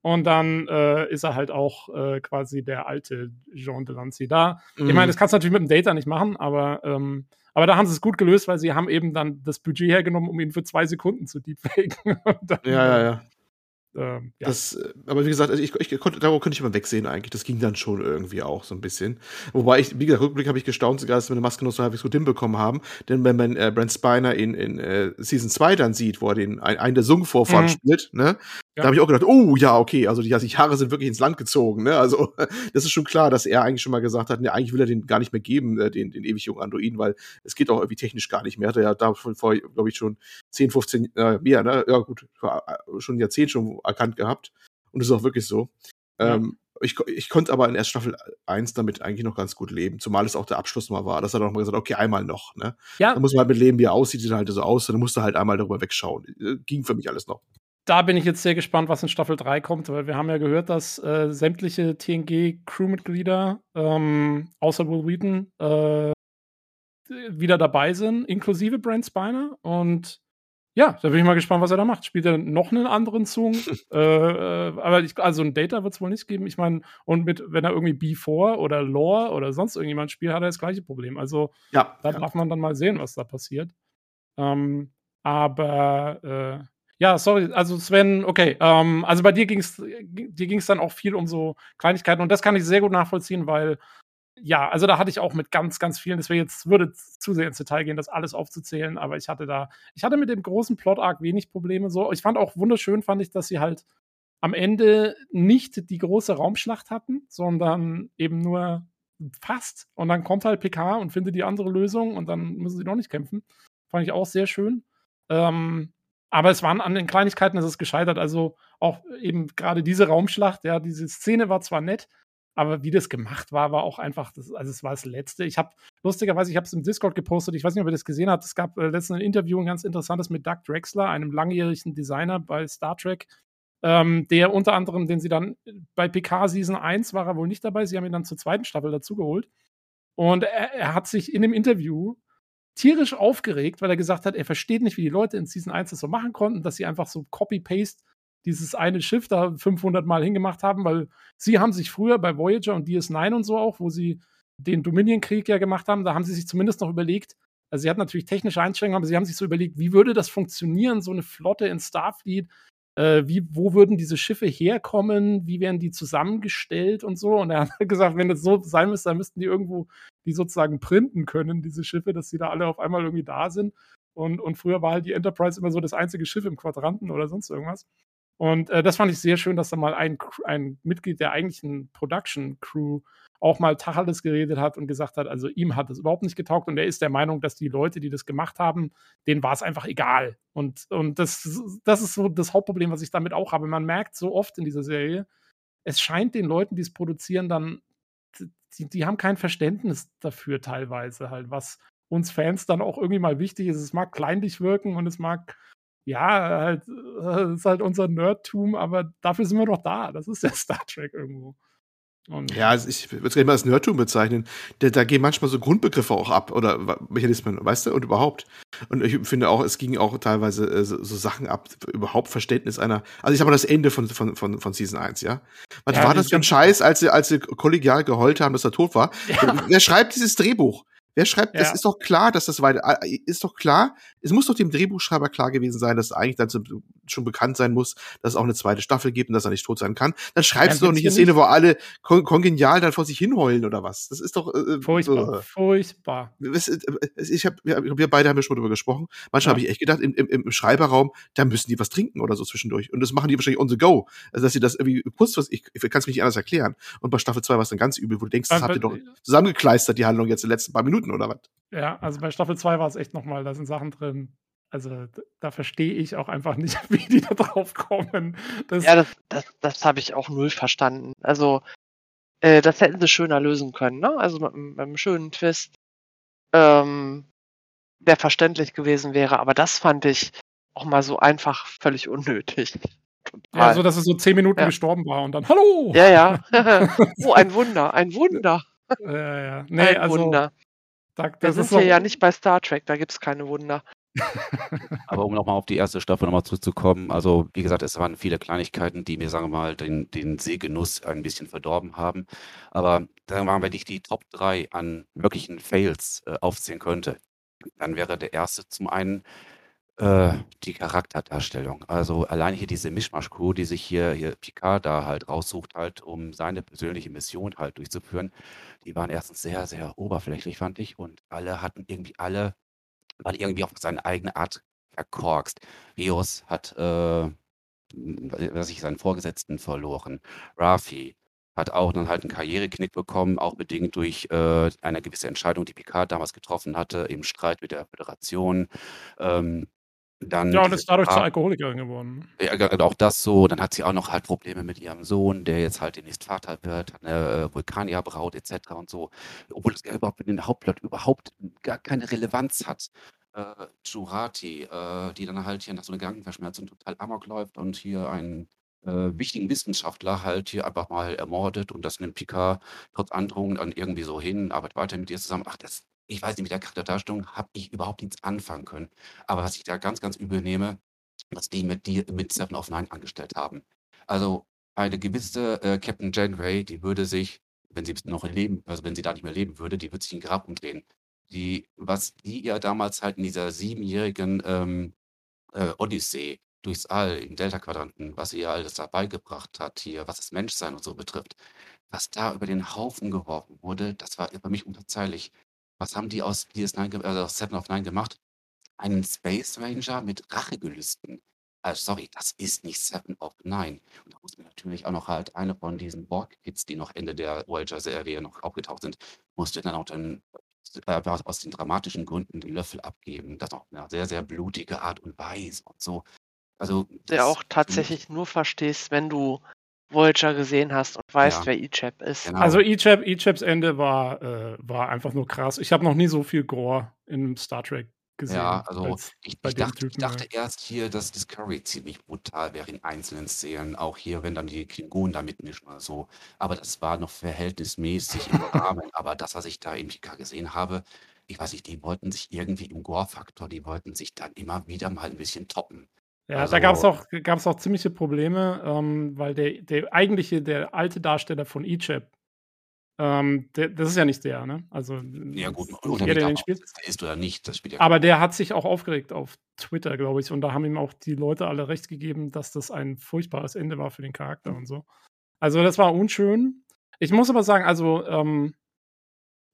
Und dann äh, ist er halt auch äh, quasi der alte Jean Delancey da. Ich Mhm. meine, das kannst du natürlich mit dem Data nicht machen, aber, ähm, aber da haben sie es gut gelöst, weil sie haben eben dann das Budget hergenommen, um ihn für zwei Sekunden zu deepfaken. [laughs] Dann, ja, ja, ja. Ähm, ja. Das, äh, aber wie gesagt, also ich, ich konnte, darauf könnte ich mal wegsehen eigentlich. Das ging dann schon irgendwie auch so ein bisschen. Wobei ich, wie gesagt, Rückblick habe ich gestaunt, sogar, dass wir eine Maske noch so halbwegs gut hinbekommen haben. Denn wenn man äh, Brent Spiner in, in äh, Season 2 dann sieht, wo er den ein, einen der Sung-Vorfahren Mhm. spielt, ne? Ja. Da habe ich auch gedacht, oh ja, okay, also die, also die Haare sind wirklich ins Land gezogen, ne? Also [laughs] das ist schon klar, dass er eigentlich schon mal gesagt hat, ne, eigentlich will er den gar nicht mehr geben, äh, den, den ewig jungen Androiden, weil es geht auch irgendwie technisch gar nicht mehr. Hat er ja da vor, glaube ich, schon 10, 15, äh, mehr, ne? Ja, gut, äh, schon ein Jahrzehnt schon erkannt gehabt. Und das ist auch wirklich so. Ja. Ähm, ich, ich konnte aber in erst Staffel 1 damit eigentlich noch ganz gut leben, zumal es auch der Abschluss mal war. Das hat er noch mal gesagt, okay, einmal noch, ne? ja, Da muss man halt mit leben, wie er aussieht, sieht halt so aus, dann musst du halt einmal darüber wegschauen. Äh, Ging für mich alles noch. Da bin ich jetzt sehr gespannt, was in Staffel 3 kommt, weil wir haben ja gehört, dass äh, sämtliche TNG-Crewmitglieder, ähm, außer Will Wheaton, äh, wieder dabei sind, inklusive Brent Spiner. Und ja, da bin ich mal gespannt, was er da macht. Spielt er noch einen anderen Song? [laughs] äh, äh, aber ich, also ein Data wird es wohl nicht geben. Ich meine, und mit, wenn er irgendwie B4 oder Lore oder sonst irgendjemand spielt, hat er das gleiche Problem. Also Ja, da ja. darf man dann mal sehen, was da passiert. Ähm, aber äh, ja, sorry, also Sven, okay, ähm, also bei dir ging es dir ging's dann auch viel um so Kleinigkeiten und das kann ich sehr gut nachvollziehen, weil ja, also da hatte ich auch mit ganz, ganz vielen, das wäre jetzt, würde zu sehr ins Detail gehen, das alles aufzuzählen, aber ich hatte da, ich hatte mit dem großen Plot-Arc wenig Probleme. So, ich fand auch wunderschön, fand ich, dass sie halt am Ende nicht die große Raumschlacht hatten, sondern eben nur fast. Und dann kommt halt PK und findet die andere Lösung und dann müssen sie noch nicht kämpfen. Fand ich auch sehr schön. Ähm, aber es waren an den Kleinigkeiten, es ist gescheitert. Also auch eben gerade diese Raumschlacht, ja, diese Szene war zwar nett, Aber wie das gemacht war, war auch einfach, das, also es war das Letzte. Ich habe, lustigerweise, ich habe es im Discord gepostet, ich weiß nicht, ob ihr das gesehen habt, es gab äh, letztens ein Interview, ein ganz interessantes mit Doug Drexler, einem langjährigen Designer bei Star Trek, ähm, der unter anderem, den sie dann bei PK Season 1 war er wohl nicht dabei, sie haben ihn dann zur zweiten Staffel dazugeholt. Und er, er hat sich in dem Interview tierisch aufgeregt, weil er gesagt hat, er versteht nicht, wie die Leute in Season 1 das so machen konnten, dass sie einfach so Copy-Paste dieses eine Schiff da 500 Mal hingemacht haben, weil sie haben sich früher bei Voyager und DS9 und so auch, wo sie den Dominion-Krieg ja gemacht haben, da haben sie sich zumindest noch überlegt, also sie hatten natürlich technische Einschränkungen, aber sie haben sich so überlegt, wie würde das funktionieren, so eine Flotte in Starfleet, äh, wie, wo würden diese Schiffe herkommen, wie werden die zusammengestellt und so. Und er hat [laughs] gesagt, wenn das so sein müsste, dann müssten die irgendwo die sozusagen printen können, diese Schiffe, dass sie da alle auf einmal irgendwie da sind. Und, und früher war halt die Enterprise immer so das einzige Schiff im Quadranten oder sonst irgendwas. Und äh, das fand ich sehr schön, dass da mal ein, ein Mitglied der eigentlichen Production Crew auch mal Tacheles geredet hat und gesagt hat, also ihm hat es überhaupt nicht getaugt und er ist der Meinung, dass die Leute, die das gemacht haben, denen war es einfach egal. Und, und das, das ist so das Hauptproblem, was ich damit auch habe. Man merkt so oft in dieser Serie, es scheint den Leuten, die es produzieren, dann, die, die haben kein Verständnis dafür teilweise halt, was uns Fans dann auch irgendwie mal wichtig ist. Es mag kleinlich wirken und es mag ja, halt, das äh, ist halt unser Nerdtum, aber dafür sind wir doch da. Das ist ja [laughs] Star Trek irgendwo. Und ja, also ich würde es gerne mal als Nerdtum bezeichnen. Da, da, gehen manchmal so Grundbegriffe auch ab oder Mechanismen, weißt du, und überhaupt. Und ich finde auch, es gingen auch teilweise äh, so, so, Sachen ab, überhaupt Verständnis einer. Also ich sag mal das Ende von, von, von, von Season 1, ja. Was ja, war das für ein Scheiß, als sie, als sie kollegial geheult haben, dass er tot war? Ja. Wer schreibt dieses Drehbuch? Wer schreibt, ja. das ist doch klar, dass das weiter, äh, ist doch klar, es muss doch dem Drehbuchschreiber klar gewesen sein, dass eigentlich dann schon bekannt sein muss, dass es auch eine zweite Staffel gibt und dass er nicht tot sein kann. Dann schreibst ja, du doch nicht eine Szene, wo alle kon kongenial dann vor sich hinheulen oder was. Das ist doch, äh, äh furchtbar, äh, furchtbar. Ich hab, wir beide haben ja schon darüber gesprochen. Manchmal ja. habe ich echt gedacht, im, im, im Schreiberraum, da müssen die was trinken oder so zwischendurch. Und das machen die wahrscheinlich on the go. Also, dass sie das irgendwie kurzfristig, ich, ich kann es mir nicht anders erklären. Und bei Staffel 2 war es dann ganz übel, wo du denkst, das habt ihr doch zusammengekleistert, die Handlung jetzt in den letzten paar Minuten oder was? Ja, also bei Staffel 2 war es echt nochmal, da sind Sachen drin. Also da verstehe ich auch einfach nicht, [laughs] wie die da drauf kommen. Das ja, das, das, das habe ich auch null verstanden. Also äh, das hätten sie schöner lösen können, ne? Also mit, mit einem schönen Twist, ähm, der verständlich gewesen wäre. Aber das fand ich auch mal so einfach völlig unnötig. Total. Ja, so dass es so zehn Minuten ja. gestorben war und dann Hallo! Ja, ja. [laughs] [laughs] oh, ein Wunder, ein Wunder. Ja, ja. Nee, ein also, Wunder. Da, Wir sind hier ja nicht bei Star Trek, da gibt es keine Wunder. Aber um nochmal auf die erste Staffel nochmal zurückzukommen, also wie gesagt, es waren viele Kleinigkeiten, die mir, sagen wir mal, den, den Sehgenuss ein bisschen verdorben haben. Aber wir mal, wenn ich die Top 3 an wirklichen Fails äh, aufzählen könnte, dann wäre der erste zum einen äh, die Charakterdarstellung. Also alleine hier diese Mischmasch-Crew, die sich hier, hier Picard da halt raussucht, halt, um seine persönliche Mission halt durchzuführen, die waren erstens sehr, sehr oberflächlich, fand ich. Und alle hatten irgendwie alle, waren irgendwie auf seine eigene Art verkorkst. Rios hat, äh, was ich, seinen Vorgesetzten verloren. Rafi hat auch dann halt einen Karriereknick bekommen, auch bedingt durch äh, eine gewisse Entscheidung, die Picard damals getroffen hatte, im Streit mit der Föderation. Ähm, dann ja, und ist dadurch zur Alkoholikerin geworden. Ja, auch das so. Dann hat sie auch noch halt Probleme mit ihrem Sohn, der jetzt halt demnächst Vater wird, eine äh, Vulkanierbraut etc. und so. Obwohl es überhaupt in den Hauptplot überhaupt gar keine Relevanz hat. Äh, Jurati, äh, die dann halt hier nach so einer Gedankenverschmelzung total amok läuft und hier einen äh, wichtigen Wissenschaftler halt hier einfach mal ermordet und das nimmt Picard trotz Androhung dann irgendwie so hin, arbeitet weiter mit ihr zusammen. Ach, das ich weiß nicht, mit der Charakterdarstellung habe ich überhaupt nichts anfangen können. Aber was ich da ganz, ganz übel nehme, was die mit, die mit Seven of Nine angestellt haben. Also eine gewisse äh, Captain Janeway, die würde sich, wenn sie noch leben, also wenn sie da nicht mehr leben würde, die würde sich in Grab umdrehen. Die, was die ja damals halt in dieser siebenjährigen ähm, äh, Odyssee durchs All im Delta-Quadranten, was ja alles dabei gebracht hat, hier, was das Menschsein und so betrifft, was da über den Haufen geworfen wurde, das war für mich unverzeihlich. Was haben die aus DS9, also aus Seven of Nine gemacht? Einen Space Ranger mit Rachegelüsten. Also sorry, das ist nicht Seven of Nine. Und da muss mir natürlich auch noch halt eine von diesen Borg-Kids, die noch Ende der Voyager-Serie noch aufgetaucht sind, musste dann auch dann äh, aus den dramatischen Gründen den Löffel abgeben. Das auf eine sehr, sehr blutige Art und Weise und so. Also, Der auch tatsächlich nur verstehst, wenn du Voyager gesehen hast und weißt, Ja. wer Ichab ist. Genau. Also Ichab, Ichabs Ende war, äh, war einfach nur krass. Ich habe noch nie so viel Gore in Star Trek gesehen. Ja, also als ich, ich, dachte, ich dachte erst hier, dass Discovery ziemlich brutal wäre in einzelnen Szenen, auch hier, wenn dann die Klingonen da mitmischen oder so. Aber das war noch verhältnismäßig im [laughs] Rahmen. Aber das, was ich da in PK gesehen habe, ich weiß nicht, die wollten sich irgendwie im Gore-Faktor, die wollten sich dann immer wieder mal ein bisschen toppen. Ja, Also- da gab es auch, gab's auch ziemliche Probleme, ähm, weil der, der eigentliche, der alte Darsteller von Ichab, ähm, der, das ist ja nicht der, ne? Also Ja gut, oder der, der den spielt. ist oder nicht, das spielt ja Aber der hat sich auch aufgeregt auf Twitter, glaube ich. Und da haben ihm auch die Leute alle recht gegeben, dass das ein furchtbares Ende war für den Charakter und so. Also das war unschön. Ich muss aber sagen, also ähm,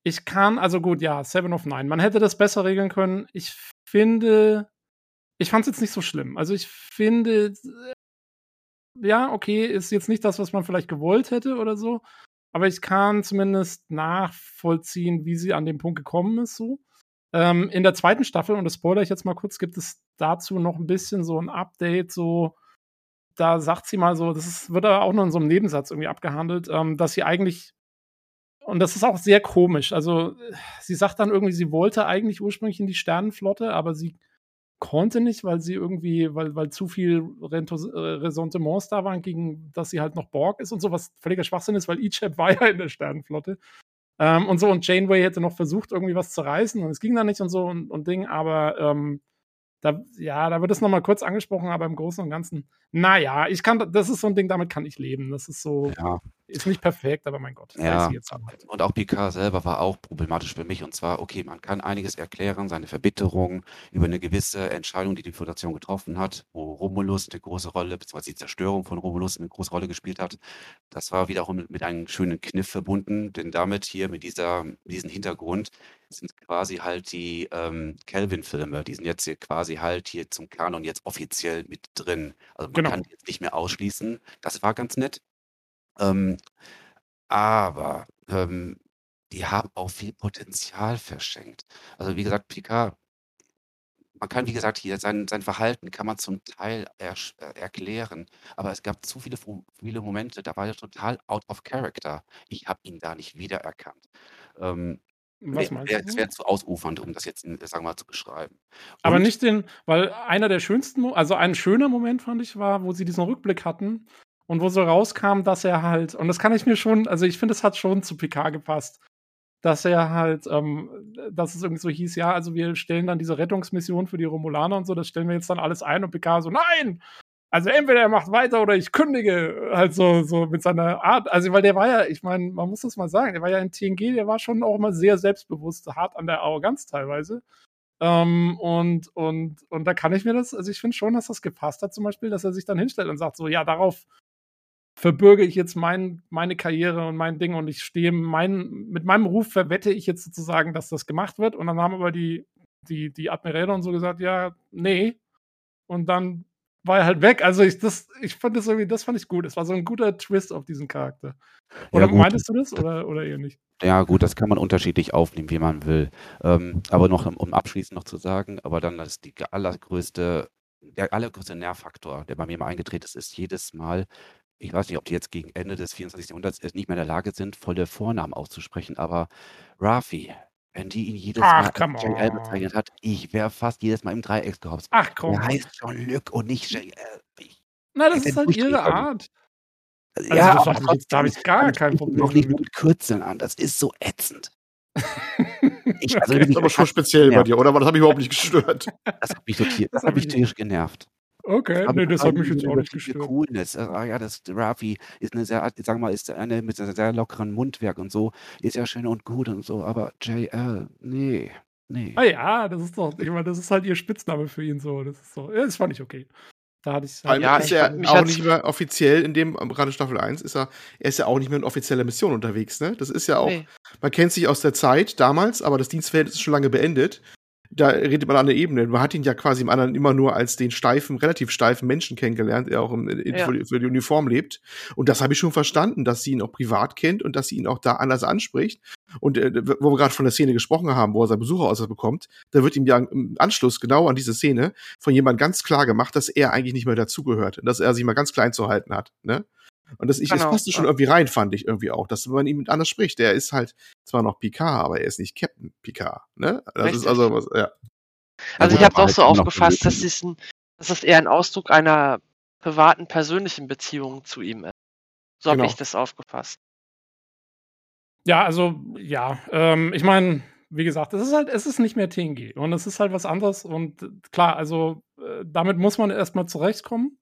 ich kann, also gut, ja, Seven of Nine. Man hätte das besser regeln können. Ich finde, ich fand es jetzt nicht so schlimm. Also ich finde, ja, okay, ist jetzt nicht das, was man vielleicht gewollt hätte oder so. Aber ich kann zumindest nachvollziehen, wie sie an den Punkt gekommen ist, so. Ähm, in der zweiten Staffel, und das spoilere ich jetzt mal kurz, gibt es dazu noch ein bisschen so ein Update, so, da sagt sie mal so, das ist, wird aber auch nur in so einem Nebensatz irgendwie abgehandelt, ähm, dass sie eigentlich, und das ist auch sehr komisch, also sie sagt dann irgendwie, sie wollte eigentlich ursprünglich in die Sternenflotte, aber sie konnte nicht, weil sie irgendwie, weil, weil zu viel äh, Ressentiments da waren, gegen dass sie halt noch Borg ist und so, was völliger Schwachsinn ist, weil Ichab war [laughs] ja in der Sternenflotte. Ähm, und so, und Janeway hätte noch versucht, irgendwie was zu reißen und es ging dann nicht und so und, und Ding, aber ähm, da, ja, da wird es nochmal kurz angesprochen, aber im Großen und Ganzen, naja, ich kann, das ist so ein Ding, damit kann ich leben. Das ist so, Ja, ist nicht perfekt, aber mein Gott, Ja. und auch Picard selber war auch problematisch für mich. Und zwar, okay, man kann einiges erklären, seine Verbitterung über eine gewisse Entscheidung, die die Föderation getroffen hat, wo Romulus eine große Rolle, beziehungsweise die Zerstörung von Romulus eine große Rolle gespielt hat. Das war wiederum mit, mit einem schönen Kniff verbunden, denn damit hier mit dieser, mit diesem Hintergrund sind quasi halt die ähm, Kelvin-Filme, die sind jetzt hier quasi halt hier zum Kanon jetzt offiziell mit drin. Also man Genau. kann die jetzt nicht mehr ausschließen. Das war ganz nett. Ähm, aber ähm, die haben auch viel Potenzial verschenkt. Also wie gesagt, Picard, man kann, wie gesagt, hier sein, sein Verhalten kann man zum Teil ersch- äh, erklären, aber es gab zu viele, viele Momente, da war er total out of character. Ich habe ihn da nicht wiedererkannt. Ähm, Was wär-? Es wäre zu ausufernd, um das jetzt, in- sagen wir mal, zu beschreiben. Aber Und- nicht den, weil einer der schönsten, also ein schöner Moment fand ich war, wo sie diesen Rückblick hatten und wo so rauskam, dass er halt, und das kann ich mir schon, also ich finde, es hat schon zu PK gepasst, dass er halt, ähm, dass es irgendwie so hieß, ja, also wir stellen dann diese Rettungsmission für die Romulaner und so, das stellen wir jetzt dann alles ein und PK so, nein! Also entweder er macht weiter oder ich kündige, halt so, so mit seiner Art. Also, weil der war ja, ich meine, man muss das mal sagen, der war ja in TNG, der war schon auch mal sehr selbstbewusst, hart an der Arroganz teilweise. Ähm, und, und, und da kann ich mir das, also ich finde schon, dass das gepasst hat, zum Beispiel, dass er sich dann hinstellt und sagt, so, ja, darauf verbürge ich jetzt mein, meine Karriere und mein Ding und ich stehe mein, mit meinem Ruf verwette ich jetzt sozusagen, dass das gemacht wird. Und dann haben aber die, die, die Admiräle und so gesagt, ja, nee. Und dann war er halt weg. Also ich, das, ich fand das irgendwie, das fand ich gut. Es war so ein guter Twist auf diesen Charakter. Oder gut. meintest du das oder, oder eher nicht? Ja, gut, das kann man unterschiedlich aufnehmen, wie man will. Ähm, aber noch, um- um abschließend noch zu sagen, aber dann das die allergrößte, der allergrößte Nervfaktor, der bei mir mal eingetreten ist, ist jedes Mal, ich weiß nicht, ob die jetzt gegen Ende des 24. Jahrhunderts nicht mehr in der Lage sind, volle Vornamen auszusprechen, aber Rafi, wenn die ihn jedes Ach, Mal als JL on. bezeichnet hat, ich wäre fast jedes Mal im Dreieck gehopst. Ach komm. Er heißt Jean-Luc und nicht JL. Ich, Na, das ist halt ihre. Art. Also, ja, das aber ich jetzt- da hab ich gar trotzdem, kein ich Problem Noch nicht mit Kürzeln an, das ist so ätzend. Ich, also Okay. wirklich, ist aber schon das, speziell bei dir, oder? Aber das hat mich überhaupt nicht gestört. das hat mich Das das hat mich- tierisch genervt. Okay, nee, das hat mich jetzt auch nicht gestört. Coolness. äh, Ah ja, das Rafi ist eine sehr, ich sag mal, ist eine mit einem sehr lockeren Mundwerk und so, ist ja schön und gut und so, aber JL, nee, nee. Ah ja, das ist doch, ich meine, das ist halt ihr Spitzname für ihn so. Das ist so, das fand ich okay. Da hatte ich allem Ja, ist er auch hat's- nicht mehr offiziell in dem, gerade Staffel 1, ist er, er ist ja auch nicht mehr in offizieller Mission unterwegs, ne? Das ist ja auch, Nee. man kennt sich aus der Zeit damals, aber das Dienstverhältnis ist schon lange beendet. Da redet man an der Ebene. Man hat ihn ja quasi im anderen immer nur als den steifen, relativ steifen Menschen kennengelernt, der auch im, in, Ja. für, die, für die Uniform lebt. Und das habe ich schon verstanden, dass sie ihn auch privat kennt und dass sie ihn auch da anders anspricht. Und äh, wo wir gerade von der Szene gesprochen haben, wo er seinen Besucherausweis bekommt, da wird ihm ja im Anschluss genau an diese Szene von jemand ganz klar gemacht, dass er eigentlich nicht mehr dazugehört und dass er sich mal ganz klein zu halten hat. Ne? Und das, ich, das Genau, passte schon irgendwie rein, fand ich irgendwie auch, dass man ihm anders spricht. Der ist halt zwar noch Picard, aber er ist nicht Captain Picard, ne? Das ist Richtig. also was, ja. Also ich habe aber auch halt so aufgefasst, dass, benötigen. diesen, dass das eher ein Ausdruck einer privaten, persönlichen Beziehung zu ihm ist. So habe Genau. ich das aufgefasst. Ja, also ja, ähm, ich meine, wie gesagt, es ist halt, es ist nicht mehr TNG und es ist halt was anderes und äh, klar, also äh, damit muss man erstmal zurechtkommen.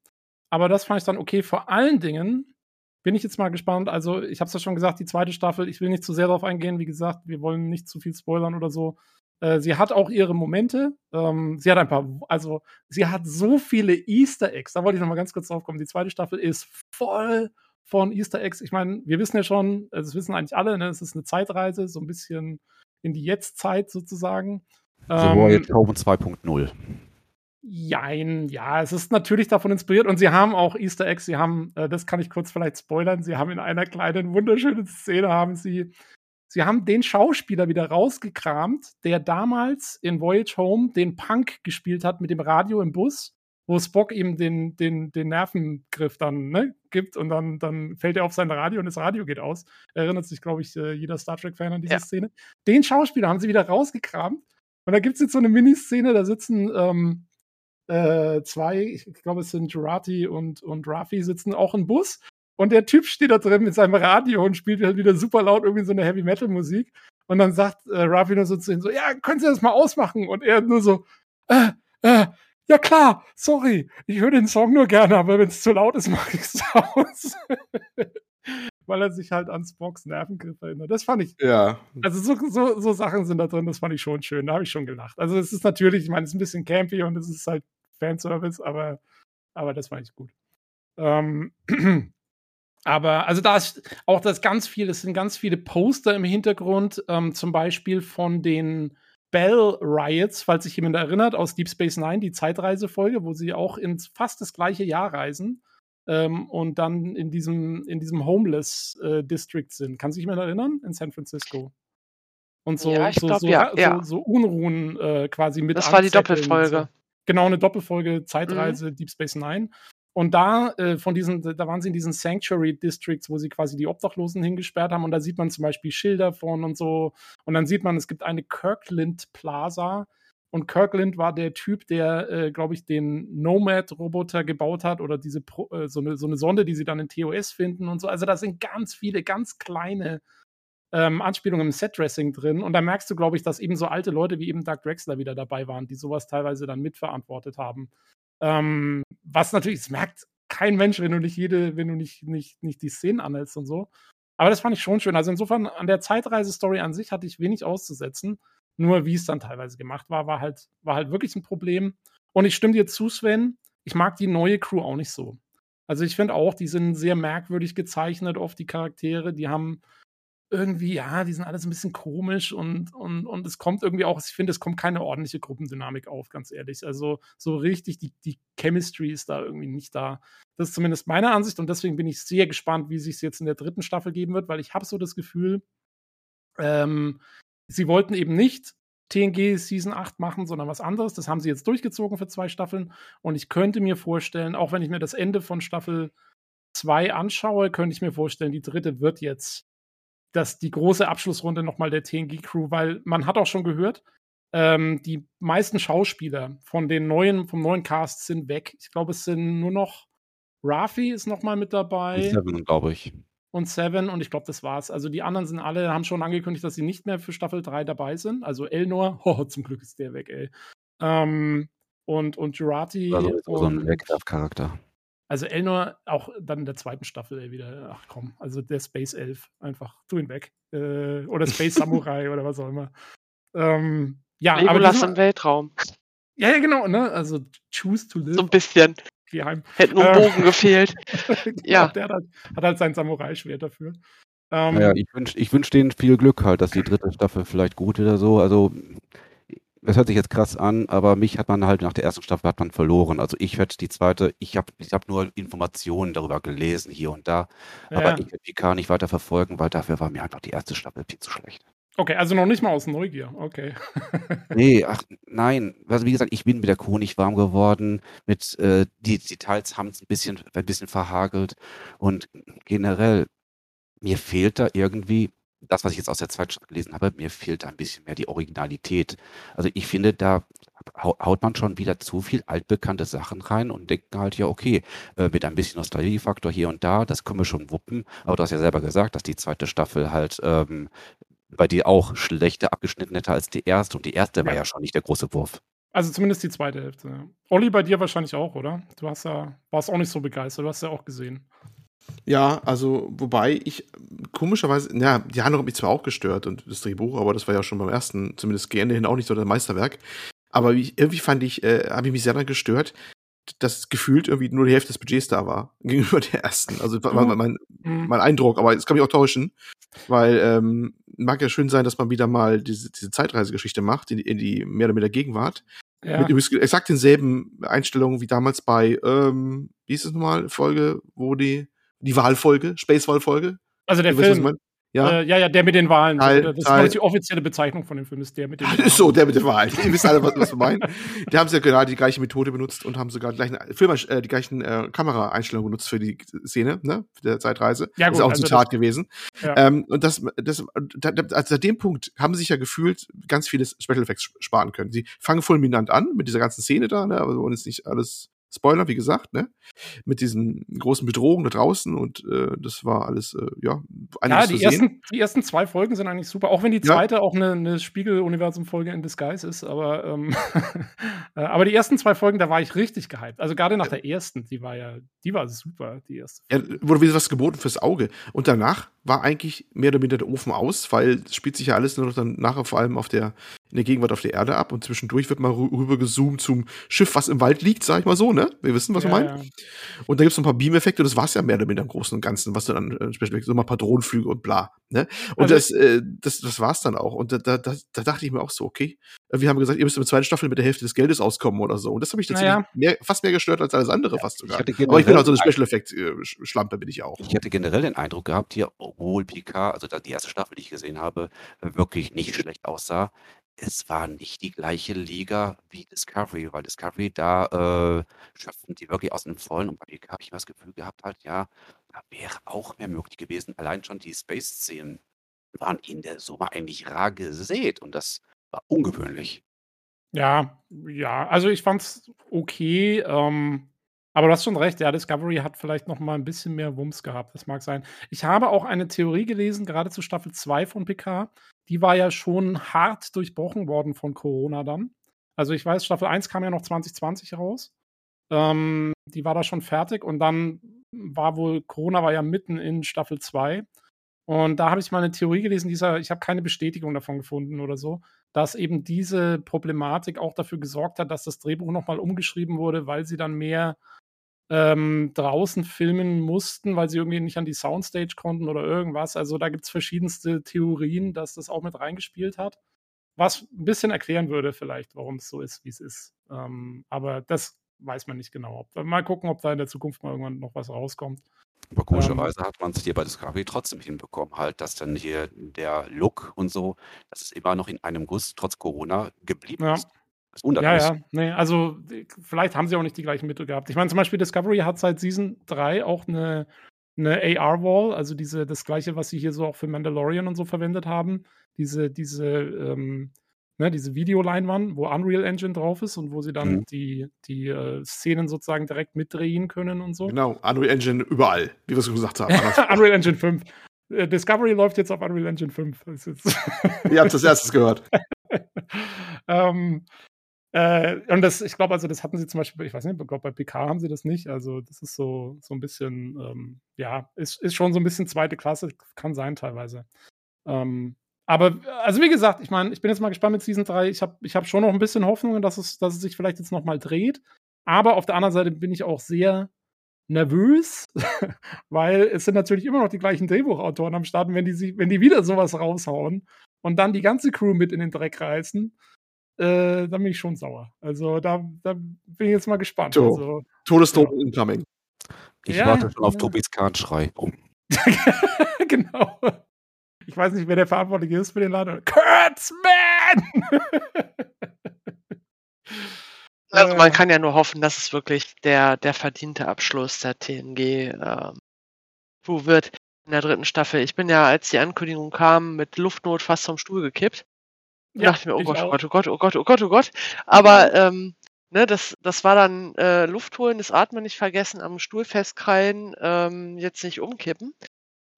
Aber das fand ich dann okay. Vor allen Dingen bin ich jetzt mal gespannt. Also, ich habe es ja schon gesagt, die zweite Staffel, ich will nicht zu sehr darauf eingehen. Wie gesagt, wir wollen nicht zu viel spoilern oder so. Äh, sie hat auch ihre Momente. Ähm, sie hat ein paar, also sie hat so viele Easter Eggs. Da wollte ich noch mal ganz kurz drauf kommen. Die zweite Staffel ist voll von Easter Eggs. Ich meine, wir wissen ja schon, also das wissen eigentlich alle, ne? es ist eine Zeitreise, so ein bisschen in die Jetztzeit sozusagen. So Ähm, Voyage Home 2.0. Jein, ja, es ist natürlich davon inspiriert und sie haben auch Easter Eggs, sie haben, äh, das kann ich kurz vielleicht spoilern, sie haben in einer kleinen, wunderschönen Szene, haben sie, sie haben den Schauspieler wieder rausgekramt, der damals in Voyage Home den Punk gespielt hat mit dem Radio im Bus, wo Spock ihm den, den, den Nervengriff dann ne, gibt und dann, dann fällt er auf sein Radio und das Radio geht aus. Erinnert sich, glaube ich, äh, jeder Star Trek-Fan an diese Ja. Szene. Den Schauspieler haben sie wieder rausgekramt und da gibt es jetzt so eine Miniszene, da sitzen ähm, äh, zwei, ich glaube, es sind Jurati und, und Rafi, sitzen auch im Bus. Und der Typ steht da drin mit seinem Radio und spielt halt wieder super laut irgendwie so eine Heavy Metal Musik. Und dann sagt äh, Rafi nur so zu ihm so, ja, können Sie das mal ausmachen? Und er nur so, äh, äh, ja klar, sorry, ich höre den Song nur gerne, aber wenn es zu laut ist, [laughs] mache ich es aus. Weil er sich halt an Spocks Nervengriff erinnert. Das fand ich, Ja. also so, so, so Sachen sind da drin, das fand ich schon schön, da habe ich schon gelacht. Also es ist natürlich, ich meine, es ist ein bisschen campy und es ist halt Fanservice, aber, aber das fand ich gut. Ähm, [clears throat] aber also da ist auch das ganz viel, es sind ganz viele Poster im Hintergrund, ähm, zum Beispiel von den Bell Riots, falls sich jemand erinnert, aus Deep Space Nine, die Zeitreisefolge, wo sie auch ins fast das gleiche Jahr reisen ähm, und dann in diesem, in diesem Homeless äh, District sind. Kann sich jemand erinnern? In San Francisco. Und so, Ja, so, glaub, so, ja, ja. so Unruhen äh, quasi mit Das war die Doppelfolge. Mhm. Genau, eine Doppelfolge Zeitreise Deep Space Nine. Und da, äh, von diesen, da waren sie in diesen Sanctuary Districts, wo sie quasi die Obdachlosen hingesperrt haben. Und da sieht man zum Beispiel Schilder von und so. Und dann sieht man, es gibt eine Kirkland Plaza. Und Kirkland war der Typ, der, äh, glaube ich, den Nomad-Roboter gebaut hat oder diese äh, so, eine, so eine Sonde, die sie dann in TOS finden und so. Also da sind ganz viele, ganz kleine ähm, Anspielungen im Set-Dressing drin. Und da merkst du, glaube ich, dass eben so alte Leute wie eben Doug Drexler wieder dabei waren, die sowas teilweise dann mitverantwortet haben. Ähm, was natürlich, es merkt kein Mensch, wenn du nicht jede, wenn du nicht, nicht, nicht die Szenen anhältst und so. Aber das fand ich schon schön. Also insofern, an der Zeitreise-Story an sich hatte ich wenig auszusetzen. Nur wie es dann teilweise gemacht war, war halt, war halt wirklich ein Problem. Und ich stimme dir zu, Sven, ich mag die neue Crew auch nicht so. Also ich finde auch, die sind sehr merkwürdig gezeichnet, oft die Charaktere. Die haben irgendwie, ja, die sind alles ein bisschen komisch und, und, und es kommt irgendwie auch, ich finde, es kommt keine ordentliche Gruppendynamik auf, ganz ehrlich. Also so richtig, die, die Chemistry ist da irgendwie nicht da. Das ist zumindest meine Ansicht und deswegen bin ich sehr gespannt, wie sich es jetzt in der dritten Staffel geben wird, weil ich habe so das Gefühl, ähm, sie wollten eben nicht TNG Season 8 machen, sondern was anderes. Das haben sie jetzt durchgezogen für zwei Staffeln. Und ich könnte mir vorstellen, auch wenn ich mir das Ende von Staffel 2 anschaue, könnte ich mir vorstellen, die dritte wird jetzt das, die große Abschlussrunde nochmal der TNG-Crew, weil man hat auch schon gehört, ähm, die meisten Schauspieler von den neuen, vom neuen Cast sind weg. Ich glaube, es sind nur noch Rafi ist noch mal mit dabei Seven, glaube ich. Und Seven und ich glaube, das war's. Also die anderen sind alle, haben schon angekündigt, dass sie nicht mehr für Staffel 3 dabei sind. Also Elnor, [laughs] oh, zum Glück ist der weg, ey. Ähm, und, und Jurati. Also so ein und, Wegwerfcharakter. also Elnor auch dann in der zweiten Staffel ey, wieder, ach komm, also der Space Elf, einfach, tu ihn weg. Äh, oder Space [laughs] Samurai oder was auch immer. Ähm, ja, aber Legolas im Weltraum. ja, ja, genau, ne? Also choose to live, So ein bisschen. Geheim. Hätte nur ein Äh. Bogen gefehlt. [laughs] Genau, Ja. Der hat halt, hat halt sein Samurai-Schwert dafür. Ähm, Naja, ich wünsche ich wünsch denen viel Glück halt, dass die dritte Staffel vielleicht gut oder so. Also, das hört sich jetzt krass an, aber mich hat man halt nach der ersten Staffel hat man verloren. Also ich werde die zweite, ich habe ich hab nur Informationen darüber gelesen hier und da, ja. aber ich werde PK nicht weiter verfolgen, weil dafür war mir einfach die erste Staffel viel zu schlecht. Okay, also noch nicht mal aus Neugier. Okay. [laughs] Nee, ach nein. Also wie gesagt, ich bin mit der nicht warm geworden. Mit äh, die Details haben es ein bisschen, ein bisschen verhagelt. Und generell, mir fehlt da irgendwie, das, was ich jetzt aus der zweiten Stadt gelesen habe, mir fehlt da ein bisschen mehr die Originalität. Also ich finde, da hau- haut man schon wieder zu viel altbekannte Sachen rein und denkt halt, ja, okay, äh, mit ein bisschen Nostalgiefaktor hier und da, das können wir schon wuppen. Aber du hast ja selber gesagt, dass die zweite Staffel halt ähm, bei dir auch schlechter abgeschnitten hätte als die erste. Und die erste war Ja. ja schon nicht der große Wurf. Also zumindest die zweite Hälfte. Ja. Olli, bei dir wahrscheinlich auch, oder? Du hast ja, warst auch nicht so begeistert, du hast ja auch gesehen. Ja, also, wobei ich komischerweise, ja, die Handlung hat mich zwar auch gestört und das Drehbuch, aber das war ja schon beim ersten, zumindest Ende hin auch nicht so das Meisterwerk. Aber wie, irgendwie fand ich, äh, habe ich mich sehr daran gestört, dass gefühlt irgendwie nur die Hälfte des Budgets da war, [laughs] gegenüber der ersten. Also, war Mhm. mein, mein, Eindruck, aber es kann mich auch täuschen, weil, ähm, mag ja schön sein, dass man wieder mal diese, diese Zeitreisegeschichte macht, in die, in die mehr oder weniger Gegenwart. Ja. Mit übrigens exakt denselben Einstellungen wie damals bei, ähm, wie hieß es nochmal, Folge, wo die, die Wahlfolge, Space-Wahlfolge. Also der Film. Ja, Äh, ja, ja, der mit den Wahlen. Teil- das ist Teil- ich, die offizielle Bezeichnung von dem Film, ist der mit den Wahlen. ist so, der mit der Wahl. Ihr wisst alle, was, was wir meinen. Die haben ja gerade die gleiche Methode benutzt und haben sogar die gleichen, Film, äh, die gleichen äh, Kameraeinstellungen benutzt für die Szene, ne, für der Zeitreise. Ja, ist gut, auch ein also Zitat gewesen. Ja. Ähm, und das, das, da, da, also seit dem Punkt haben sie sich ja gefühlt ganz viele Special Effects sparen können. Sie fangen fulminant an mit dieser ganzen Szene da, ne, aber wir wollen jetzt nicht alles Spoiler, wie gesagt, ne, mit diesen großen Bedrohungen da draußen und äh, das war alles, äh, ja, einiges Ja, zu die sehen. ersten, die ersten zwei Folgen sind eigentlich super, auch wenn die Ja. zweite auch eine, eine Spiegel-Universum-Folge in Disguise ist, aber, ähm, [laughs] äh, aber die ersten zwei Folgen, da war ich richtig gehypt. Also gerade nach der ersten, die war ja, die war super, die erste. Ja, wurde wieder was geboten fürs Auge. Und danach war eigentlich mehr oder minder der Ofen aus, weil es spielt sich ja alles nur noch dann nachher vor allem auf der, in der Gegenwart auf der Erde ab und zwischendurch wird mal rü- rüber gezoomt zum Schiff, was im Wald liegt, sag ich mal so, ne? Wir wissen, was wir ja, meinen. ja. Und da gibt's noch ein paar Beam-Effekte und das war's ja mehr oder minder im Großen und Ganzen, was du dann äh, Special so mal ein paar Drohnenflüge und bla. Ne? Und Also- das, äh, das, das war's dann auch. Und da, da, da, da dachte ich mir auch so, okay, äh, wir haben gesagt, ihr müsst mit der zweiten Staffel mit der Hälfte des Geldes auskommen oder so. Und das habe ich tatsächlich Naja. mehr, fast mehr gestört als alles andere, fast Ich sogar. hatte Aber ich bin auch so eine den Special Effect-Schlampe, bin ich auch. Ich hatte generell den Eindruck gehabt hier, obwohl Picard, also die erste Staffel, die ich gesehen habe, wirklich nicht schlecht aussah, es war nicht die gleiche Liga wie Discovery, weil Discovery, da äh, schöpfen die wirklich aus dem Vollen und bei Picard habe ich immer das Gefühl gehabt, halt, ja, da wäre auch mehr möglich gewesen. Allein schon die Space-Szenen waren in der Summe eigentlich rar gesät und das war ungewöhnlich. Ja, ja, also ich fand's okay, ähm, aber du hast schon recht, ja, Discovery hat vielleicht noch mal ein bisschen mehr Wumms gehabt, das mag sein. Ich habe auch eine Theorie gelesen, gerade zu Staffel 2 von PK, die war ja schon hart durchbrochen worden von Corona dann. Also ich weiß, Staffel 1 kam ja noch 2020 raus. Ähm, die war da schon fertig und dann war wohl, Corona war ja mitten in Staffel 2. Und da habe ich mal eine Theorie gelesen, dieser, ich habe keine Bestätigung davon gefunden oder so, dass eben diese Problematik auch dafür gesorgt hat, dass das Drehbuch nochmal umgeschrieben wurde, weil sie dann mehr ähm, draußen filmen mussten, weil sie irgendwie nicht an die Soundstage konnten oder irgendwas. Also da gibt es verschiedenste Theorien, dass das auch mit reingespielt hat. Was ein bisschen erklären würde, vielleicht, warum es so ist, wie es ist. Ähm, aber das weiß man nicht genau. Mal gucken, ob da in der Zukunft mal irgendwann noch was rauskommt. Aber komischerweise hat man es hier bei Discovery trotzdem hinbekommen, halt, dass dann hier der Look und so, dass es immer noch in einem Guss trotz Corona geblieben Ja. ist. Das wundert Ja, mich. ja, nee, also vielleicht haben sie auch nicht die gleichen Mittel gehabt. Ich meine, zum Beispiel Discovery hat seit Season 3 auch eine, eine AR-Wall, also diese, das gleiche, was sie hier so auch für Mandalorian und so verwendet haben. Diese, diese, ähm, ne, diese Videoleinwand, wo Unreal Engine drauf ist und wo sie dann Mhm. die, die äh, Szenen sozusagen direkt mitdrehen können und so. Genau, Unreal Engine überall, wie wir es gesagt haben. [laughs] Unreal Engine 5. Äh, Discovery läuft jetzt auf Unreal Engine 5. Das ist jetzt Ihr habt das erstes gehört. [laughs] ähm, äh, und das, ich glaube, also das hatten sie zum Beispiel, ich weiß nicht, ich glaube, bei PK haben sie das nicht. Also, das ist so, so ein bisschen, ähm, ja, ist, ist schon so ein bisschen zweite Klasse, kann sein teilweise. Ähm, aber, also wie gesagt, ich meine, ich bin jetzt mal gespannt mit Season 3. Ich habe ich hab schon noch ein bisschen Hoffnung, dass es, dass es sich vielleicht jetzt nochmal dreht. Aber auf der anderen Seite bin ich auch sehr nervös, [laughs] weil es sind natürlich immer noch die gleichen Drehbuchautoren am Start. Wenn die, sie- wenn die wieder sowas raushauen und dann die ganze Crew mit in den Dreck reißen, äh, dann bin ich schon sauer. Also da, da bin ich jetzt mal gespannt. So. Also, Todesdrohung incoming. Ich Ja, warte schon auf ja. Tobis Kahnschrei. Oh. [laughs] genau. ich weiß nicht, wer der Verantwortliche ist für den Laden. Kurtzman! [laughs] Also man kann ja nur hoffen, dass es wirklich der, der verdiente Abschluss der TNG ähm, wird in der dritten Staffel. Ich bin ja, als die Ankündigung kam, mit Luftnot fast vom Stuhl gekippt. Ja, dachte ich mir, oh Gott, oh. Gott, oh Gott, oh Gott, oh Gott, oh Gott. Aber ähm, ne, das, das war dann äh, Luft holen, das Atmen nicht vergessen, am Stuhl festkrallen, ähm, jetzt nicht umkippen.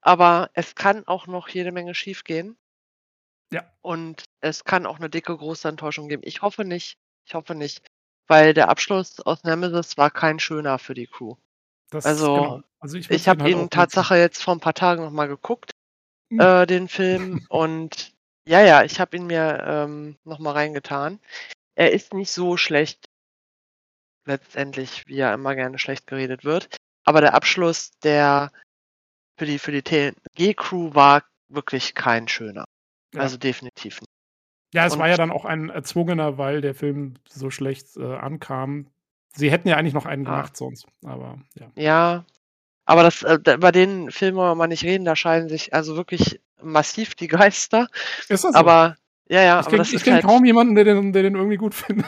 Aber es kann auch noch jede Menge schiefgehen. Ja. Und es kann auch eine dicke, große Enttäuschung geben. Ich hoffe nicht. Ich hoffe nicht. Weil der Abschluss aus Nemesis war kein schöner für die Crew. Das, Also, genau. also ich, Ich habe halt ihn. Tatsache jetzt vor ein paar Tagen nochmal geguckt, Hm. äh, den Film. [laughs] Und ja, ja, ich habe ihn mir ähm, nochmal reingetan. Er ist nicht so schlecht, letztendlich, wie er immer gerne schlecht geredet wird. Aber der Abschluss, der für die, für die TNG-Crew war wirklich kein schöner. Ja. Also definitiv nicht. Ja, es Und- war ja dann auch ein erzwungener, weil der Film so schlecht äh, ankam. Sie hätten ja eigentlich noch einen Ah. gemacht sonst, aber ja. Ja, aber das, äh, über den Film wollen wir mal nicht reden, da scheiden sich also wirklich massiv die Geister. Ist das so? Aber ja, ja, ich kenne kenn halt, kaum jemanden, der den, der den irgendwie gut findet.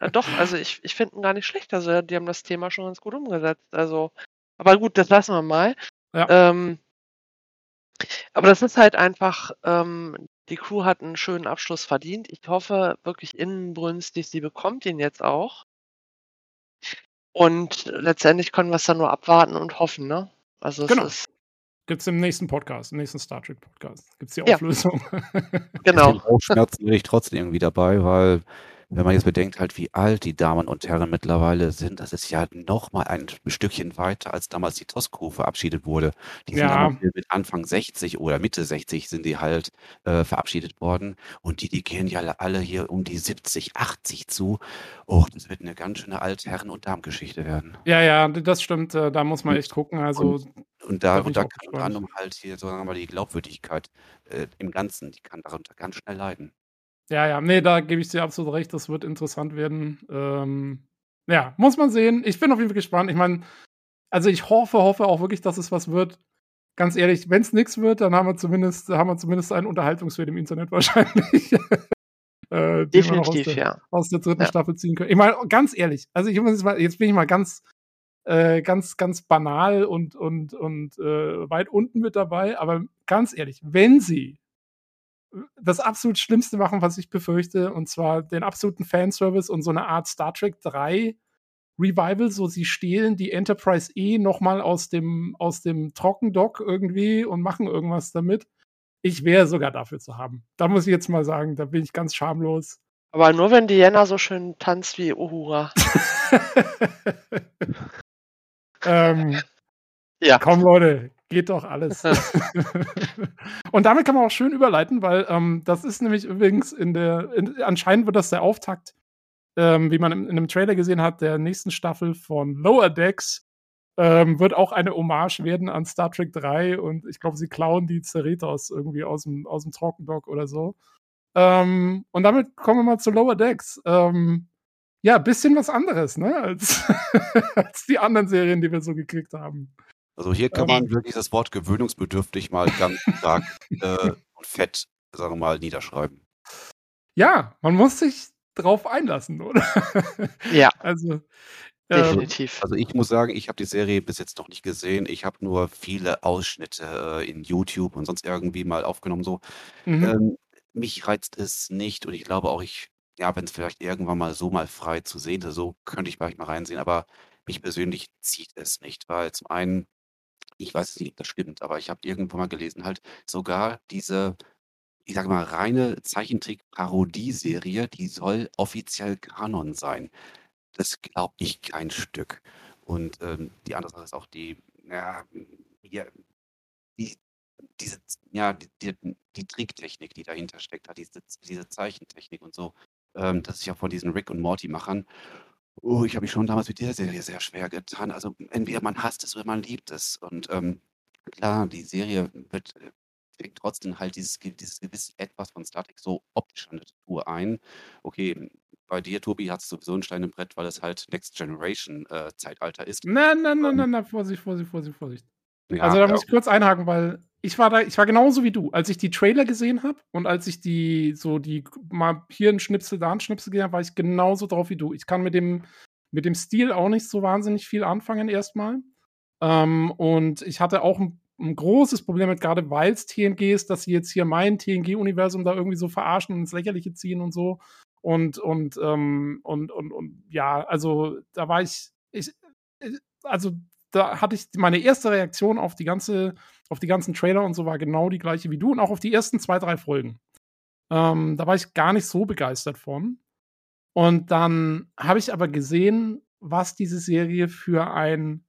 äh, doch, also ich, ich finde ihn gar nicht schlecht. Also die haben das Thema schon ganz gut umgesetzt. Also, aber gut, das lassen wir mal. Ja. Ähm, aber das ist halt einfach, ähm, die Crew hat einen schönen Abschluss verdient. Ich hoffe wirklich inbrünstig, sie bekommt ihn jetzt auch. Und letztendlich können wir es dann nur abwarten und hoffen, ne? Also es Genau. ist, Gibt es im nächsten Podcast, im nächsten Star Trek Podcast. Gibt es die Ja. Auflösung. [laughs] genau. Bisschen Bauchschmerzen bin ich trotzdem irgendwie dabei, weil wenn man jetzt bedenkt halt, wie alt die Damen und Herren mittlerweile sind, das ist ja noch mal ein Stückchen weiter, als damals die Tosco verabschiedet wurde. Die sind Ja. noch mit Anfang 60 oder Mitte 60 sind die halt äh, verabschiedet worden. Und die, die gehen ja alle hier um die 70, 80 zu. Oh, das wird eine ganz schöne Altherren- und Damengeschichte werden. ja, ja, das stimmt. äh, Da muss man echt gucken. Also, Und Da da, und da kann unter anderem halt hier, sagen wir mal, die Glaubwürdigkeit äh, im Ganzen, die kann darunter ganz schnell leiden. Ja, ja, nee, da gebe ich dir absolut recht. Das wird interessant werden. Ähm, ja, muss man sehen. Ich bin auf jeden Fall gespannt. Ich meine, also ich hoffe, hoffe auch wirklich, dass es was wird. Ganz ehrlich, wenn es nichts wird, dann haben wir zumindest, haben wir zumindest einen Unterhaltungswert im Internet [laughs] wahrscheinlich. äh, noch aus Definitiv, der, ja. aus der dritten Ja. Staffel ziehen können. Ich meine, ganz ehrlich, also ich muss jetzt mal, jetzt bin ich mal ganz, äh, ganz, ganz banal und, und, und äh, weit unten mit dabei, aber ganz ehrlich, wenn sie das absolut Schlimmste machen, was ich befürchte, und zwar den absoluten Fanservice und so eine Art Star Trek 3 Revival, so sie stehlen die Enterprise E nochmal aus dem, aus dem Trockendock irgendwie und machen irgendwas damit. Ich wäre sogar dafür zu haben. Da muss ich jetzt mal sagen, da bin ich ganz schamlos. Aber nur wenn Diana so schön tanzt wie Uhura. [laughs] [laughs] ähm, Ja. Komm, Leute, geht doch alles. [laughs] [laughs] und damit kann man auch schön überleiten, weil ähm, das ist nämlich übrigens in der, in, anscheinend wird das der Auftakt, ähm, wie man in, in einem Trailer gesehen hat, der nächsten Staffel von Lower Decks. Ähm, wird auch eine Hommage werden an Star Trek 3 und ich glaube, sie klauen die Cerritos irgendwie aus dem, aus dem Trockendock oder so. Ähm, und damit kommen wir mal zu Lower Decks. Ähm, ja, bisschen was anderes, ne, als, [laughs] als die anderen Serien, die wir so gekriegt haben. Also hier kann man wirklich das Wort gewöhnungsbedürftig mal ganz stark äh, und fett, sagen wir mal, niederschreiben. Ja, man muss sich drauf einlassen, oder? Ja, [laughs] Also, ähm, definitiv. Also ich muss sagen, ich habe die Serie bis jetzt noch nicht gesehen. Ich habe nur viele Ausschnitte äh, in YouTube und sonst irgendwie mal aufgenommen. So, mhm. ähm, mich reizt es nicht und ich glaube auch, ich, ja, wenn es vielleicht irgendwann mal so mal frei zu sehen ist, so könnte ich vielleicht mal reinsehen. Aber mich persönlich zieht es nicht, weil zum einen ich weiß nicht, ob das stimmt, aber ich habe irgendwo mal gelesen, halt sogar diese, ich sage mal, reine Zeichentrick-Parodieserie, die soll offiziell Kanon sein. Das glaube ich kein Stück. Und ähm, die andere Sache ist auch die, ja, die, diese, ja, die, die, die Tricktechnik, die dahinter steckt, diese, diese Zeichentechnik und so. Ähm, das ist ja von diesen Rick und Morty-Machern. Oh, ich habe mich schon damals mit der Serie sehr schwer getan. Also entweder man hasst es oder man liebt es. Und ähm, klar, die Serie wird äh, trotzdem halt dieses, dieses gewisse Etwas von Star Trek so optisch an der Tour ein. Okay, bei dir, Tobi, hat es sowieso ein Stein im Brett, weil es halt Next Generation äh, Zeitalter ist. na, na, na, na, na, Vorsicht, Vorsicht, Vorsicht, Vorsicht. Ja, Also da ja. muss ich kurz einhaken, weil ich war da, ich war genauso wie du. Als ich die Trailer gesehen habe und als ich die, so die, mal hier ein Schnipsel, da ein Schnipsel gesehen habe, war ich genauso drauf wie du. Ich kann mit dem, mit dem Stil auch nicht so wahnsinnig viel anfangen erstmal. Ähm, und ich hatte auch ein, ein großes Problem mit, gerade weil es TNG ist, dass sie jetzt hier mein TNG-Universum da irgendwie so verarschen und ins Lächerliche ziehen und so. Und, und, ähm, und, und, und ja, also da war ich, ich, ich also da hatte ich meine erste Reaktion auf die ganze, auf die ganzen Trailer und so war genau die gleiche wie du und auch auf die ersten zwei, drei Folgen. Ähm, da war ich gar nicht so begeistert von. Und dann habe ich aber gesehen, was diese Serie für ein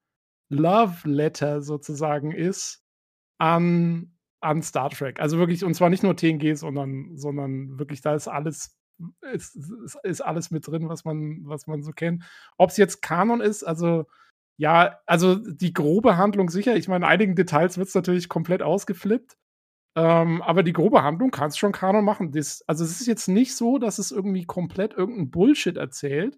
Love Letter sozusagen ist an, an Star Trek. Also wirklich, und zwar nicht nur TNG, sondern, sondern wirklich, da ist alles, ist, ist, ist alles mit drin, was man, was man so kennt. Ob es jetzt Kanon ist, also ja, also die grobe Handlung sicher. Ich meine, in einigen Details wird es natürlich komplett ausgeflippt. Ähm, aber die grobe Handlung kannst schon Kanon machen. Das, also es ist jetzt nicht so, dass es irgendwie komplett irgendeinen Bullshit erzählt,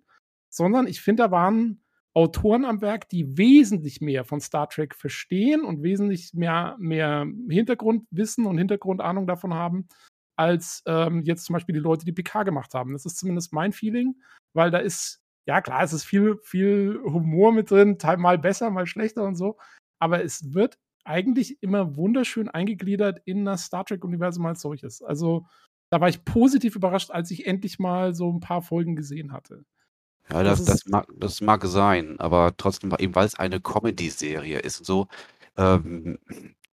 sondern ich finde, da waren Autoren am Werk, die wesentlich mehr von Star Trek verstehen und wesentlich mehr, mehr Hintergrundwissen und Hintergrundahnung davon haben, als ähm, jetzt zum Beispiel die Leute, die PK gemacht haben. Das ist zumindest mein Feeling, weil da ist, ja klar, es ist viel, viel Humor mit drin, mal besser, mal schlechter und so, aber es wird eigentlich immer wunderschön eingegliedert in das Star Trek-Universum als solches. Also da war ich positiv überrascht, als ich endlich mal so ein paar Folgen gesehen hatte. Ja, Das das, das, ist- mag, das mag sein, aber trotzdem, eben weil es eine Comedy-Serie ist und so, ähm,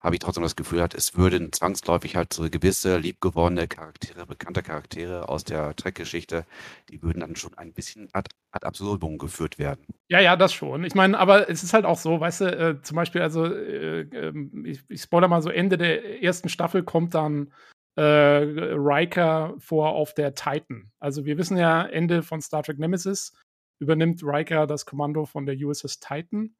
habe ich trotzdem das Gefühl, halt, es würden zwangsläufig halt so gewisse liebgewonnene Charaktere, bekannte Charaktere aus der Trek-Geschichte, die würden dann schon ein bisschen ad, ad absurdum geführt werden. Ja, ja, das schon. Ich meine, aber es ist halt auch so, weißt du, äh, zum Beispiel, also äh, ähm, ich, ich spoiler mal so, Ende der ersten Staffel kommt dann äh, Riker vor auf der Titan. Also wir wissen ja, Ende von Star Trek Nemesis übernimmt Riker das Kommando von der USS Titan,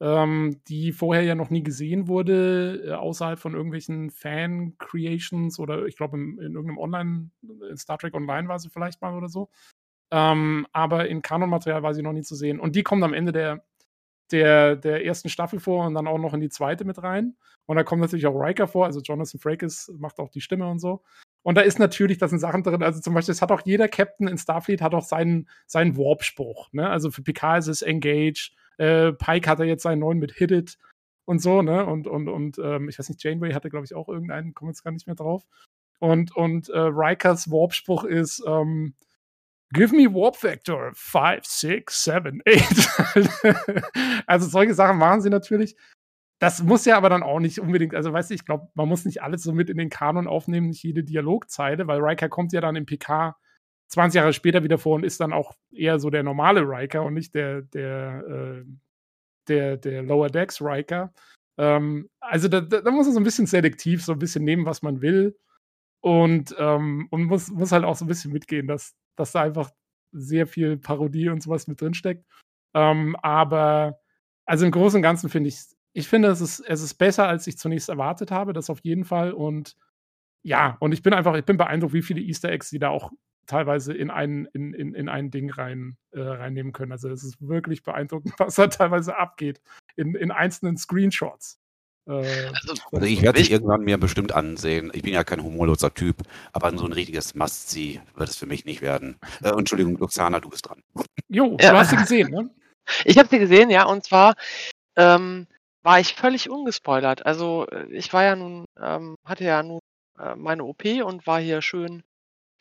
ähm, die vorher ja noch nie gesehen wurde, äh, außerhalb von irgendwelchen Fan-Creations oder ich glaube in, in irgendeinem Online, in Star Trek Online war sie vielleicht mal oder so. Ähm, aber in Kanonmaterial war sie noch nie zu sehen. Und die kommt am Ende der, der, der ersten Staffel vor und dann auch noch in die zweite mit rein. Und da kommt natürlich auch Riker vor, also Jonathan Frakes macht auch die Stimme und so. Und da ist natürlich, da sind Sachen drin, also zum Beispiel, es hat auch jeder Captain in Starfleet hat auch seinen, seinen Warp-Spruch. Ne? Also für Picard ist es Engage, äh, Pike hat er jetzt seinen neuen mit Hit It und so, ne? Und, und, und ähm, ich weiß nicht, Janeway hatte, glaube ich, auch irgendeinen, komme jetzt gar nicht mehr drauf. Und, und äh, Rikers Warp-Spruch ist, ähm, Give me Warp Vector 5, 6, 7, 8. also solche Sachen machen sie natürlich. Das muss ja aber dann auch nicht unbedingt, also weißt du, ich glaube, man muss nicht alles so mit in den Kanon aufnehmen, nicht jede Dialogzeile, weil Riker kommt ja dann im PK 20 Jahre später wieder vor und ist dann auch eher so der normale Riker und nicht der, der, äh, der, der Lower Decks Riker. Ähm, also da, da, muss man so ein bisschen selektiv so ein bisschen nehmen, was man will. Und, ähm, und muss, muss halt auch so ein bisschen mitgehen, dass, dass da einfach sehr viel Parodie und sowas mit drinsteckt. Ähm, aber also im Großen und Ganzen finde ich, ich finde, es ist, es ist besser, als ich zunächst erwartet habe, das auf jeden Fall. Und ja, und ich bin einfach, ich bin beeindruckt, wie viele Easter Eggs sie da auch teilweise in ein, in, in, in ein Ding rein, äh, reinnehmen können. Also es ist wirklich beeindruckend, [laughs] was da teilweise abgeht in, in einzelnen Screenshots. Äh, Also, Also ich werde es irgendwann mir bestimmt ansehen. Ich bin ja kein humorloser Typ, aber so ein richtiges Must-See wird es für mich nicht werden. Äh, Entschuldigung, Luxana, du bist dran. jo, Ja. du hast sie gesehen, ne? Ich habe sie gesehen, ja, und zwar ähm, war ich völlig ungespoilert. Also äh, ich war ja nun, ähm, hatte ja nun äh, meine OP und war hier schön,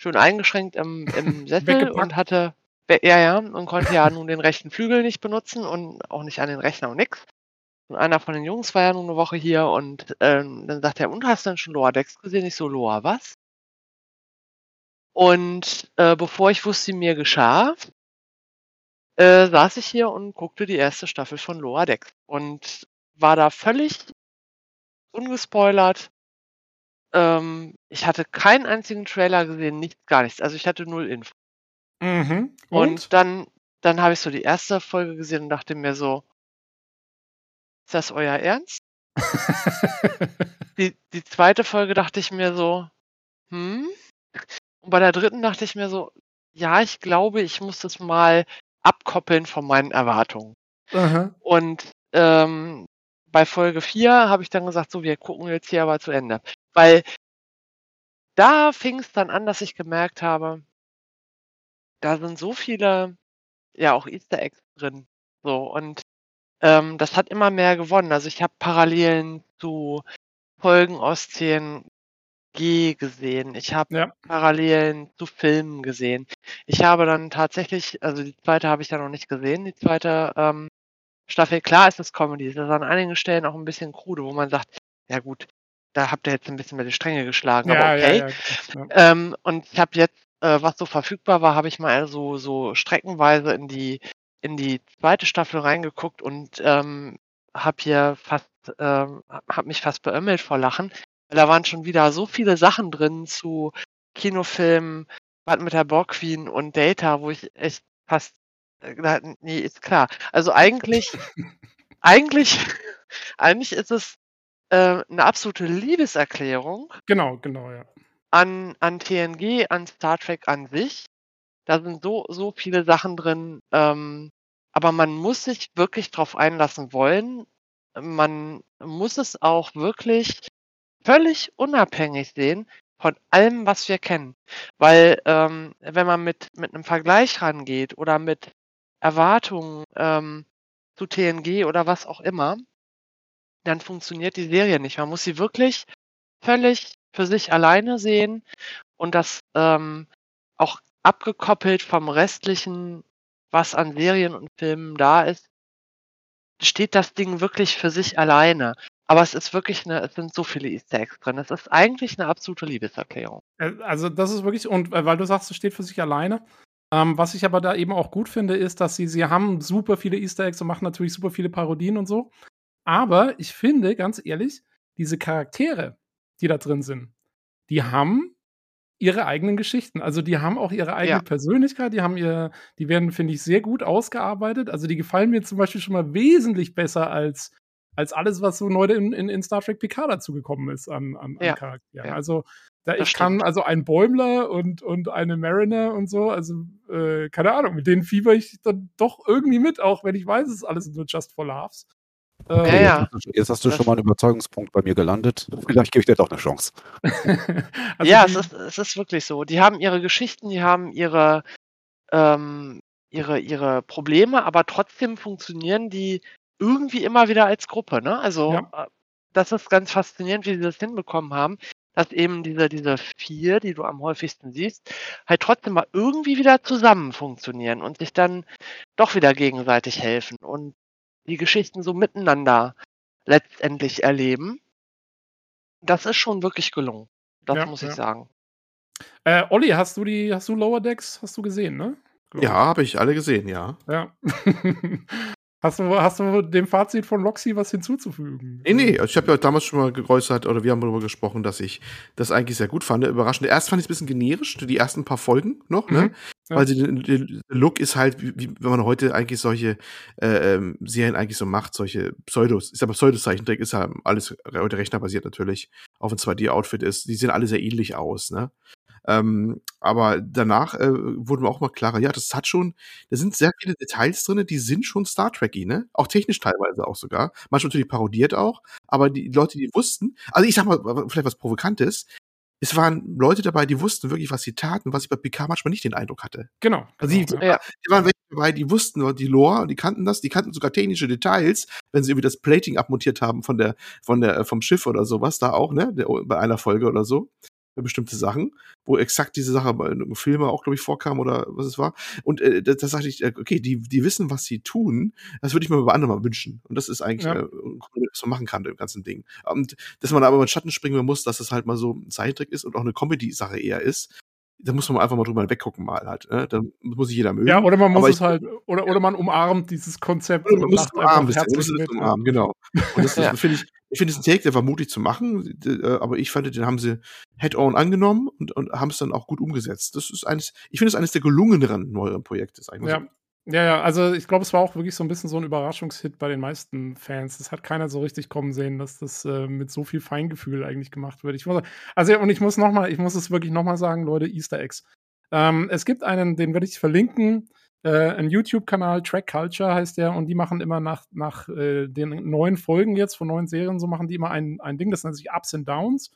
schön eingeschränkt im, im [laughs] Sessel und hatte, ja, ja, und konnte ja nun den rechten Flügel nicht benutzen und auch nicht an den Rechner und nix. Und einer von den Jungs war ja nun eine Woche hier und ähm, dann sagt er, und hast du denn schon Loa Dex gesehen? Ich so, Loa, was? Und äh, bevor ich wusste, wie mir geschah, äh, saß ich hier und guckte die erste Staffel von Loa Decks und war da völlig ungespoilert. Ähm, ich hatte keinen einzigen Trailer gesehen, nichts, gar nichts. Also ich hatte null Info. Mhm. Und, Und? dann, dann habe ich so die erste Folge gesehen und dachte mir so, ist das euer Ernst? [laughs] Die, die zweite Folge dachte ich mir so, hm? Und bei der dritten dachte ich mir so, ja, ich glaube, ich muss das mal abkoppeln von meinen Erwartungen. Aha. Und ähm, bei Folge 4 habe ich dann gesagt, so, wir gucken jetzt hier aber zu Ende. Weil da fing es dann an, dass ich gemerkt habe, da sind so viele, ja, auch Easter Eggs drin. So, und ähm, das hat immer mehr gewonnen. Also ich habe Parallelen zu Folgen aus TNG gesehen. Ich habe Ja. Parallelen zu Filmen gesehen. Ich habe dann tatsächlich, also die zweite habe ich ja noch nicht gesehen, die zweite ähm, Staffel, klar ist es Comedy, es ist an einigen Stellen auch ein bisschen krude, wo man sagt, ja gut, da habt ihr jetzt ein bisschen mit die Stränge geschlagen, aber Ja, okay. ja, ja. Ähm, und ich habe jetzt, äh, was so verfügbar war, habe ich mal so, so streckenweise in die, in die zweite Staffel reingeguckt und ähm, habe hier fast, ähm, habe mich fast beömmelt vor Lachen. Weil da waren schon wieder so viele Sachen drin zu Kinofilmen, was mit der Borg Queen und Data, wo ich echt fast, äh, nee, ist klar. Also eigentlich, [laughs] eigentlich, [laughs] eigentlich ist es äh, eine absolute Liebeserklärung Genau, genau, ja. an, an TNG, an Star Trek an sich. Da sind so, so viele Sachen drin. Ähm, aber man muss sich wirklich drauf einlassen wollen. Man muss es auch wirklich völlig unabhängig sehen von allem, was wir kennen. Weil ähm, wenn man mit, mit einem Vergleich rangeht oder mit Erwartungen ähm, zu TNG oder was auch immer, dann funktioniert die Serie nicht. Man muss sie wirklich völlig für sich alleine sehen und das ähm, auch abgekoppelt vom restlichen, was an Serien und Filmen da ist, steht das Ding wirklich für sich alleine. Aber es ist wirklich eine, es sind so viele Easter Eggs drin. Es ist eigentlich eine absolute Liebeserklärung. Äh, Also, das ist wirklich, und äh, weil du sagst, es steht für sich alleine. Ähm, was ich aber da eben auch gut finde, ist, dass sie, sie haben super viele Easter Eggs und machen natürlich super viele Parodien und so. Aber ich finde, ganz ehrlich, diese Charaktere, die da drin sind, die haben ihre eigenen Geschichten. Also die haben auch ihre eigene Ja. Persönlichkeit, die haben ihr, die werden, finde ich, sehr gut ausgearbeitet. Also die gefallen mir zum Beispiel schon mal wesentlich besser als, als alles, was so neu in, in, in Star Trek PK dazugekommen ist an, an, an Ja, Charakteren. ja. Also da, Das ich kann stimmt. also ein Bäumler und, und eine Mariner und so, also äh, keine Ahnung, mit denen fieber ich dann doch irgendwie mit, auch wenn ich weiß, es ist alles nur just for laughs. Ähm, Ja, ja. Jetzt hast du- Jetzt hast du schon mal einen Überzeugungspunkt bei mir gelandet. [laughs] Vielleicht gebe ich dir doch eine Chance. [laughs] also ja, es ist, es ist wirklich so. Die haben ihre Geschichten, die haben ihre, ähm, ihre, ihre Probleme, aber trotzdem funktionieren die irgendwie immer wieder als Gruppe. Ne? Also Ja. äh, das ist ganz faszinierend, wie sie das hinbekommen haben, dass eben diese, diese vier, die du am häufigsten siehst, halt trotzdem mal irgendwie wieder zusammen funktionieren und sich dann doch wieder gegenseitig helfen und die Geschichten so miteinander letztendlich erleben. Das ist schon wirklich gelungen. Das Ja, muss ja. ich sagen. Äh, Olli, hast du die, hast du Lower Decks, hast du gesehen, ne? Ja, habe ich alle gesehen, ja. Ja. [laughs] hast, du, hast du dem Fazit von Loxy was hinzuzufügen? Nee, nee, ich habe ja damals schon mal geäußert, oder wir haben darüber gesprochen, dass ich das eigentlich sehr gut fand. Überraschend. Erst fand ich es ein bisschen generisch, die ersten paar Folgen noch, ne? Ja. Sie, der Look ist halt, wie, wenn man heute eigentlich solche äh, ähm, Serien eigentlich so macht, solche Pseudos, ist aber Pseudozeichentrick, ist ja alles heute rechnerbasiert natürlich, auch wenn 2D-Outfit ist, die sehen alle sehr ähnlich aus, ne? Ähm, aber danach äh, wurde mir auch mal klarer, ja, das hat schon, da sind sehr viele Details drin, die sind schon Star Trekky, ne? Auch technisch teilweise auch sogar. Manchmal natürlich parodiert auch, aber die Leute, die wussten, also ich sag mal, vielleicht was Provokantes, es waren Leute dabei, die wussten wirklich, was sie taten, was ich bei Picard manchmal nicht den Eindruck hatte. Genau. Also die, genau, Ja. die waren welche dabei, die wussten die Lore, die kannten das, die kannten sogar technische Details, wenn sie irgendwie das Plating abmontiert haben von der, von der, vom Schiff oder sowas, da auch, ne, bei einer Folge oder so, bestimmte Sachen, wo exakt diese Sache bei einem Filme auch, glaube ich, vorkam oder was es war. Und äh, da, da sagte ich, äh, okay, die, die wissen, was sie tun, das würde ich mir bei anderen mal wünschen. Und das ist eigentlich, Ja. äh, was man machen kann, dem ganzen Ding. Und dass man aber über den Schatten springen muss, dass es halt mal so ein Zeittrick ist und auch eine Comedy-Sache eher ist, da muss man einfach mal drüber weggucken mal halt. Ne? Dann muss sich jeder mögen. Ja, oder man muss Aber es ich- halt, oder, oder man umarmt dieses Konzept Oder man und muss es umarmen. Man muss es umarmen, genau. Und das, [laughs] Ja. finde ich, ich finde es ein Take, der war mutig zu machen, äh, aber ich fand, den haben sie head-on angenommen und, und haben es dann auch gut umgesetzt. Das ist eines, ich finde es eines der gelungeneren neueren Projekte, sag ich mal Ja. so. Ja, ja, also ich glaube, es war auch wirklich so ein bisschen so ein Überraschungshit bei den meisten Fans. Das hat keiner so richtig kommen sehen, dass das äh, mit so viel Feingefühl eigentlich gemacht wird. Ich muss, also, und ich muss noch mal, ich muss es wirklich noch mal sagen, Leute, Easter Eggs. Ähm, es gibt einen, den werde ich verlinken. äh, ein YouTube-Kanal, Track Culture heißt der, und die machen immer nach, nach äh, den neuen Folgen jetzt von neuen Serien, so machen die immer ein, ein Ding, das nennt sich Ups and Downs.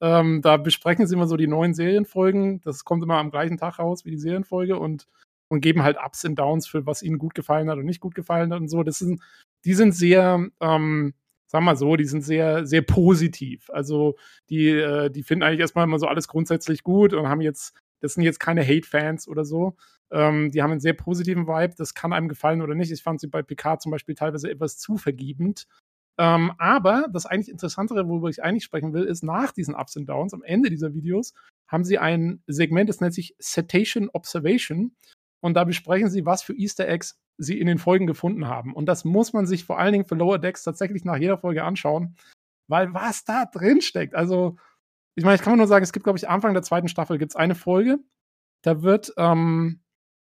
Ähm, da besprechen sie immer so die neuen Serienfolgen. Das kommt immer am gleichen Tag raus wie die Serienfolge und, und geben halt Ups and Downs für was ihnen gut gefallen hat und nicht gut gefallen hat und so. Das sind, die sind sehr, ähm, sagen wir mal so, die sind sehr, sehr positiv. Also die, äh, die finden eigentlich erstmal immer so alles grundsätzlich gut und haben jetzt, das sind jetzt keine Hate-Fans oder so. Ähm, die haben einen sehr positiven Vibe, das kann einem gefallen oder nicht. Ich fand sie bei Picard zum Beispiel teilweise etwas zu vergebend. Ähm, aber das eigentlich Interessantere, worüber ich eigentlich sprechen will, ist nach diesen Ups und Downs, am Ende dieser Videos, haben sie ein Segment, das nennt sich Cetacean Observation. Und da besprechen sie, was für Easter Eggs sie in den Folgen gefunden haben. Und das muss man sich vor allen Dingen für Lower Decks tatsächlich nach jeder Folge anschauen, weil was da drin steckt. Also, ich meine, ich kann nur sagen, es gibt, glaube ich, Anfang der zweiten Staffel gibt es eine Folge, da wird, ähm,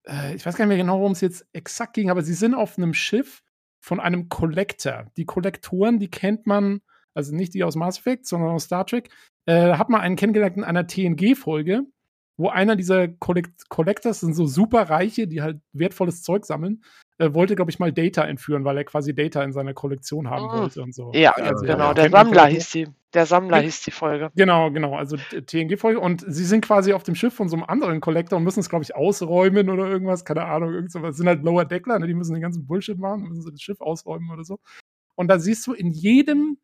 äh, ich weiß gar nicht mehr genau, worum es jetzt exakt ging, aber sie sind auf einem Schiff von einem Collector. Die Kollektoren, die kennt man, also nicht die aus Mass Effect, sondern aus Star Trek. Äh, hat man einen kennengelernt in einer TNG-Folge, wo einer dieser Collect Collectors sind so super Reiche, die halt wertvolles Zeug sammeln, äh, wollte, glaube ich, mal Data entführen, weil er quasi Data in seiner Kollektion haben oh. wollte und so. Ja, also, genau. Der Sammler hieß die. Der Sammler hieß die Folge. Genau, genau. Also TNG-Folge. Und sie sind quasi auf dem Schiff von so einem anderen Kollektor und müssen es, glaube ich, ausräumen oder irgendwas. Keine Ahnung. Irgend sowas. sind halt Lower Deckler, ne? die müssen den ganzen Bullshit machen, müssen das Schiff ausräumen oder so. Und da siehst du in jedem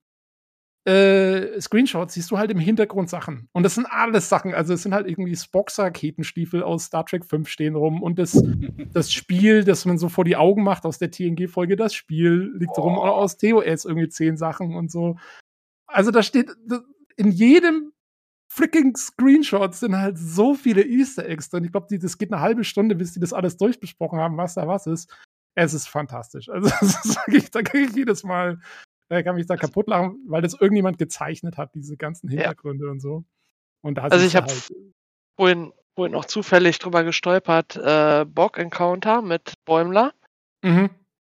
äh, Screenshots siehst du halt im Hintergrund Sachen. Und das sind alles Sachen. Also es sind halt irgendwie Spock-Raketenstiefel aus Star Trek 5 stehen rum und das, [laughs] das Spiel, das man so vor die Augen macht aus der TNG-Folge, das Spiel liegt oh. rum. Oder aus TOS irgendwie zehn Sachen und so. Also da steht in jedem freaking Screenshot sind halt so viele Easter Eggs drin. Ich glaube, das geht eine halbe Stunde, bis die das alles durchbesprochen haben, was da was ist. Es ist fantastisch. Also, [laughs] das sage ich, da kriege ich jedes Mal er kann mich da kaputt lachen, weil das irgendjemand gezeichnet hat, diese ganzen Hintergründe ja. und so. Und da also ich habe halt vorhin, vorhin auch zufällig drüber gestolpert, äh, Bog Encounter mit Bäumler. Mhm.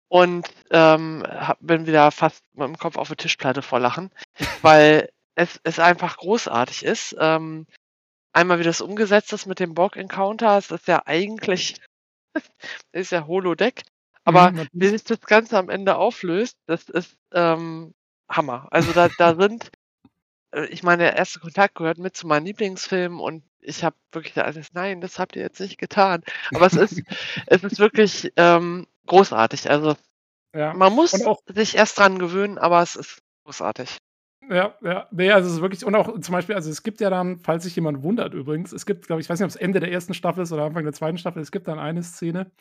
Und ähm, hab, bin wieder fast mit dem Kopf auf der Tischplatte vor Lachen, [laughs] weil es, es einfach großartig ist. Ähm, einmal, wie das umgesetzt ist mit dem Bog Encounter, es ist ja eigentlich, [laughs] ist ja Holodeck, aber mhm, wie sich das Ganze am Ende auflöst, das ist ähm, Hammer. Also da, da sind, äh, ich meine, der erste Kontakt gehört mit zu meinen Lieblingsfilmen und ich habe wirklich alles, nein, das habt ihr jetzt nicht getan. Aber es ist, [laughs] es ist wirklich ähm, großartig. Also ja. man muss sich erst dran gewöhnen, aber es ist großartig. Ja, ja. Nee, also es ist wirklich, und auch zum Beispiel, also es gibt ja dann, falls sich jemand wundert übrigens, es gibt, glaube ich, ich weiß nicht, ob es Ende der ersten Staffel ist oder Anfang der zweiten Staffel, es gibt dann eine Szene,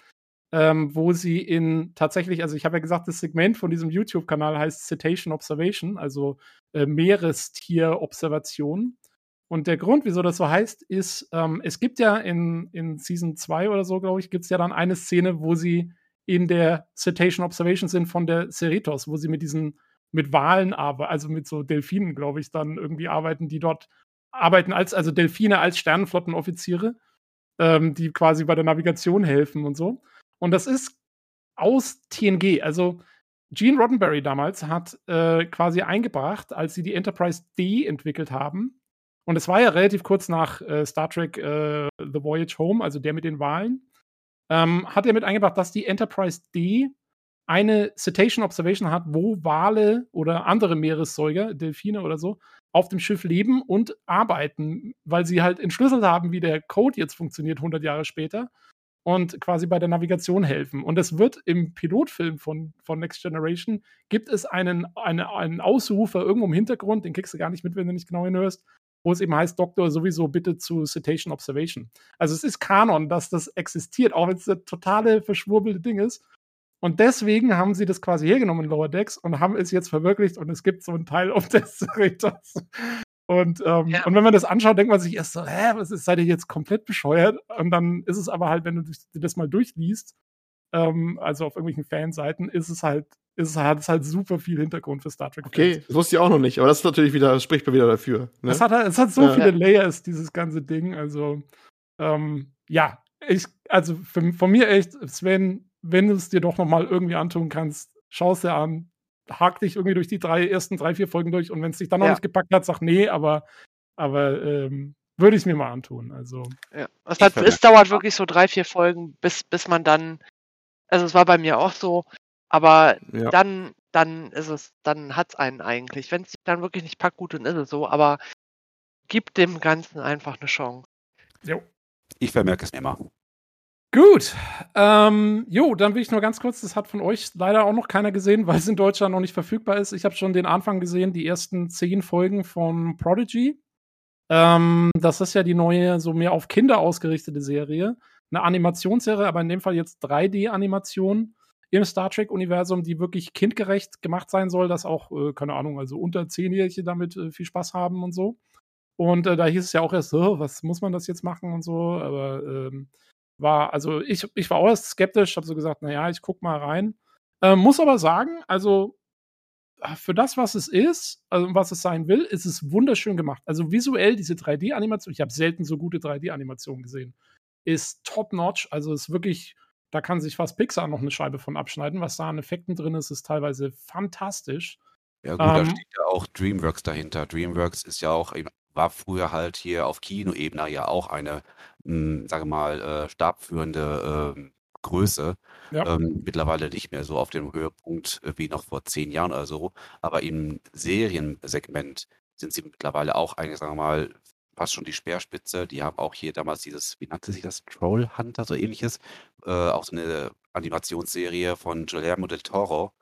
ähm, wo sie in tatsächlich, also ich habe ja gesagt, das Segment von diesem YouTube-Kanal heißt Citation Observation, also äh, Meerestier-Observation. Und der Grund, wieso das so heißt, ist, ähm, es gibt ja in, in Season 2 oder so, glaube ich, gibt es ja dann eine Szene, wo sie in der Citation Observation sind von der Cerritos, wo sie mit diesen, mit Walen arbeiten, also mit so Delfinen, glaube ich, dann irgendwie arbeiten, die dort arbeiten als, also Delfine als Sternenflottenoffiziere, ähm, die quasi bei der Navigation helfen und so. Und das ist aus TNG. Also Gene Roddenberry damals hat äh, quasi eingebracht, als sie die Enterprise D entwickelt haben. Und es war ja relativ kurz nach äh, Star Trek äh, The Voyage Home, also der mit den Wahlen, ähm, hat er mit eingebracht, dass die Enterprise D eine Citation Observation hat, wo Wale oder andere Meeressäuger, Delfine oder so, auf dem Schiff leben und arbeiten, weil sie halt entschlüsselt haben, wie der Code jetzt funktioniert, 100 Jahre später und quasi bei der Navigation helfen. Und es wird im Pilotfilm von, von Next Generation, gibt es einen, eine, einen Ausrufer irgendwo im Hintergrund, den kriegst du gar nicht mit, wenn du nicht genau hinhörst, wo es eben heißt, Doktor, sowieso bitte zu Citation Observation. Also es ist Kanon, dass das existiert, auch wenn es ein totale verschwurbelte Ding ist. Und deswegen haben sie das quasi hergenommen in Lower Decks und haben es jetzt verwirklicht und es gibt so einen Teil auf [laughs] des Cerritos. Und, ähm, ja. und wenn man das anschaut, denkt man sich erst so, hä, was ist, seid ihr jetzt komplett bescheuert? Und dann ist es aber halt, wenn du dir das mal durchliest, ähm, also auf irgendwelchen Fanseiten, ist es halt, ist es halt, ist halt super viel Hintergrund für Star Trek. Okay, das wusste ich auch noch nicht, aber das ist natürlich wieder, das spricht mir wieder dafür. Ne? Es, hat, es hat so ja. viele Layers, dieses ganze Ding. Also, ähm, ja, ich, also für, von mir echt, Sven, wenn du es dir doch noch mal irgendwie antun kannst, schau es dir an, hakt dich irgendwie durch die drei, ersten drei, vier Folgen durch und wenn es dich dann noch ja. nicht gepackt hat, sag nee, aber, aber ähm, würde ich mir mal antun. Also. Ja. Es, hat, es dauert wirklich so drei, vier Folgen, bis, bis man dann, also es war bei mir auch so, aber ja. dann, dann ist es, dann hat es einen eigentlich. Wenn es dann wirklich nicht packt, gut, dann ist es so, aber gibt dem Ganzen einfach eine Chance. Jo. Ich vermerke es immer. Gut. Ähm, jo, dann will ich nur ganz kurz, das hat von euch leider auch noch keiner gesehen, [laughs] weil es in Deutschland noch nicht verfügbar ist. Ich habe schon den Anfang gesehen, die ersten zehn Folgen von Prodigy. Ähm, das ist ja die neue, so mehr auf Kinder ausgerichtete Serie. Eine Animationsserie, aber in dem Fall jetzt 3D-Animation im Star Trek-Universum, die wirklich kindgerecht gemacht sein soll, dass auch, äh, keine Ahnung, also unter Zehnjährige damit äh, viel Spaß haben und so. Und äh, da hieß es ja auch erst, oh, was muss man das jetzt machen und so, aber ähm, war, also ich, ich war auch erst skeptisch, habe so gesagt, naja, ich guck mal rein. Ähm, muss aber sagen, also äh, für das, was es ist, also was es sein will, ist es wunderschön gemacht. Also visuell diese 3D-Animation, ich habe selten so gute 3D-Animationen gesehen, ist top-notch. Also ist wirklich, da kann sich fast Pixar noch eine Scheibe von abschneiden. Was da an Effekten drin ist, ist teilweise fantastisch. Ja gut, ähm, da steht ja auch DreamWorks dahinter. DreamWorks ist ja auch, war früher halt hier auf Kinoebene ja auch eine, mh, hm, sage mal, äh, stabführende äh, Größe. Ja. Ähm, mittlerweile nicht mehr so auf dem Höhepunkt äh, wie noch vor zehn Jahren oder so. Aber im Seriensegment sind sie mittlerweile auch eigentlich, sagen wir mal, fast schon die Speerspitze. Die haben auch hier damals dieses, wie nannte sich das, Troll Hunter, so ähnliches, äh, auch so eine Animationsserie von Guillermo del Toro.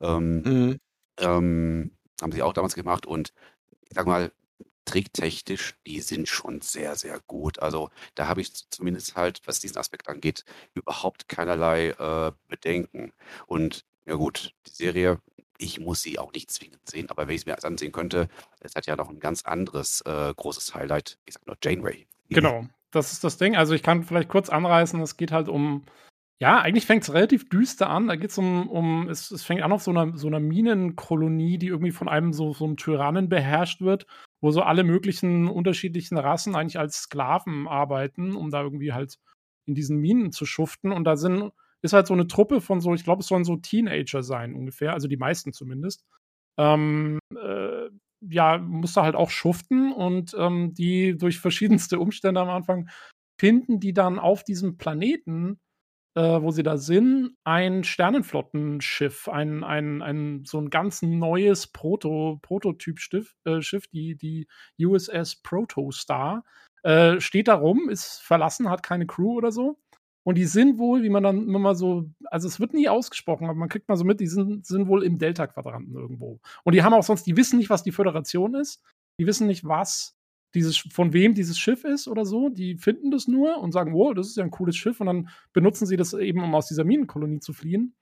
Ähm, mhm. ähm, haben sie auch damals gemacht und ich sag mal, tricktechnisch, die sind schon sehr, sehr gut. Also da habe ich zumindest halt, was diesen Aspekt angeht, überhaupt keinerlei äh, Bedenken. Und ja gut, die Serie, ich muss sie auch nicht zwingend sehen, aber wenn ich es mir ansehen könnte, es hat ja noch ein ganz anderes äh, großes Highlight. Ich sag nur Janeway. Genau, das ist das Ding. Also ich kann vielleicht kurz anreißen, es geht halt um ja, eigentlich fängt es relativ düster an. Da geht es um, um es, es, fängt an auf so einer, so einer Minenkolonie, die irgendwie von einem so, so einem Tyrannen beherrscht wird wo so alle möglichen unterschiedlichen Rassen eigentlich als Sklaven arbeiten, um da irgendwie halt in diesen Minen zu schuften. Und da sind, ist halt so eine Truppe von so, ich glaube, es sollen so Teenager sein ungefähr, also die meisten zumindest. Ähm, äh, ja, musste halt auch schuften und ähm, die durch verschiedenste Umstände am Anfang finden die dann auf diesem Planeten äh, wo sie da sind, ein Sternenflottenschiff, ein, ein, ein so ein ganz neues Proto, Prototyp-Schiff, äh, Schiff, die, die USS Protostar. Äh, steht da rum, ist verlassen, hat keine Crew oder so. Und die sind wohl, wie man dann immer mal so, also es wird nie ausgesprochen, aber man kriegt mal so mit, die sind, sind wohl im Delta-Quadranten irgendwo. Und die haben auch sonst, die wissen nicht, was die Föderation ist. Die wissen nicht, was dieses, von wem dieses Schiff ist oder so. Die finden das nur und sagen, wow, das ist ja ein cooles Schiff. Und dann benutzen sie das eben, um aus dieser Minenkolonie zu fliehen.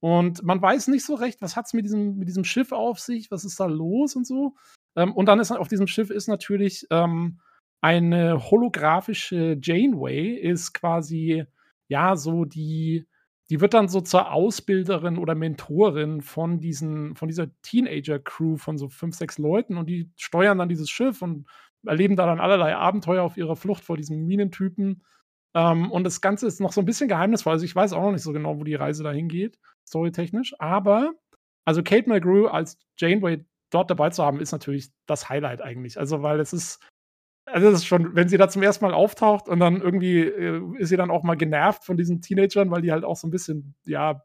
Und man weiß nicht so recht, was hat es mit diesem, mit diesem Schiff auf sich, was ist da los und so. Ähm, und dann ist auf diesem Schiff ist natürlich ähm, eine holographische Janeway, ist quasi, ja, so die, die wird dann so zur Ausbilderin oder Mentorin von diesen, von dieser Teenager-Crew von so fünf, sechs Leuten und die steuern dann dieses Schiff und erleben da dann allerlei Abenteuer auf ihrer Flucht vor diesem Minentypen. Ähm, und das Ganze ist noch so ein bisschen geheimnisvoll. Also ich weiß auch noch nicht so genau, wo die Reise dahin geht, storytechnisch. Aber, also Kate McGrew als Janeway dort dabei zu haben, ist natürlich das Highlight eigentlich. Also, weil es ist, also es ist schon, wenn sie da zum ersten Mal auftaucht und dann irgendwie äh, ist sie dann auch mal genervt von diesen Teenagern, weil die halt auch so ein bisschen, ja,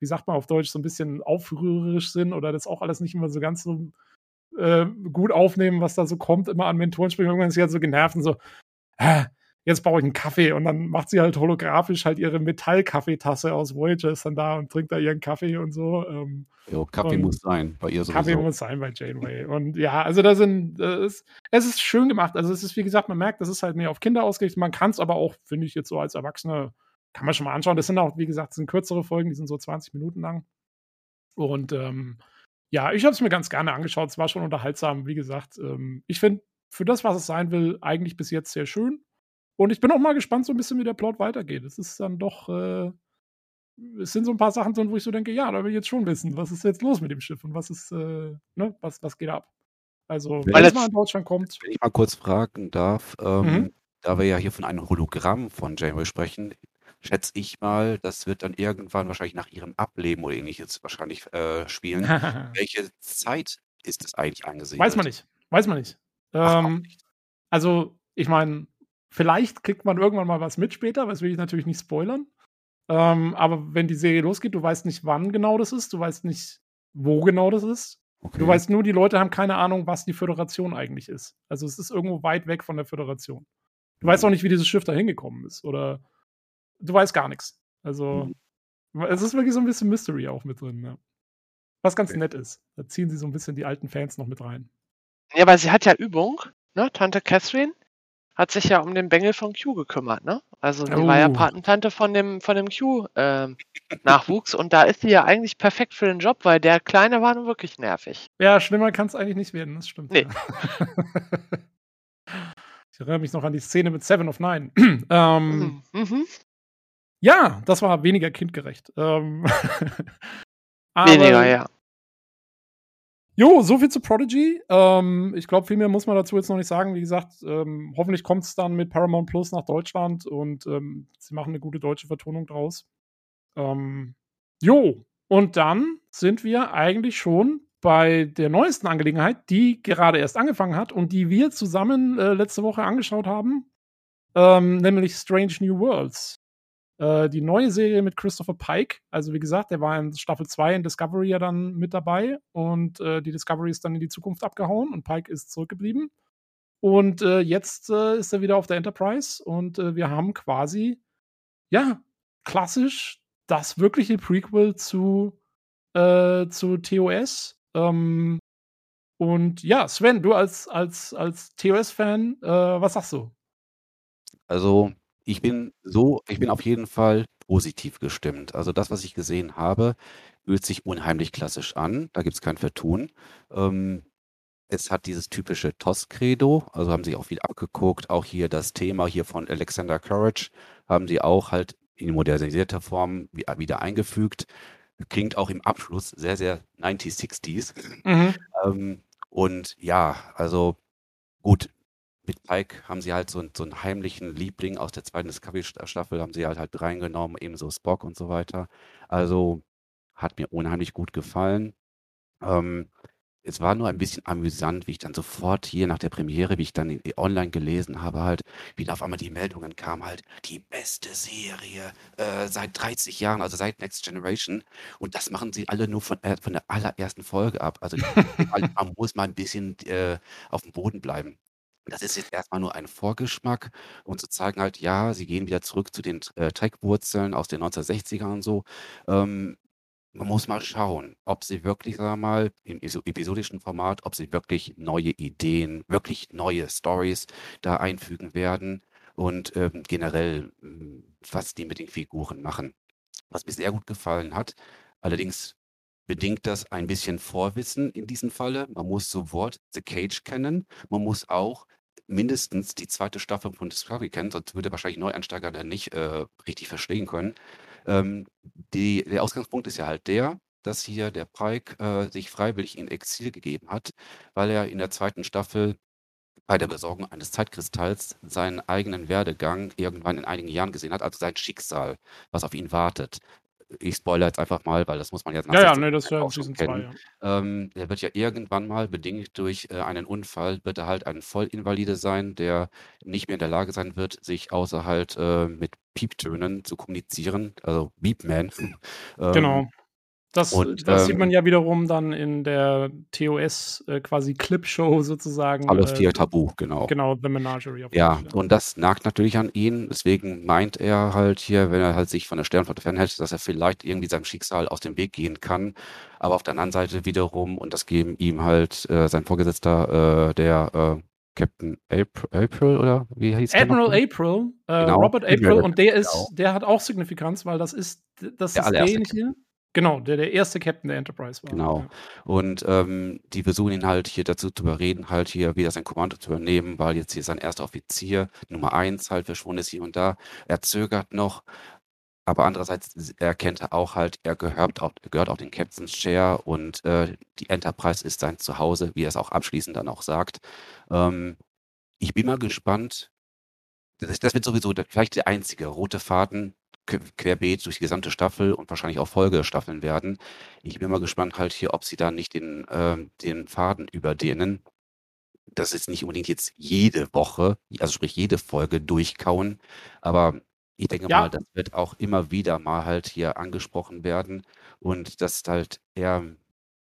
wie sagt man auf Deutsch, so ein bisschen aufrührerisch sind oder das auch alles nicht immer so ganz so äh, gut aufnehmen, was da so kommt, immer an Mentoren springen. Irgendwann ist sie halt so genervt und so, äh, jetzt brauche ich einen Kaffee. Und dann macht sie halt holographisch halt ihre Metall-Kaffeetasse aus Voyager, ist dann da und trinkt da ihren Kaffee und so. Ähm, jo, Kaffee und muss sein bei ihr sowieso. Kaffee muss sein bei Janeway. Und ja, also da sind, äh, es, es ist schön gemacht. Also es ist, wie gesagt, man merkt, das ist halt mehr auf Kinder ausgerichtet. Man kann es aber auch, finde ich, jetzt so als Erwachsene, kann man schon mal anschauen. Das sind auch, wie gesagt, sind kürzere Folgen, die sind so 20 Minuten lang. Und ähm, ja, ich habe es mir ganz gerne angeschaut. Es war schon unterhaltsam, wie gesagt. Ähm, ich finde, für das, was es sein will, eigentlich bis jetzt sehr schön. Und ich bin auch mal gespannt, so ein bisschen, wie der Plot weitergeht. Es ist dann doch, äh, es sind so ein paar Sachen drin, wo ich so denke, ja, da will ich jetzt schon wissen, was ist jetzt los mit dem Schiff und was ist, äh, ne, was, was geht ab? Also, wenn es mal in Deutschland kommt. Wenn ich mal kurz fragen darf, ähm, mhm. da wir ja hier von einem Hologramm von Janeway sprechen, schätze ich mal, das wird dann irgendwann wahrscheinlich nach ihrem Ableben oder ähnliches wahrscheinlich äh, spielen. [laughs] Welche Zeit ist es eigentlich angesiedelt? Weiß man nicht. Weiß man nicht. Ähm, nicht. Also, ich meine, vielleicht kriegt man irgendwann mal was mit später, das will ich natürlich nicht spoilern. Ähm, aber wenn die Serie losgeht, du weißt nicht, wann genau das ist, du weißt nicht, wo genau das ist. Okay. Du weißt nur, die Leute haben keine Ahnung, was die Föderation eigentlich ist. Also es ist irgendwo weit weg von der Föderation. Du weißt auch nicht, wie dieses Schiff da hingekommen ist. Oder du weißt gar nichts. Also Mhm. es ist wirklich so ein bisschen Mystery auch mit drin, ja. Was ganz Okay. nett ist. Da ziehen sie so ein bisschen die alten Fans noch mit rein. Ja, weil sie hat ja Übung, ne? Tante Catherine hat sich ja um den Bengel von Q gekümmert, ne? Also die war ja Oh. Patentante von dem, von dem Q-Nachwuchs und da ist sie ja eigentlich perfekt für den Job, weil der Kleine war nun wirklich nervig. Ja, schlimmer kann es eigentlich nicht werden, das stimmt. Nee. Ja. [laughs] ich erinnere mich noch an die Szene mit Seven of Nine. [clears throat] ähm, Mhm. Ja, das war weniger kindgerecht. Ähm, [laughs] Weniger, ja. Jo, so viel zu Prodigy. Ähm, ich glaube, viel mehr muss man dazu jetzt noch nicht sagen. Wie gesagt, ähm, hoffentlich kommt es dann mit Paramount Plus nach Deutschland und ähm, sie machen eine gute deutsche Vertonung draus. Ähm, jo, und dann sind wir eigentlich schon bei der neuesten Angelegenheit, die gerade erst angefangen hat und die wir zusammen äh, letzte Woche angeschaut haben, ähm, nämlich Strange New Worlds. Äh, die neue Serie mit Christopher Pike. Also, wie gesagt, der war in Staffel 2 in Discovery ja dann mit dabei und äh, die Discovery ist dann in die Zukunft abgehauen und Pike ist zurückgeblieben. Und äh, jetzt äh, ist er wieder auf der Enterprise und äh, wir haben quasi, ja, klassisch das wirkliche Prequel zu, zu TOS. Ähm, und ja, Sven, du als, als, als TOS-Fan, was sagst du? Also, ich bin so ich bin auf jeden Fall positiv gestimmt. Also, das, was ich gesehen habe, fühlt sich unheimlich klassisch an. Da gibt's kein Vertun. Ähm, es hat dieses typische TOS-Credo, also haben sie auch viel abgeguckt. Auch hier das Thema hier von Alexander Courage haben sie auch halt in modernisierter Form wi wieder eingefügt. Klingt auch im Abschluss sehr, sehr 90s, 60s. Mhm. Ähm, und ja, also gut, mit Pike haben sie halt so so 'n heimlichen Liebling aus der zweiten Discovery-Staffel haben sie halt halt reingenommen, ebenso Spock und so weiter. Also, hat mir unheimlich gut gefallen. Ähm, es war nur ein bisschen amüsant, wie ich dann sofort hier nach der Premiere, wie ich dann online gelesen habe halt, wie da auf einmal die Meldungen kamen halt: „Die beste Serie, äh, seit 30 Jahren, also seit Next Generation.“ Und das machen sie alle nur von äh, von der allerersten Folge ab. Also, man muss mal 'n bisschen, äh, aufm Boden bleiben. Das ist jetzt erst mal nur ein Vorgeschmack, um zu zeigen halt, ja, sie gehen wieder zurück zu den, äh, Trek-Wurzeln aus den 1960ern und so. Ähm, man muss mal schauen, ob sie wirklich, sagen wir mal, im episodischen Format, ob sie wirklich neue Ideen, wirklich neue Storys da einfügen werden und, ähm, generell, hm, was die mit den Figuren machen. Was mir sehr gut gefallen hat, allerdings bedingt das ein bisschen Vorwissen in diesem Falle. Man muss sofort The Cage kennen. Man muss auch mindestens die zweite Staffel von Discovery kennen, sonst würde wahrscheinlich Neueinsteiger da nicht, äh, richtig verstehen können. Ähm, die der Ausgangspunkt ist ja halt der, dass hier der Pike, äh, sich freiwillig in Exil gegeben hat, weil er in der zweiten Staffel bei der Besorgung eines Zeitkristalls seinen eigenen Werdegang irgendwann in einigen Jahren gesehen hat, also sein Schicksal, was auf ihn wartet. Ich spoilere jetzt einfach mal, weil das muss man jetzt nach Ja, ja, 60 ne, das in auch schon Season 2, kennen. ja. Ähm, er wird ja irgendwann mal bedingt durch, äh, einen Unfall wird er halt ein Vollinvalide sein, der nicht mehr in der Lage sein wird, sich außer halt, äh, mit Pieptönen zu kommunizieren, also Beepman. [laughs] Ähm, Genau. Das, und, das sieht man ähm ja wiederum dann in der TOS äh, quasi Clipshow [laughs] sozusagen. Alles äh, Tier Tabu, genau. Genau, The Menagerie auf Ja, und das nagt natürlich an ihn. Deswegen meint er halt hier, wenn er halt sich von der Sternflotte fernhält, dass er vielleicht irgendwie seinem Schicksal aus dem Weg gehen kann. Aber auf der anderen Seite wiederum, und das geben ihm halt äh, sein Vorgesetzter, äh, der äh, Captain April, April oder wie hieß der Admiral nochmal? April, äh, Genau, Robert April, und der ist, genau. der hat auch Signifikanz, weil das ist, das Der ist derjenige, genau, der der erste Captain der Enterprise war. Genau. Ja. Und ähm, die versuchen ihn halt hier dazu zu überreden, halt hier wieder sein Kommando zu übernehmen, weil jetzt hier sein erster Offizier, Nummer eins, halt verschwunden ist hier und da. Er zögert noch, aber andererseits erkennt er auch halt, er gehört auf, er gehört auf den Captain's Chair und äh, die Enterprise ist sein Zuhause, wie er es auch abschließend dann auch sagt. Ähm, ich bin mal gespannt. Das, das wird sowieso vielleicht der einzige rote Faden querbeet durch die gesamte Staffel und wahrscheinlich auch Folgestaffeln werden. Ich bin mal gespannt halt hier, ob sie da nicht den, ähm, den Faden überdehnen. das ist nicht unbedingt jetzt jede Woche, also sprich jede Folge durchkauen, aber ich denke Ja. mal, das wird auch immer wieder mal halt hier angesprochen werden und das halt er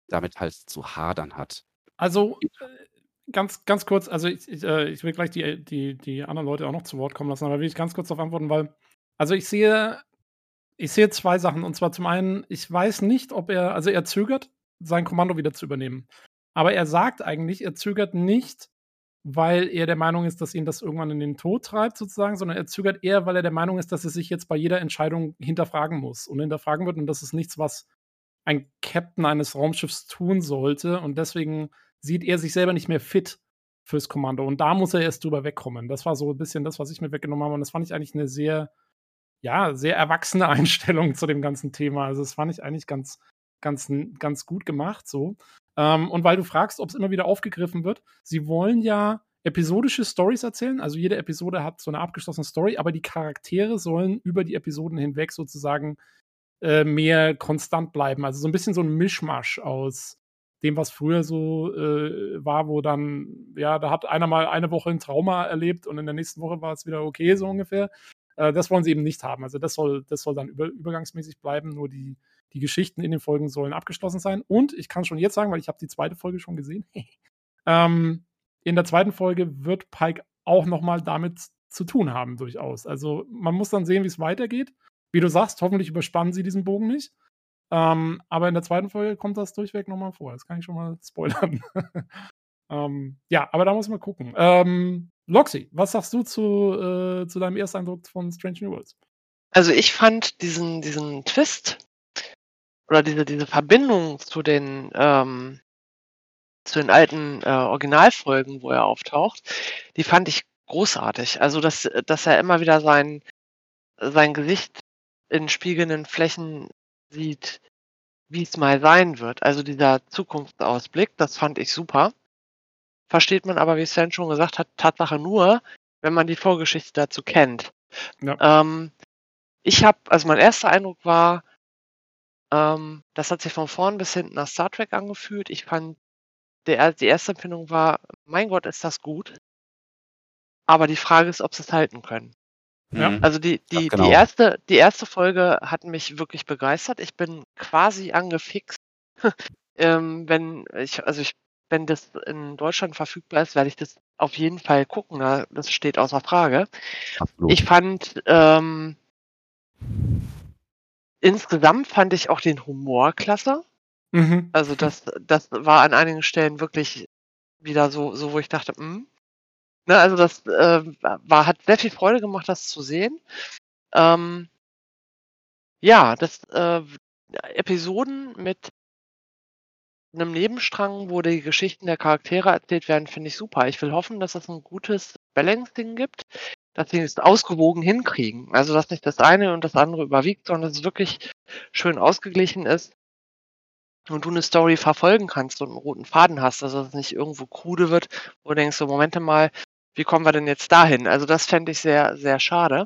damit halt zu hadern hat. Also, äh, ganz, ganz kurz, also ich, ich, äh, ich will gleich die, die, die anderen Leute auch noch zu Wort kommen lassen, aber will ich ganz kurz darauf antworten, weil, also ich sehe, ich sehe zwei Sachen. Und zwar zum einen, ich weiß nicht, ob er, also er zögert, sein Kommando wieder zu übernehmen. Aber er sagt eigentlich, er zögert nicht, weil er der Meinung ist, dass ihn das irgendwann in den Tod treibt, sozusagen, sondern er zögert eher, weil er der Meinung ist, dass er sich jetzt bei jeder Entscheidung hinterfragen muss und hinterfragen wird. Und das ist nichts, was ein Captain eines Raumschiffs tun sollte. Und deswegen sieht er sich selber nicht mehr fit fürs Kommando. Und da muss er erst drüber wegkommen. Das war so ein bisschen das, was ich mir weggenommen habe. Und das fand ich eigentlich eine sehr, ja, sehr erwachsene [laughs] Einstellung zu dem ganzen Thema. Also, das fand ich eigentlich ganz, ganz, ganz gut gemacht so. Ähm, und weil du fragst, ob es immer wieder aufgegriffen wird, sie wollen ja episodische Stories erzählen. Also jede Episode hat so eine abgeschlossene Story, aber die Charaktere sollen über die Episoden hinweg sozusagen äh, mehr konstant bleiben. Also so ein bisschen so ein Mischmasch aus dem, was früher so äh, war, wo dann, ja, da hat einer mal eine Woche ein Trauma erlebt und in der nächsten Woche war es wieder okay, so ungefähr. Äh, das wollen sie eben nicht haben. Also das soll, das soll dann über, übergangsmäßig bleiben, nur die, die Geschichten in den Folgen sollen abgeschlossen sein. Und ich kann schon jetzt sagen, weil ich habe die zweite Folge schon gesehen, [laughs] ähm, in der zweiten Folge wird Pike auch noch mal damit zu tun haben, durchaus. Also man muss dann sehen, wie es weitergeht. Wie du sagst, hoffentlich überspannen sie diesen Bogen nicht. Ähm, aber in der zweiten Folge kommt das durchweg nochmal vor. Das kann ich schon mal [laughs] spoilern. [laughs] ähm, ja, aber da muss man gucken. Ähm, Loxy, was sagst du zu, äh, zu deinem Ersteindruck von Strange New Worlds? Also ich fand diesen, diesen Twist oder diese, diese Verbindung zu den, ähm, zu den alten äh, Originalfolgen, wo er auftaucht, die fand ich großartig. Also dass, dass er immer wieder sein, sein Gesicht in spiegelnden Flächen sieht, wie es mal sein wird. Also dieser Zukunftsausblick, das fand ich super. Versteht man aber, wie Sven schon gesagt hat, Tatsache nur, wenn man die Vorgeschichte dazu kennt. Ja. Ähm, ich habe, also mein erster Eindruck war, ähm, das hat sich von vorn bis hinten nach Star Trek angefühlt. Ich fand, der, die erste Empfindung war, mein Gott, ist das gut. Aber die Frage ist, ob sie es halten können. Ja. Mhm. Also die, die, Ja, genau. die, erste, die erste Folge hat mich wirklich begeistert. Ich bin quasi angefixt. [laughs] ähm, wenn ich, also ich, wenn das in Deutschland verfügbar ist, werde ich das auf jeden Fall gucken. da- Das steht außer Frage. Absolut. Ich fand, ähm, insgesamt fand ich auch den Humor klasse. Mhm. Also das, das war an einigen Stellen wirklich wieder so, so wo ich dachte, hm. Ne, also das äh, war, hat sehr viel Freude gemacht, das zu sehen. Ähm, ja, das äh, Episoden mit einem Nebenstrang, wo die Geschichten der Charaktere erzählt werden, finde ich super. Ich will hoffen, dass es ein gutes Balancing gibt, dass sie es ausgewogen hinkriegen. Also dass nicht das eine und das andere überwiegt, sondern dass es wirklich schön ausgeglichen ist und du eine Story verfolgen kannst und einen roten Faden hast, also dass es nicht irgendwo krude wird, wo du denkst, so Momente mal, wie kommen wir denn jetzt dahin? Also das fände ich sehr, sehr schade.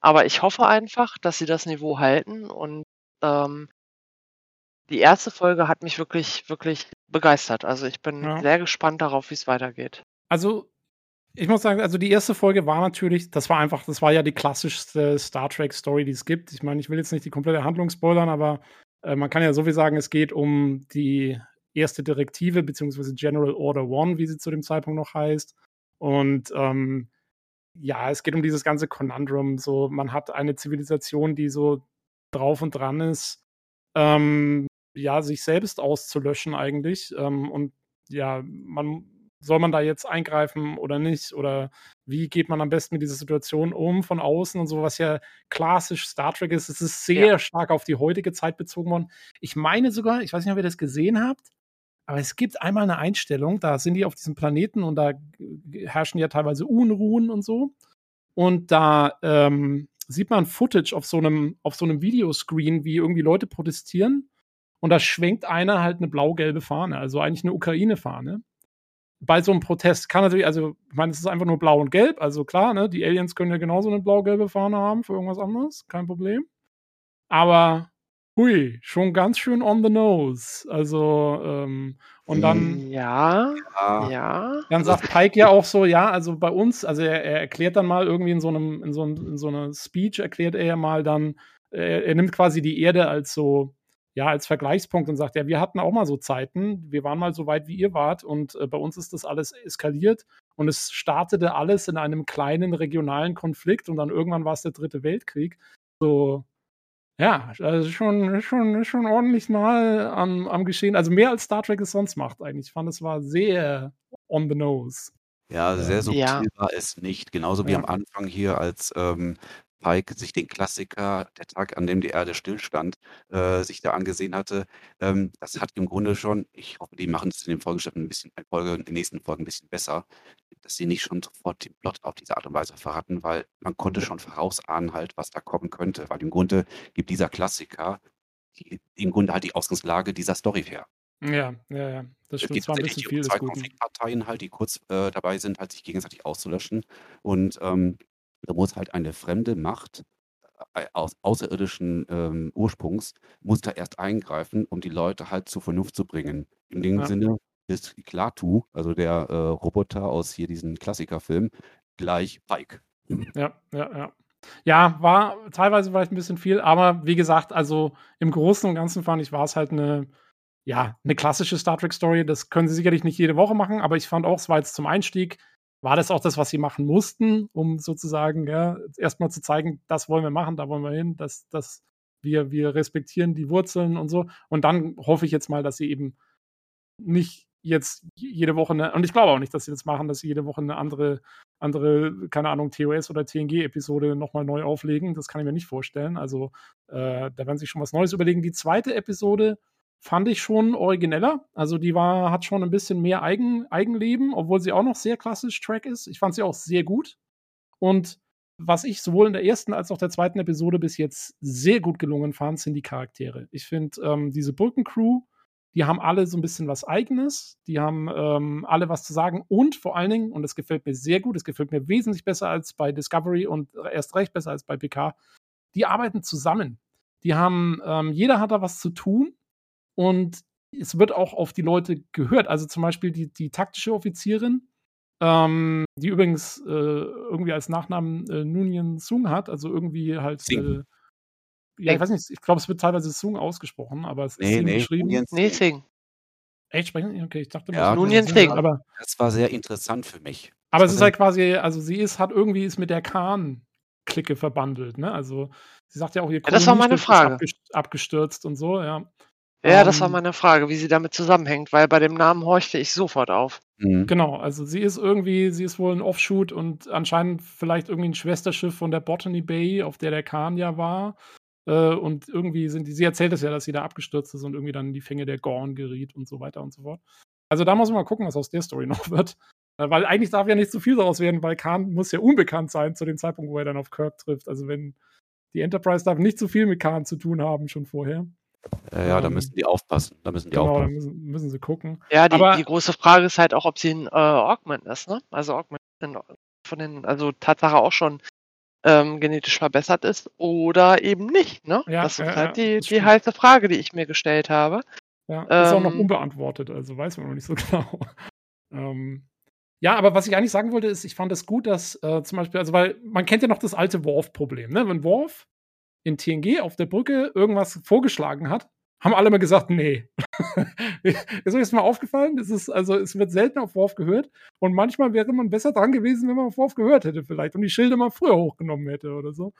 Aber ich hoffe einfach, dass sie das Niveau halten und ähm, die erste Folge hat mich wirklich, wirklich begeistert. Also ich bin Ja. sehr gespannt darauf, wie es weitergeht. Also, ich muss sagen, also die erste Folge war natürlich, das war einfach, das war ja die klassischste Star Trek-Story, die es gibt. Ich meine, ich will jetzt nicht die komplette Handlung spoilern, aber äh, man kann ja so viel sagen, es geht um die erste Direktive, beziehungsweise General Order One, wie sie zu dem Zeitpunkt noch heißt. Und ähm, ja, es geht um dieses ganze Konundrum. So, man hat eine Zivilisation, die so drauf und dran ist, ähm, ja, sich selbst auszulöschen eigentlich. Ähm, und ja, man soll man da jetzt eingreifen oder nicht? Oder wie geht man am besten mit dieser Situation um von außen und so, was ja klassisch Star Trek ist. Es ist sehr Ja. stark auf die heutige Zeit bezogen worden. Ich meine sogar, ich weiß nicht, ob ihr das gesehen habt, aber es gibt einmal eine Einstellung, da sind die auf diesem Planeten und da herrschen ja teilweise Unruhen und so. Und da ähm, sieht man Footage auf so einem, auf so einem Videoscreen, wie irgendwie Leute protestieren. Und da schwenkt einer halt eine blau-gelbe Fahne, also eigentlich eine Ukraine-Fahne. Bei so einem Protest kann natürlich, also, ich meine, es ist einfach nur blau und gelb, also klar, ne, die Aliens können ja genauso eine blau-gelbe Fahne haben für irgendwas anderes, kein Problem. Aber hui, schon ganz schön on the nose. Also, ähm, und dann, Ja, Ja, dann Also- sagt Pike ja auch so, ja, also bei uns, also er, er erklärt dann mal irgendwie in so einem, in so, einem, in so einer Speech, erklärt er ja mal dann, er, er nimmt quasi die Erde als so, ja, als Vergleichspunkt und sagt, ja, wir hatten auch mal so Zeiten, wir waren mal so weit, wie ihr wart und äh, bei uns ist das alles eskaliert und es startete alles in einem kleinen regionalen Konflikt und dann irgendwann war es der dritte Weltkrieg. So, ja, also schon, schon, schon ordentlich mal am, am Geschehen. Also mehr als Star Trek es sonst macht eigentlich. Ich fand, es war sehr on the nose. Ja, sehr subtil Ja. war es nicht. Genauso wie Ja. am Anfang hier, als ähm, Pike sich den Klassiker, der Tag, an dem die Erde stillstand, äh, sich da angesehen hatte. Ähm, das hat im Grunde schon, ich hoffe, die machen es in den Folgeschriften ein bisschen, in, Folge, in den nächsten Folgen ein bisschen besser, dass sie nicht schon sofort den Plot auf diese Art und Weise verraten, weil man konnte schon vorausahnen halt, was da kommen könnte. Weil im Grunde gibt dieser Klassiker die, im Grunde halt die Ausgangslage dieser Story her. Ja, ja, ja. Das Es stimmt. Es war ein bisschen viel des zwei Guten. Konfliktparteien halt, die kurz äh, dabei sind, halt sich gegenseitig auszulöschen. Und ähm, da muss halt eine fremde Macht äh, aus außerirdischen ähm, Ursprungs, muss da erst eingreifen, um die Leute halt zur Vernunft zu bringen. In dem Ja. Sinne ist Klaatu, also der äh, Roboter aus hier diesem Klassikerfilm, gleich Pike. Ja, ja, ja. Ja, war teilweise vielleicht ein bisschen viel, aber wie gesagt, also im Großen und Ganzen fand ich, war es halt eine, ja, eine klassische Star Trek-Story. Das können sie sicherlich nicht jede Woche machen, aber ich fand auch, es war jetzt zum Einstieg, war das auch das, was sie machen mussten, um sozusagen, ja, erstmal zu zeigen, das wollen wir machen, da wollen wir hin, dass, dass wir, wir respektieren die Wurzeln und so. Und dann hoffe ich jetzt mal, dass sie eben nicht jetzt jede Woche eine, und ich glaube auch nicht, dass sie das machen, dass sie jede Woche eine andere, andere, keine Ahnung, TOS oder TNG-Episode nochmal neu auflegen. Das kann ich mir nicht vorstellen. Also äh, da werden sie sich schon was Neues überlegen. Die zweite Episode fand ich schon origineller. Also die war, hat schon ein bisschen mehr Eigen, Eigenleben, obwohl sie auch noch sehr klassisch Track ist. Ich fand sie auch sehr gut. Und was ich sowohl in der ersten als auch der zweiten Episode bis jetzt sehr gut gelungen fand, sind die Charaktere. Ich finde, ähm, diese Brückencrew, die haben alle so ein bisschen was Eigenes, die haben ähm, alle was zu sagen und vor allen Dingen, und das gefällt mir sehr gut, es gefällt mir wesentlich besser als bei Discovery und erst recht besser als bei PK, die arbeiten zusammen. Die haben, ähm, jeder hat da was zu tun und es wird auch auf die Leute gehört. Also zum Beispiel die, die taktische Offizierin, ähm, die übrigens äh, irgendwie als Nachnamen äh, Nunien Sung hat, also irgendwie halt. Sing. Äh, ja, ich weiß nicht, ich glaube, es wird teilweise Sung ausgesprochen, aber es ist Nee, Sing nee, geschrieben. Nunien Nee. Sing. Echt sprechen? Okay, ich dachte, Ja, Nunien Sing. Aber, Das war sehr interessant für mich. aber es ist halt quasi, also sie ist, hat irgendwie ist mit der Khan-Clique verbandelt, ne? Also sie sagt ja auch, ihr Ja, das war meine ist Frage. abgest- abgestürzt und so, ja. Ja, das war Ähm, meine Frage, wie sie damit zusammenhängt, weil bei dem Namen horchte ich sofort auf. Mhm. Genau, also sie ist irgendwie, sie ist wohl ein Offshoot und anscheinend vielleicht irgendwie ein Schwesterschiff von der Botany Bay, auf der der Khan ja war. Äh, und irgendwie sind die, sie erzählt es ja, dass sie da abgestürzt ist und irgendwie dann in die Fänge der Gorn geriet und so weiter und so fort. Also da muss man mal gucken, was aus der Story [laughs] noch wird. Äh, weil eigentlich darf ja nicht zu viel daraus werden, weil Khan muss ja unbekannt sein zu dem Zeitpunkt, wo er dann auf Kirk trifft. Also wenn die Enterprise darf nicht zu viel mit Khan zu tun haben schon vorher. Äh, ja, da Ähm, müssen die aufpassen. Da müssen die Genau, da aufpassen. müssen, müssen sie gucken. Ja, die, Aber- die große Frage ist halt auch, ob sie ein äh, Augment ist, ne? Also Augment von den, also Tatsache auch schon ähm, genetisch verbessert ist oder eben nicht, ne? Ja, das ist ja, halt die, die heiße Frage, die ich mir gestellt habe. Ja, ist auch noch Ähm, unbeantwortet, also weiß man noch nicht so [laughs] genau. ähm, ja, aber was ich eigentlich sagen wollte, ist, ich fand es gut, dass äh, zum Beispiel, also weil man kennt ja noch das alte Worf-Problem, ne? Wenn Worf in TNG auf der Brücke irgendwas vorgeschlagen hat, haben alle mal gesagt, nee. [laughs] ist euch das mal aufgefallen? Das ist, also, es wird selten auf Worf gehört und manchmal wäre man besser dran gewesen, wenn man auf Worf gehört hätte, vielleicht und die Schilde mal früher hochgenommen hätte oder so.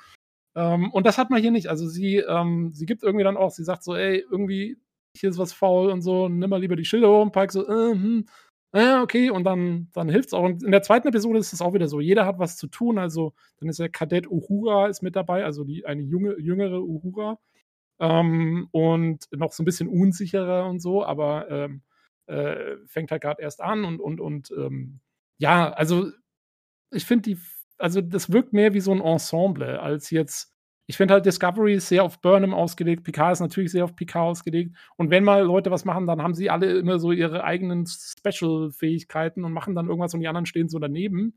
Ähm, und das hat man hier nicht. Also sie, ähm, sie gibt irgendwie dann auch, sie sagt so, ey, irgendwie, hier ist was faul und so, nimm mal lieber die Schilder hoch und Pike so, äh, hm, ja, okay, und dann, dann hilft's auch. Und in der zweiten Episode ist es auch wieder so, jeder hat was zu tun, also dann ist der Kadett Uhura ist mit dabei, also die, eine junge, jüngere Uhura ähm, und noch so ein bisschen unsicherer und so, aber ähm, äh, fängt halt gerade erst an und, und, und ähm, ja, also ich finde die, also das wirkt mehr wie so ein Ensemble als jetzt. Ich finde halt Discovery ist sehr auf Burnham ausgelegt, Picard ist natürlich sehr auf Picard ausgelegt. Und wenn mal Leute was machen, dann haben sie alle immer so ihre eigenen Special-Fähigkeiten und machen dann irgendwas und die anderen stehen so daneben.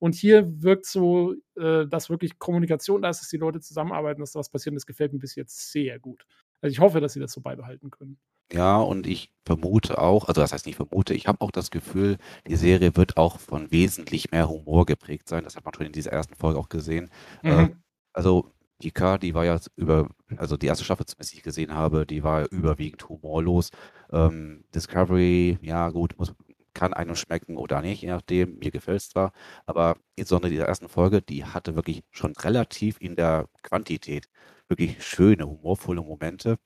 Und hier wirkt so, äh, dass wirklich Kommunikation da ist, dass die Leute zusammenarbeiten, dass da was passiert. Und das gefällt mir bis jetzt sehr gut. Also ich hoffe, dass sie das so beibehalten können. Ja, und ich vermute auch, also das heißt nicht vermute, ich habe auch das Gefühl, die Serie wird auch von wesentlich mehr Humor geprägt sein. Das hat man schon in dieser ersten Folge auch gesehen. Mhm. Äh, also Picard, die war ja über, also die erste Staffel zumindest, die ich gesehen habe, die war überwiegend humorlos. Ähm, Discovery, ja gut, muss, kann einem schmecken oder nicht, je nachdem. Mir gefällt es zwar, aber insbesondere die ersten Folge, die hatte wirklich schon relativ in der Quantität wirklich schöne, humorvolle Momente.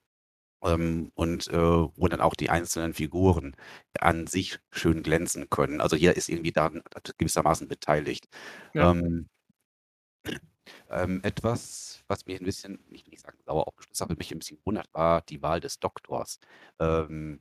Ähm, und äh, wo dann auch die einzelnen Figuren an sich schön glänzen können. Also jeder ist irgendwie da gewissermaßen beteiligt. Ja. Ähm, ähm, etwas, was mir ein bisschen, ich will nicht sagen sauer aufgestoßen, aber mich ein bisschen wundert, war die Wahl des Doktors. Ähm,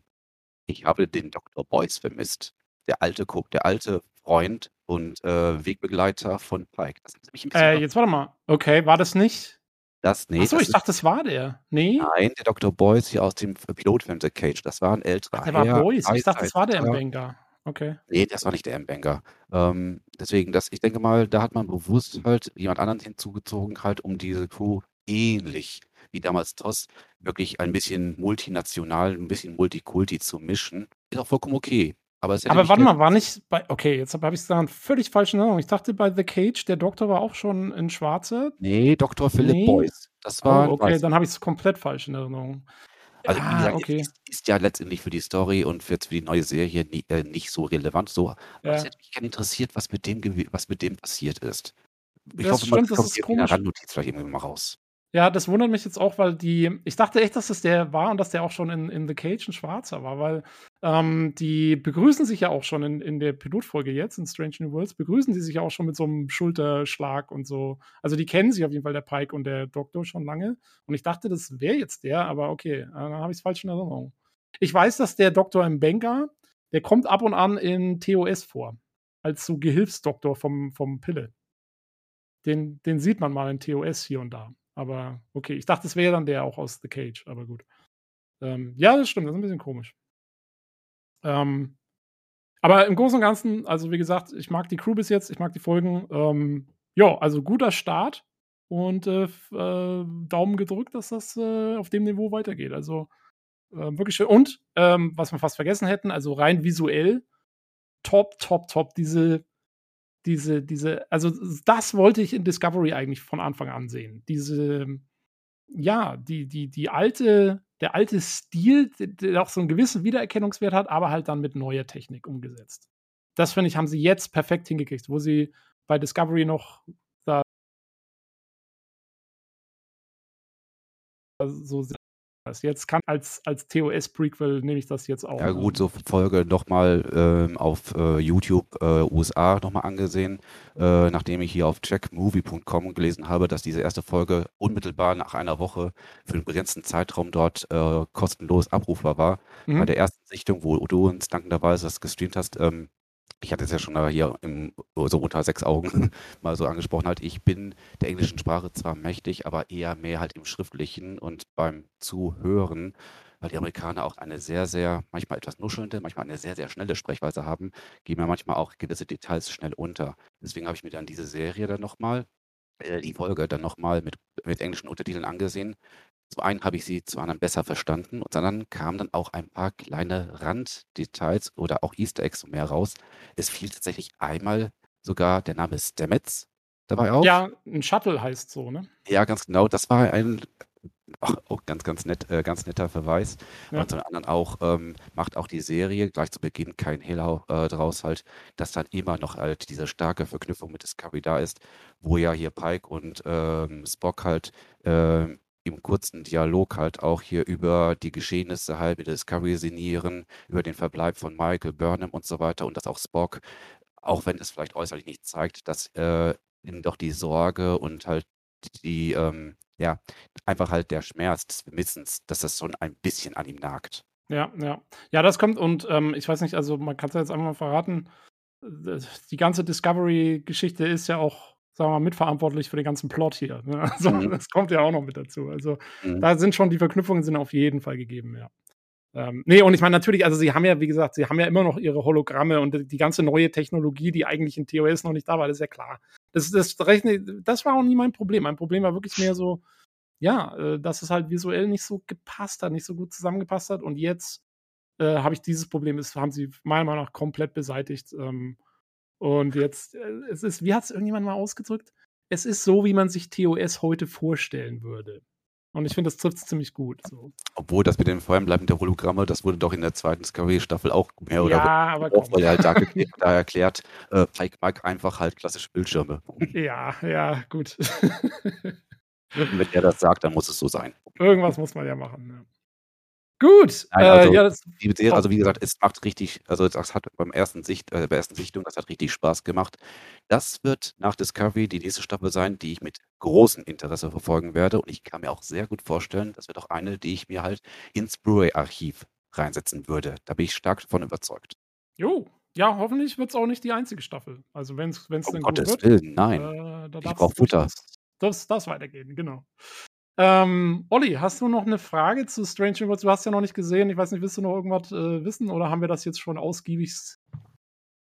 ich habe den Dr. Boyce vermisst. Der alte Cook, der alte Freund und äh, Wegbegleiter von Pike. Das hat mich ein bisschen Äh, jetzt warte mal. Okay, war das nicht? das, nee, Achso, ich dachte, das war der. Nee? nein, der Dr. Boyce hier aus dem Pilotfilm The Cage. Das war ein älterer Ach, der war Boyce. Ich dachte, das war der im Freizeitler. Okay. Nee, das war nicht der M-Banger. Ähm, deswegen, das, ich denke mal, da hat man bewusst halt jemand anderen hinzugezogen, halt, um diese Crew ähnlich wie damals TOS wirklich ein bisschen multinational, ein bisschen Multikulti zu mischen. Ist auch vollkommen okay. Aber Aber warte mal, war nicht bei. Okay, jetzt habe ich es dann völlig falsch in Erinnerung. Ich dachte, bei The Cage, der Doktor war auch schon ein Schwarzer. Nee, Dr. Philip Nee. Boyce. Das war Oh, okay, dann habe ich es komplett falsch in Erinnerung. Also, wie Ah, gesagt, okay. ist, ist ja letztendlich für die Story und für, für die neue Serie nie, äh, nicht so relevant. So, aber Ja. es hätte mich gerne interessiert, was mit dem, was mit dem passiert ist. Ich Das hoffe, man stimmt, das kommt irgendwie in der. Randnotiz vielleicht irgendwie mal raus. Ja, das wundert mich jetzt auch, weil die. Ich dachte echt, dass das der war und dass der auch schon in, in The Cage ein Schwarzer war, weil ähm, die begrüßen sich ja auch schon in, in der Pilotfolge jetzt, in Strange New Worlds, begrüßen die sich ja auch schon mit so einem Schulterschlag und so. Also die kennen sich auf jeden Fall, der Pike und der Doktor, schon lange. Und ich dachte, das wäre jetzt der, aber okay, äh, dann habe ich es falsch in Erinnerung. Ich weiß, dass der Doktor im Benga, der kommt ab und an in TOS vor. Als so Gehilfsdoktor vom, vom Pille. Den, den sieht man mal in TOS hier und da. Aber okay, ich dachte, es wäre dann der auch aus The Cage, aber gut. Ähm, ja, das stimmt, das ist ein bisschen komisch. Ähm, aber im Großen und Ganzen, also wie gesagt, ich mag die Crew bis jetzt, ich mag die Folgen. Ähm, ja, also guter Start und äh, äh, Daumen gedrückt, dass das äh, auf dem Niveau weitergeht. Also äh, wirklich schön. Und ähm, was wir fast vergessen hätten, also rein visuell, top, top, top. Diese, diese, diese, also das wollte ich in Discovery eigentlich von Anfang an sehen. Diese, ja, die, die, die alte, der alte Stil, der- auch so einen gewissen Wiedererkennungswert hat, aber halt dann mit neuer Technik umgesetzt. Das finde ich, haben sie jetzt perfekt hingekriegt, wo sie bei Discovery noch da so sind. Jetzt kann als, als TOS-Prequel nehme ich das jetzt auch. Ja gut, so Folge nochmal ähm, auf äh, YouTube äh, USA nochmal angesehen, äh, nachdem ich hier auf checkmovie.com gelesen habe, dass diese erste Folge unmittelbar nach einer Woche für einen begrenzten Zeitraum dort äh, kostenlos abrufbar war. Bei mhm. der ersten Sichtung, wo du uns dankenderweise das gestreamt hast, ähm, ich hatte es ja schon hier im, so unter sechs Augen [laughs] mal so angesprochen, halt, ich bin der englischen Sprache zwar mächtig, aber eher mehr halt im Schriftlichen und beim Zuhören, weil die Amerikaner auch eine sehr, sehr, manchmal etwas nuschelnde, manchmal eine sehr, sehr schnelle Sprechweise haben, gehen mir manchmal auch gewisse Details schnell unter. Deswegen habe ich mir dann diese Serie dann nochmal, äh, die Folge dann nochmal mit, mit englischen Untertiteln angesehen. Zum einen habe ich sie zum anderen besser verstanden und zum anderen kamen dann auch ein paar kleine Randdetails oder auch Easter Eggs mehr raus. Es fiel tatsächlich einmal sogar der Name Stamets dabei auf. Ja, ein Shuttle heißt so, ne? Ja, ganz genau. Das war ein ach, oh, ganz, ganz nett, äh, ganz netter Verweis. Ja. Und zum anderen auch ähm, macht auch die Serie gleich zu Beginn kein Hehl äh, draus halt, dass dann immer noch halt diese starke Verknüpfung mit Discovery da ist, wo ja hier Pike und ähm, Spock halt ähm, im kurzen Dialog halt auch hier über die Geschehnisse halt mit Discovery sinnieren, über den Verbleib von Michael Burnham und so weiter und dass auch Spock, auch wenn es vielleicht äußerlich nicht zeigt, dass äh, ihm doch die Sorge und halt die, ähm, ja, einfach halt der Schmerz des Vermissens, dass das schon ein bisschen an ihm nagt. Ja, ja. Ja, das kommt und ähm, ich weiß nicht, also man kann es ja jetzt einfach mal verraten, äh, die ganze Discovery-Geschichte ist ja auch, sagen wir mal, mitverantwortlich für den ganzen Plot hier. Ne? [laughs] Also Mhm. das kommt ja auch noch mit dazu. Also Mhm. da sind schon die Verknüpfungen sind auf jeden Fall gegeben, ja. Ähm, nee, und ich meine natürlich, also sie haben ja, wie gesagt, sie haben ja immer noch ihre Hologramme und die ganze neue Technologie, die eigentlich in TOS noch nicht da war, das ist ja klar. Das, das, das war auch nie mein Problem. Mein Problem war wirklich mehr so, ja, äh, dass es halt visuell nicht so gepasst hat, nicht so gut zusammengepasst hat. Und jetzt äh, habe ich dieses Problem, das haben sie meiner Meinung nach komplett beseitigt. Ähm, und jetzt, äh, es ist, wie hat es irgendjemand mal ausgedrückt? Es ist so, wie man sich TOS heute vorstellen würde. Und ich finde, das trifft es ziemlich gut. So. Obwohl das mit den Vorherbleiben der Hologramme, das wurde doch in der zweiten Discovery-Staffel auch mehr oder Ja, weniger auch, weil er halt da, [laughs] geklärt, da erklärt, äh, Pike mag einfach halt klassische Bildschirme. Ja, ja, gut. Und [laughs] wenn er das sagt, dann muss es so sein. Irgendwas muss man ja machen. Ja. Gut. Nein, äh, also- ja, das, Serie, also wie gesagt, es macht richtig, also das hat beim ersten Sicht, äh, bei der ersten Sichtung, das hat richtig Spaß gemacht. Das wird nach Discovery die nächste Staffel sein, die ich mit großem Interesse verfolgen werde. Und ich kann mir auch sehr gut vorstellen, das wird auch eine, die ich mir halt ins Blu-ray-Archiv reinsetzen würde. Da bin ich stark davon überzeugt. jo. Ja, hoffentlich wird es auch nicht die einzige Staffel. Also, wenn es Um dann gut Gottes wird. Willen, nein. Äh, Ich darf's brauch Futter. Das, das weitergehen, genau. Ähm, Olli, hast du noch eine Frage zu Strange Worlds? Du hast ja noch nicht gesehen. Ich weiß nicht, willst du noch irgendwas äh, wissen oder haben wir das jetzt schon ausgiebig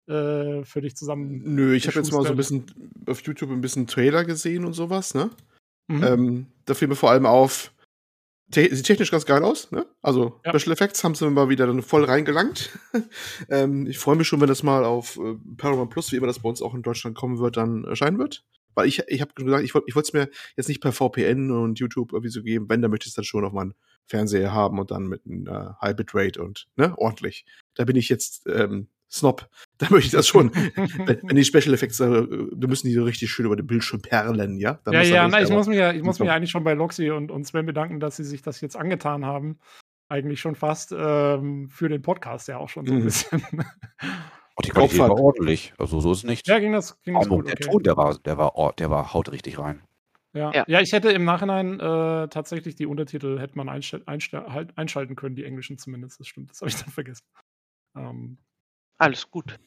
äh, für dich zusammen? Nö, ich habe jetzt mal so ein bisschen auf YouTube ein bisschen Trailer gesehen und sowas, ne? Mhm. Ähm, da fiel mir vor allem auf, te sieht technisch ganz geil aus, ne? Also Ja. Special Effects haben sie mal wieder dann voll reingelangt. [laughs] ähm, ich freue mich schon, wenn das mal auf äh, Paramount Plus, wie immer das bei uns auch in Deutschland kommen wird, dann erscheinen wird. Weil ich, ich habe gesagt, ich wollte es mir jetzt nicht per VPN und YouTube irgendwie so geben, wenn, dann möchte ich es dann schon auf meinen Fernseher haben und dann mit einem äh, High Bitrate und ne, ordentlich. Da bin ich jetzt ähm, Snob. [laughs] Da möchte ich das schon. wenn, die Special Effects, äh, da müssen die so richtig schön über den Bildschirm perlen, ja? Ja, dann ja, richtig na, ich muss mich ja, ich muss super. eigentlich schon bei Loxi und, und Sven bedanken, dass sie sich das jetzt angetan haben. Eigentlich schon fast ähm, für den Podcast ja auch schon so ein Mhm. bisschen. [laughs] Und die Qualität Kaufland. war ordentlich. Also so ist es nicht. ja, ging das, ging das Aber gut. der Okay. Ton, der war, der war, der war haut richtig rein. Ja. ja. Ja. ich hätte im Nachhinein äh, tatsächlich die Untertitel hätte man einstell, einstell, halt, einschalten können, die englischen zumindest. Das stimmt, das habe ich dann vergessen. Ähm, Alles gut.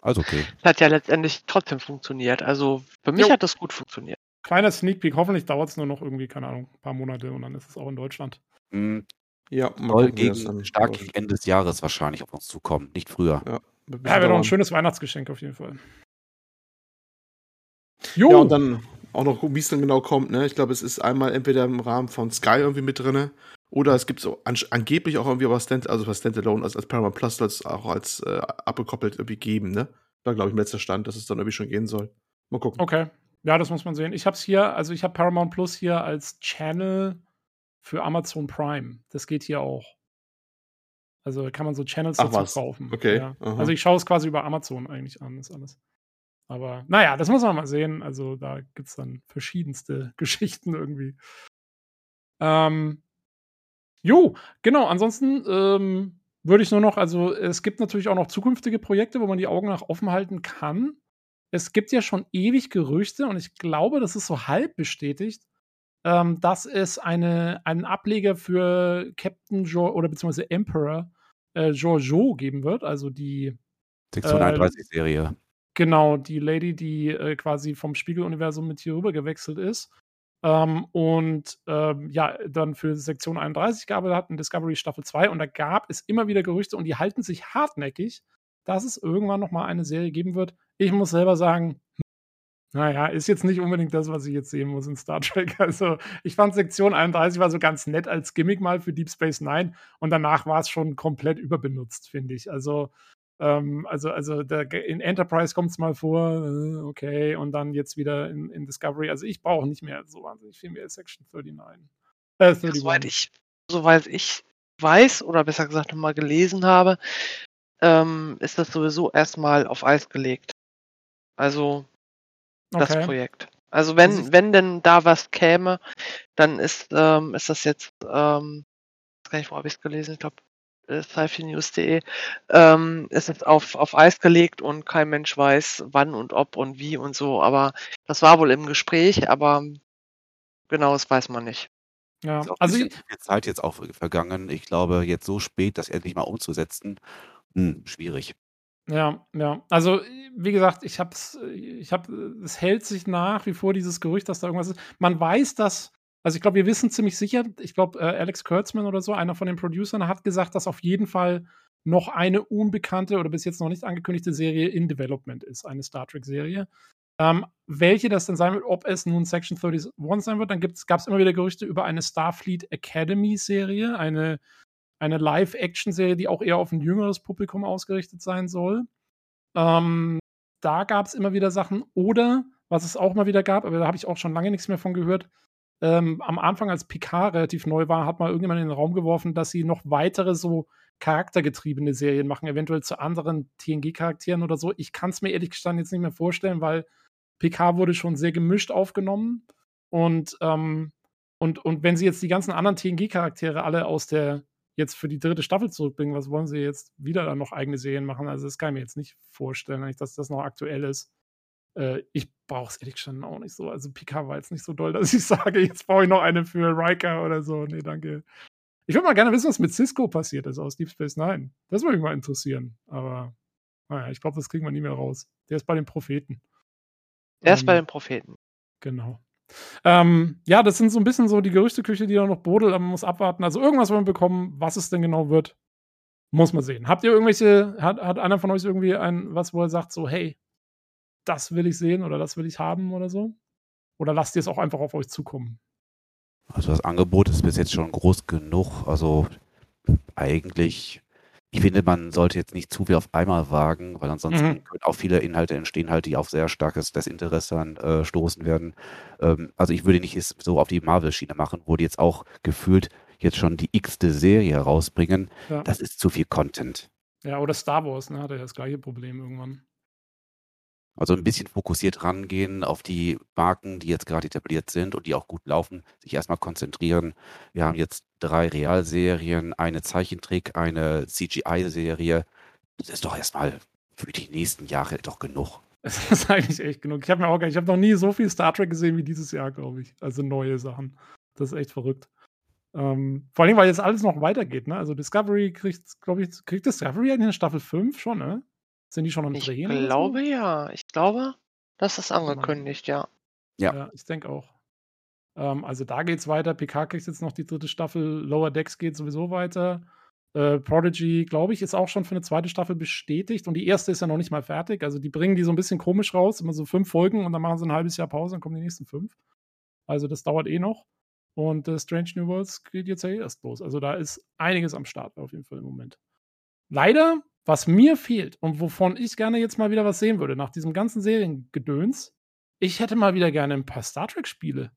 Also okay. Das hat ja letztendlich trotzdem funktioniert. Also für mich Jo. hat das gut funktioniert. kleiner Sneak Peek, hoffentlich dauert es nur noch irgendwie, keine Ahnung, ein paar Monate und dann ist es auch in Deutschland. Hm, Ja, mal gegen, stark gegen Ende des Jahres wahrscheinlich auf uns zukommen, nicht früher. Ja, Ja, wäre doch ein schönes Weihnachtsgeschenk auf jeden Fall. Jo, Ja, und dann auch noch wie es dann genau kommt. Ne? Ich glaube, es ist einmal entweder im Rahmen von Sky irgendwie mit drinne oder es gibt so an, angeblich auch irgendwie was Stand, also was Standalone, also als Paramount Plus soll es auch als äh, abgekoppelt irgendwie geben. Ne? War, glaube ich, im letzter Stand, dass es dann irgendwie schon gehen soll. Mal gucken. okay. Ja, das muss man sehen. Ich habe es hier, also ich habe Paramount Plus hier als Channel für Amazon Prime. Das geht hier auch. Also kann man so Channels Ach dazu was. kaufen. Okay, Ja. Also ich schaue es quasi über Amazon eigentlich an, ist alles. Aber naja, das muss man mal sehen. Also da gibt es dann verschiedenste [laughs] Geschichten irgendwie. Ähm, jo, genau. Ansonsten ähm, würde ich nur noch, also es gibt natürlich auch noch zukünftige Projekte, wo man die Augen nach offen halten kann. Es gibt ja schon ewig Gerüchte und ich glaube, das ist so halb bestätigt, ähm, dass es eine, einen Ableger für Captain George oder beziehungsweise Emperor äh, Giorgio geben wird. Also die, Sektion Äh, 31 Serie. genau, die Lady, die äh, quasi vom Spiegeluniversum mit hier rüber gewechselt ist. Ähm, und ähm, ja, dann für Sektion 31 gearbeitet hat in Discovery Staffel 2 und da gab es immer wieder Gerüchte und die halten sich hartnäckig, dass es irgendwann nochmal eine Serie geben wird. Ich muss selber sagen, naja, ist jetzt nicht unbedingt das, was ich jetzt sehen muss in Star Trek. [laughs] Also, ich fand Sektion 31 war so ganz nett als Gimmick mal für Deep Space Nine und danach war es schon komplett überbenutzt, finde ich. Also, ähm, also, also da, in Enterprise kommt es mal vor, äh, okay, und dann jetzt wieder in, in Discovery. Also ich brauche nicht mehr so wahnsinnig viel mehr Section 39. Äh, Ja, 31. soweit ich, soweit ich weiß oder besser gesagt nochmal gelesen habe, ähm, ist das sowieso erstmal auf Eis gelegt. Also das okay. Projekt. Also Also wenn, ich- wenn denn da was käme, dann ist, ähm, ist das jetzt, ähm, ich weiß gar nicht, wo habe ich es gelesen? Ich glaube, äh, sci-fi-news.de, ähm, ist es auf, auf Eis gelegt und kein Mensch weiß, wann und ob und wie und so. Aber das war wohl im Gespräch, aber genau, das weiß man nicht. Ja, also ich, viel Zeit jetzt auch vergangen. Ich glaube, jetzt so spät, das endlich mal umzusetzen, hm, schwierig. Ja, ja. Also, wie gesagt, ich hab's, ich hab, es hält sich nach wie vor dieses Gerücht, dass da irgendwas ist. Man weiß, dass, also ich glaube, wir wissen ziemlich sicher, ich glaube, äh, Alex Kurtzman oder so, einer von den Producern, hat gesagt, dass auf jeden Fall noch eine unbekannte oder bis jetzt noch nicht angekündigte Serie in Development ist, eine Star Trek-Serie. Ähm, welche das denn sein wird, ob es nun Section 31 sein wird, dann gab es immer wieder Gerüchte über eine Starfleet Academy-Serie, eine, eine Live-Action-Serie, die auch eher auf ein jüngeres Publikum ausgerichtet sein soll. Ähm, da gab es immer wieder Sachen. Oder, was es auch mal wieder gab, aber da habe ich auch schon lange nichts mehr von gehört, ähm, am Anfang, als Picard relativ neu war, hat mal irgendjemand in den Raum geworfen, dass sie noch weitere so charaktergetriebene Serien machen, eventuell zu anderen TNG-Charakteren oder so. Ich kann es mir ehrlich gestanden jetzt nicht mehr vorstellen, weil Picard wurde schon sehr gemischt aufgenommen. Und, ähm, und, und wenn sie jetzt die ganzen anderen TNG-Charaktere alle aus der jetzt für die dritte Staffel zurückbringen, was wollen sie jetzt wieder dann noch eigene Serien machen? Also, das kann ich mir jetzt nicht vorstellen, dass das noch aktuell ist. Äh, ich brauche es ehrlich gestanden auch nicht so. Also, Picard war jetzt nicht so doll, dass ich [laughs] sage, jetzt brauche ich noch eine für Riker oder so. Nee, danke. Ich würde mal gerne wissen, was mit Cisco passiert ist aus Deep Space Nine. Das würde mich mal interessieren. Aber naja, ich glaube, das kriegen wir nie mehr raus. Der ist bei den Propheten. Er ist bei ähm, den Propheten. Genau. Ähm, ja, das sind so ein bisschen so die Gerüchteküche, die da noch brodelt, aber man muss abwarten. Also irgendwas wollen wir bekommen, was es denn genau wird, muss man sehen. Habt ihr irgendwelche, hat, hat einer von euch irgendwie ein, was, wo er sagt, so, hey, das will ich sehen oder das will ich haben oder so? Oder lasst ihr es auch einfach auf euch zukommen? Also das Angebot ist bis jetzt schon groß genug. Also eigentlich ich finde, man sollte jetzt nicht zu viel auf einmal wagen, weil ansonsten mhm. können auch viele Inhalte entstehen, halt, die auf sehr starkes Desinteresse an, äh, stoßen werden. Ähm, also ich würde nicht so auf die Marvel-Schiene machen, wo die jetzt auch gefühlt jetzt schon die x-te Serie rausbringen. Ja. Das ist zu viel Content. Ja, oder Star Wars, ne, hatte ja das gleiche Problem irgendwann. Also ein bisschen fokussiert rangehen auf die Marken, die jetzt gerade etabliert sind und die auch gut laufen, sich erstmal konzentrieren. Wir haben jetzt drei Realserien, eine Zeichentrick, eine CGI-Serie. Das ist doch erstmal für die nächsten Jahre doch genug. [laughs] Das ist eigentlich echt genug. Ich habe mir auch ich habe noch nie so viel Star Trek gesehen wie dieses Jahr, glaube ich. Also neue Sachen. Das ist echt verrückt. Ähm, vor allem, weil jetzt alles noch weitergeht, ne? Also Discovery kriegt, glaube ich, kriegt Discovery in Staffel 5 schon, ne? Sind die schon am Ich Drehen so? glaube ja. Ich glaube, das ist angekündigt, ja. Ja. Ja, ich denke auch. Ähm, also da geht's weiter. PK kriegt jetzt noch die dritte Staffel. Lower Decks geht sowieso weiter. Äh, Prodigy, glaube ich, ist auch schon für eine zweite Staffel bestätigt. Und die erste ist ja noch nicht mal fertig. Also die bringen die so ein bisschen komisch raus. Immer so fünf Folgen und dann machen sie ein halbes Jahr Pause, dann kommen die nächsten fünf. Also das dauert eh noch. Und äh, Strange New Worlds geht jetzt ja erst los. Also da ist einiges am Start auf jeden Fall im Moment. Leider was mir fehlt und wovon ich gerne jetzt mal wieder was sehen würde, nach diesem ganzen Seriengedöns, ich hätte mal wieder gerne ein paar Star Trek-Spiele.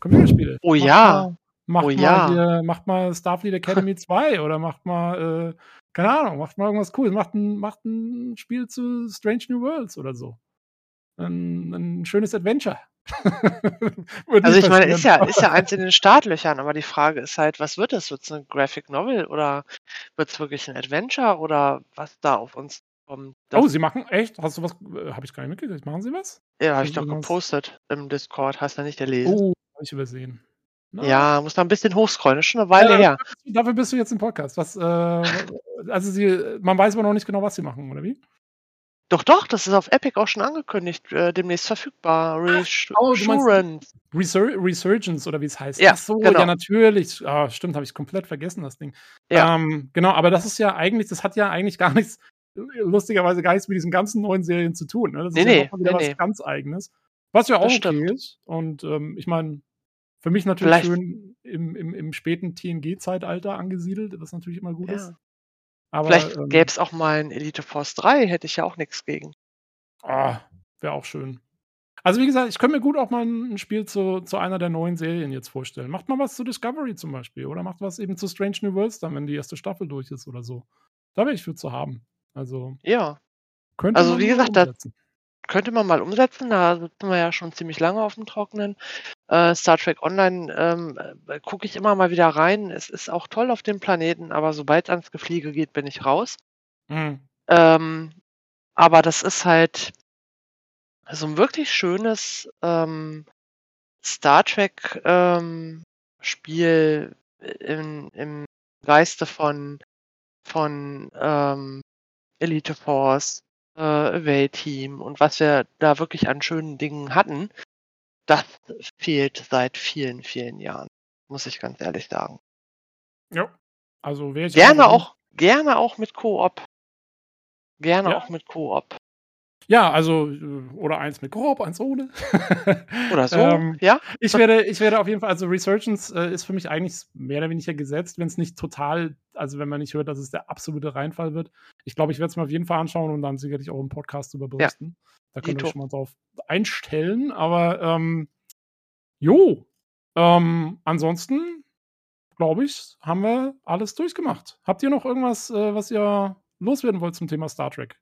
Computerspiele. Oh macht ja. Mal, macht, oh mal ja. Hier, macht mal Starfleet Academy [laughs] 2 oder macht mal, äh, keine Ahnung, macht mal irgendwas Cooles. Macht ein, macht ein Spiel zu Strange New Worlds oder so. Ein, ein schönes Adventure. [laughs] also ich meine, ist ja, ist ja eins in den Startlöchern, aber die Frage ist halt, was wird es? Wird es ein Graphic Novel oder wird es wirklich ein Adventure oder was da auf uns kommt? oh, sie machen echt? Hast du was? Äh, habe ich gar nicht mitgekriegt. Machen sie was? Ja, habe ich doch gepostet im Discord. Hast du nicht gelesen? Oh, habe ich übersehen. Na. Ja, muss da ein bisschen hochscrollen. Das ist schon eine Weile ja, her. Dafür bist du jetzt im Podcast. Was, äh, also sie, man weiß aber noch nicht genau, was sie machen, oder wie? Doch, doch, das ist auf Epic auch schon angekündigt, äh, demnächst verfügbar. Res oh, Resur Resurgence oder wie es heißt. Ja, Ach so, genau. ja, natürlich. Oh, stimmt, habe ich komplett vergessen, das Ding. Ja. Ähm, genau, aber das ist ja eigentlich, das hat ja eigentlich gar nichts, lustigerweise gar nichts mit diesen ganzen neuen Serien zu tun. Ne? Das nee, ist ja nee, wieder nee, was ganz Eigenes. Was ja auch okay ist. Und ähm, ich meine, für mich natürlich Vielleicht. schön im, im, im späten TNG-Zeitalter angesiedelt, was natürlich immer gut ja. ist. Aber, Vielleicht ähm, gäbe es auch mal ein Elite Force 3, hätte ich ja auch nichts gegen. Ah, wäre auch schön. Also wie gesagt, ich könnte mir gut auch mal ein Spiel zu, zu einer der neuen Serien jetzt vorstellen. Macht mal was zu Discovery zum Beispiel oder macht was eben zu Strange New Worlds dann, wenn die erste Staffel durch ist oder so. Da wäre ich für zu haben. Also ja. Könnte also wie gesagt, da, könnte man mal umsetzen. Da sitzen wir ja schon ziemlich lange auf dem Trockenen. Äh, Star Trek Online ähm, äh, gucke ich immer mal wieder rein. Es ist auch toll auf dem Planeten, aber sobald es ans Gefliege geht, bin ich raus. Mhm. Ähm, aber das ist halt so ein wirklich schönes ähm, Star Trek ähm, Spiel in, im Geiste von, von ähm, Elite Force, äh, Away-Team und was wir da wirklich an schönen Dingen hatten, das fehlt seit vielen, vielen Jahren, muss ich ganz ehrlich sagen. Ja, also wäre ich gerne auch, gerne auch mit Koop. Gerne ja. auch mit Koop. Ja, also, äh, oder eins mit Koop, eins ohne. [laughs] Oder so, Ähm, ja? Ich werde, ich werde auf jeden Fall, also Resurgence äh, ist für mich eigentlich mehr oder weniger gesetzt, wenn es nicht total, also wenn man nicht hört, dass es der absolute Reinfall wird. Ich glaube, ich werde es mir auf jeden Fall anschauen und dann sicherlich auch im Podcast darüber berichten. Da können wir schon mal drauf einstellen. Aber ähm, jo, ähm, ansonsten glaube ich, haben wir alles durchgemacht. Habt ihr noch irgendwas, äh, was ihr loswerden wollt zum Thema Star Trek?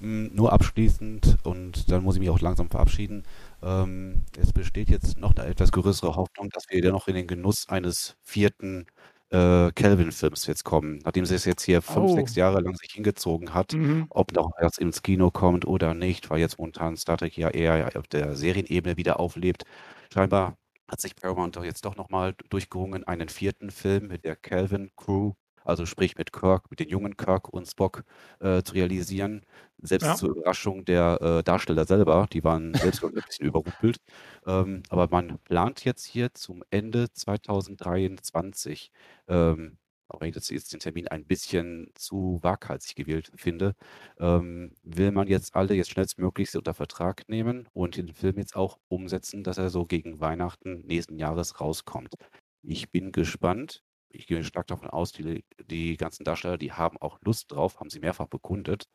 Nur abschließend und dann muss ich mich auch langsam verabschieden. Ähm, es besteht jetzt noch eine etwas größere Hoffnung, dass wir dennoch in den Genuss eines vierten äh, Kelvin-Films jetzt kommen, nachdem es jetzt hier fünf, Oh. sechs Jahre lang sich hingezogen hat, Mhm. ob noch was ins Kino kommt oder nicht, weil jetzt momentan Star Trek ja eher auf der Serienebene wieder auflebt. Scheinbar hat sich Paramount doch jetzt doch nochmal durchgerungen, einen vierten Film mit der Kelvin Crew, also sprich mit Kirk, mit den jungen Kirk und Spock äh, zu realisieren. Selbst Ja. zur Überraschung der äh, Darsteller selber, die waren [laughs] selbst ein bisschen überrumpelt. Ähm, aber man plant jetzt hier zum Ende 2023, ähm, auch wenn ich das jetzt den Termin ein bisschen zu waghalsig gewählt finde, ähm, will man jetzt alle jetzt schnellstmöglichst unter Vertrag nehmen und den Film jetzt auch umsetzen, dass er so gegen Weihnachten nächsten Jahres rauskommt. Ich bin gespannt. Ich gehe stark davon aus, die, die ganzen Darsteller, die haben auch Lust drauf, haben sie mehrfach bekundet.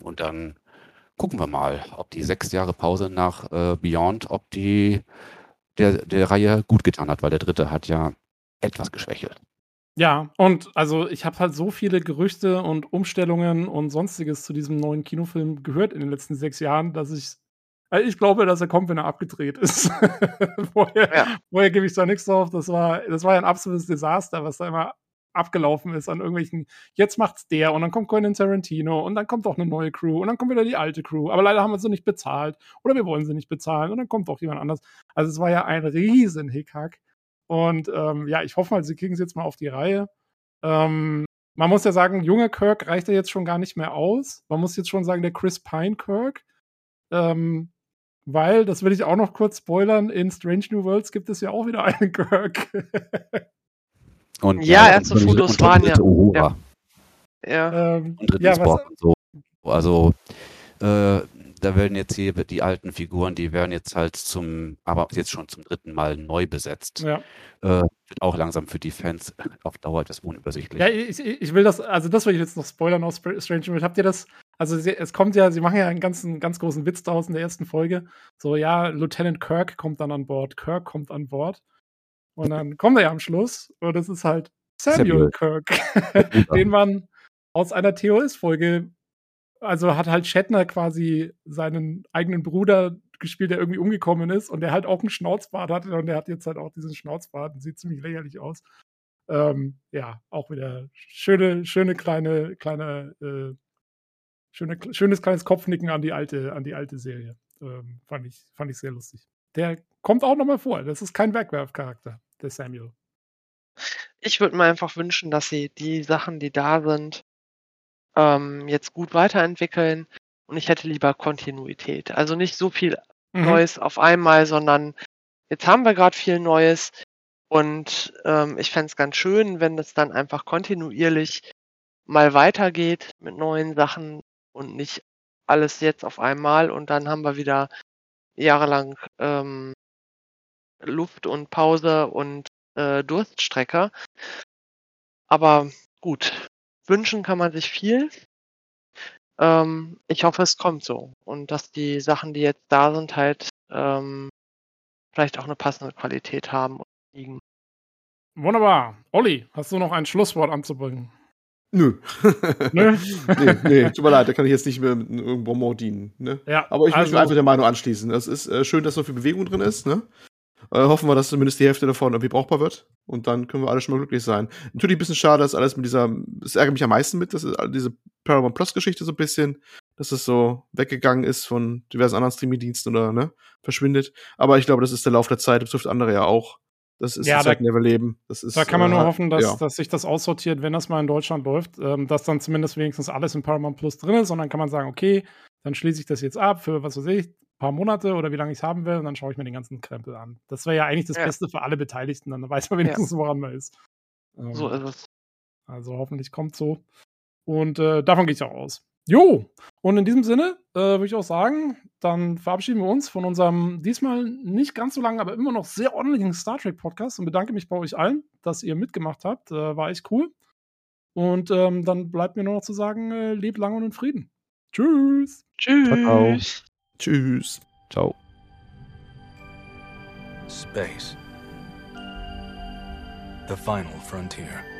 Und dann gucken wir mal, ob die sechs Jahre Pause nach äh, Beyond, ob die der, der Reihe gut getan hat, weil der dritte hat ja etwas geschwächelt. Ja, und also ich habe halt so viele Gerüchte und Umstellungen und sonstiges zu diesem neuen Kinofilm gehört in den letzten sechs Jahren, dass ich, also ich glaube, dass er kommt, wenn er abgedreht ist. [laughs] vorher, Ja. vorher gebe ich da nichts drauf. Das war, das war ja ein absolutes Desaster, was da immer abgelaufen ist an irgendwelchen, jetzt macht's der und dann kommt Quentin Tarantino und dann kommt auch eine neue Crew und dann kommt wieder die alte Crew. Aber leider haben wir sie nicht bezahlt oder wir wollen sie nicht bezahlen und dann kommt auch jemand anders. Also es war ja ein riesen Hickhack. Und ähm, ja, ich hoffe mal, sie kriegen es jetzt mal auf die Reihe. Ähm, man muss ja sagen, junger Kirk reicht ja jetzt schon gar nicht mehr aus. Man muss jetzt schon sagen, der Chris Pine Kirk. Ähm, weil, das will ich auch noch kurz spoilern, in Strange New Worlds gibt es ja auch wieder einen Kirk. [laughs] Und, Ja, äh, erste und- Fotos und waren dritte ja- Uhura Ja. ähm, und dritten ja, was, und so. Also, äh, da werden jetzt hier die alten Figuren, die werden jetzt halt zum, aber jetzt schon zum dritten Mal neu besetzt. ja. Äh, wird auch langsam für die Fans auf Dauer etwas unübersichtlich. Ja, ich, ich will das, also das will ich jetzt noch spoilern aus Strange New Worlds. Habt ihr das, also sie, es kommt ja, sie machen ja einen ganzen, ganz großen Witz draus in der ersten Folge. So, ja, Lieutenant Kirk kommt dann an Bord, Kirk kommt an Bord. Und dann [laughs] kommt er ja am Schluss und es ist halt Samuel Samuel. Kirk, [laughs] den man aus einer TOS-Folge, also hat halt Shatner quasi seinen eigenen Bruder gespielt, der irgendwie umgekommen ist und der halt auch einen Schnauzbart hatte und der hat jetzt halt auch diesen Schnauzbart und sieht ziemlich lächerlich aus. Ähm, ja, auch wieder schöne, schöne kleine, kleine, äh, schöne, schönes kleines Kopfnicken an die alte, an die alte Serie. Ähm, fand ich, fand ich sehr lustig. Der kommt auch nochmal vor. Das ist kein Wegwerfcharakter, der Samuel. Ich würde mir einfach wünschen, dass sie die Sachen, die da sind, ähm, jetzt gut weiterentwickeln. Und ich hätte lieber Kontinuität. Also nicht so viel Mhm. Neues auf einmal, sondern jetzt haben wir gerade viel Neues. Und ähm, ich fände es ganz schön, wenn es dann einfach kontinuierlich mal weitergeht mit neuen Sachen und nicht alles jetzt auf einmal. Und dann haben wir wieder jahrelang ähm, Luft und Pause und äh, Durststrecke. Aber gut, wünschen kann man sich viel. Ähm, ich hoffe, es kommt so. Und dass die Sachen, die jetzt da sind, halt ähm, vielleicht auch eine passende Qualität haben und liegen. Wunderbar. Olli, hast du noch ein Schlusswort anzubringen? Nö. Nö? [laughs] nee, nee, tut mir leid, da kann ich jetzt nicht mehr mit irgendeinem Bonbon dienen. Ne? Ja, Aber ich also, möchte einfach der Meinung anschließen. Es ist äh, schön, dass so viel Bewegung drin ist. Ne? Äh, hoffen wir, dass zumindest die Hälfte davon irgendwie brauchbar wird. Und dann können wir alle schon mal glücklich sein. Natürlich ein bisschen schade, dass alles mit dieser, das ärgert mich am meisten mit, dass diese Paramount Plus Geschichte so ein bisschen, dass es so weggegangen ist von diversen anderen Streaming-Diensten oder ne, verschwindet. Aber ich glaube, das ist der Lauf der Zeit, das betrifft andere ja auch. Das ist Ja, die da- Zeit, in der wir leben. Das ist, Da kann man nur äh, hoffen, dass, ja. dass sich das aussortiert, wenn das mal in Deutschland läuft, ähm, dass dann zumindest wenigstens alles in Paramount Plus drin ist und dann kann man sagen, okay, dann schließe ich das jetzt ab für, was weiß ich, ein paar Monate oder wie lange ich es haben will und dann schaue ich mir den ganzen Krempel an. Das wäre ja eigentlich das Ja. Beste für alle Beteiligten, dann weiß man wenigstens, woran man ist. Ähm, So ist es. also hoffentlich kommt so. Und äh, davon gehe ich auch aus. Jo, und in diesem Sinne äh, würde ich auch sagen, dann verabschieden wir uns von unserem diesmal nicht ganz so langen, aber immer noch sehr ordentlichen Star Trek Podcast und bedanke mich bei euch allen, dass ihr mitgemacht habt. Äh, war echt cool. Und ähm, dann bleibt mir nur noch zu sagen, äh, lebt lange und in Frieden. Tschüss. Tschüss. Tschüss. Ciao. Space. The final frontier.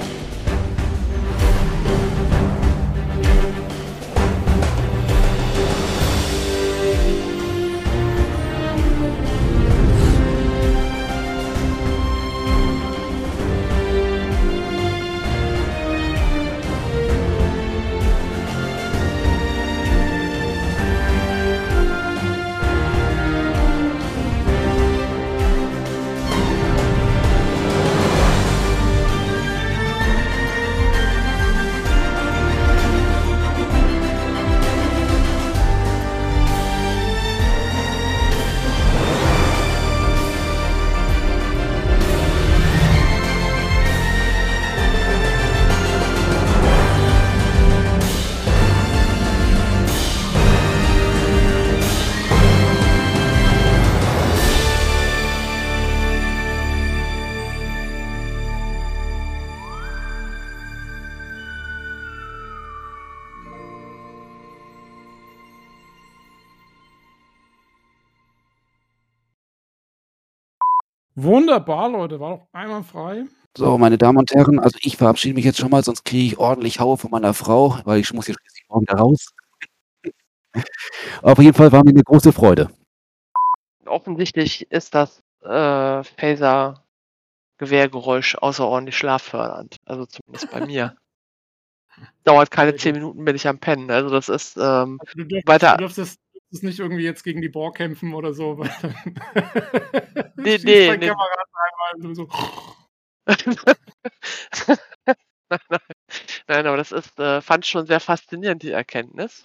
Wunderbar, Leute, war doch einmal frei. So, meine Damen und Herren, also ich verabschiede mich jetzt schon mal, sonst kriege ich ordentlich Haue von meiner Frau, weil ich muss jetzt schließlich morgen da raus. Auf jeden Fall war mir eine große Freude. Offensichtlich ist das äh, Phaser-Gewehrgeräusch außerordentlich schlaffördernd. Also zumindest bei mir. [laughs] Dauert keine zehn Minuten, bin ich am Pennen. Also das ist ähm, Also du, dürft, Weiter- du dürftest es nicht irgendwie jetzt gegen die Bohr kämpfen oder so. Weil [laughs] Nee, [laughs] nee, nee. Einmal so. [laughs] nein, nein. nein, aber das ist, äh, fand ich schon sehr faszinierend, die Erkenntnis.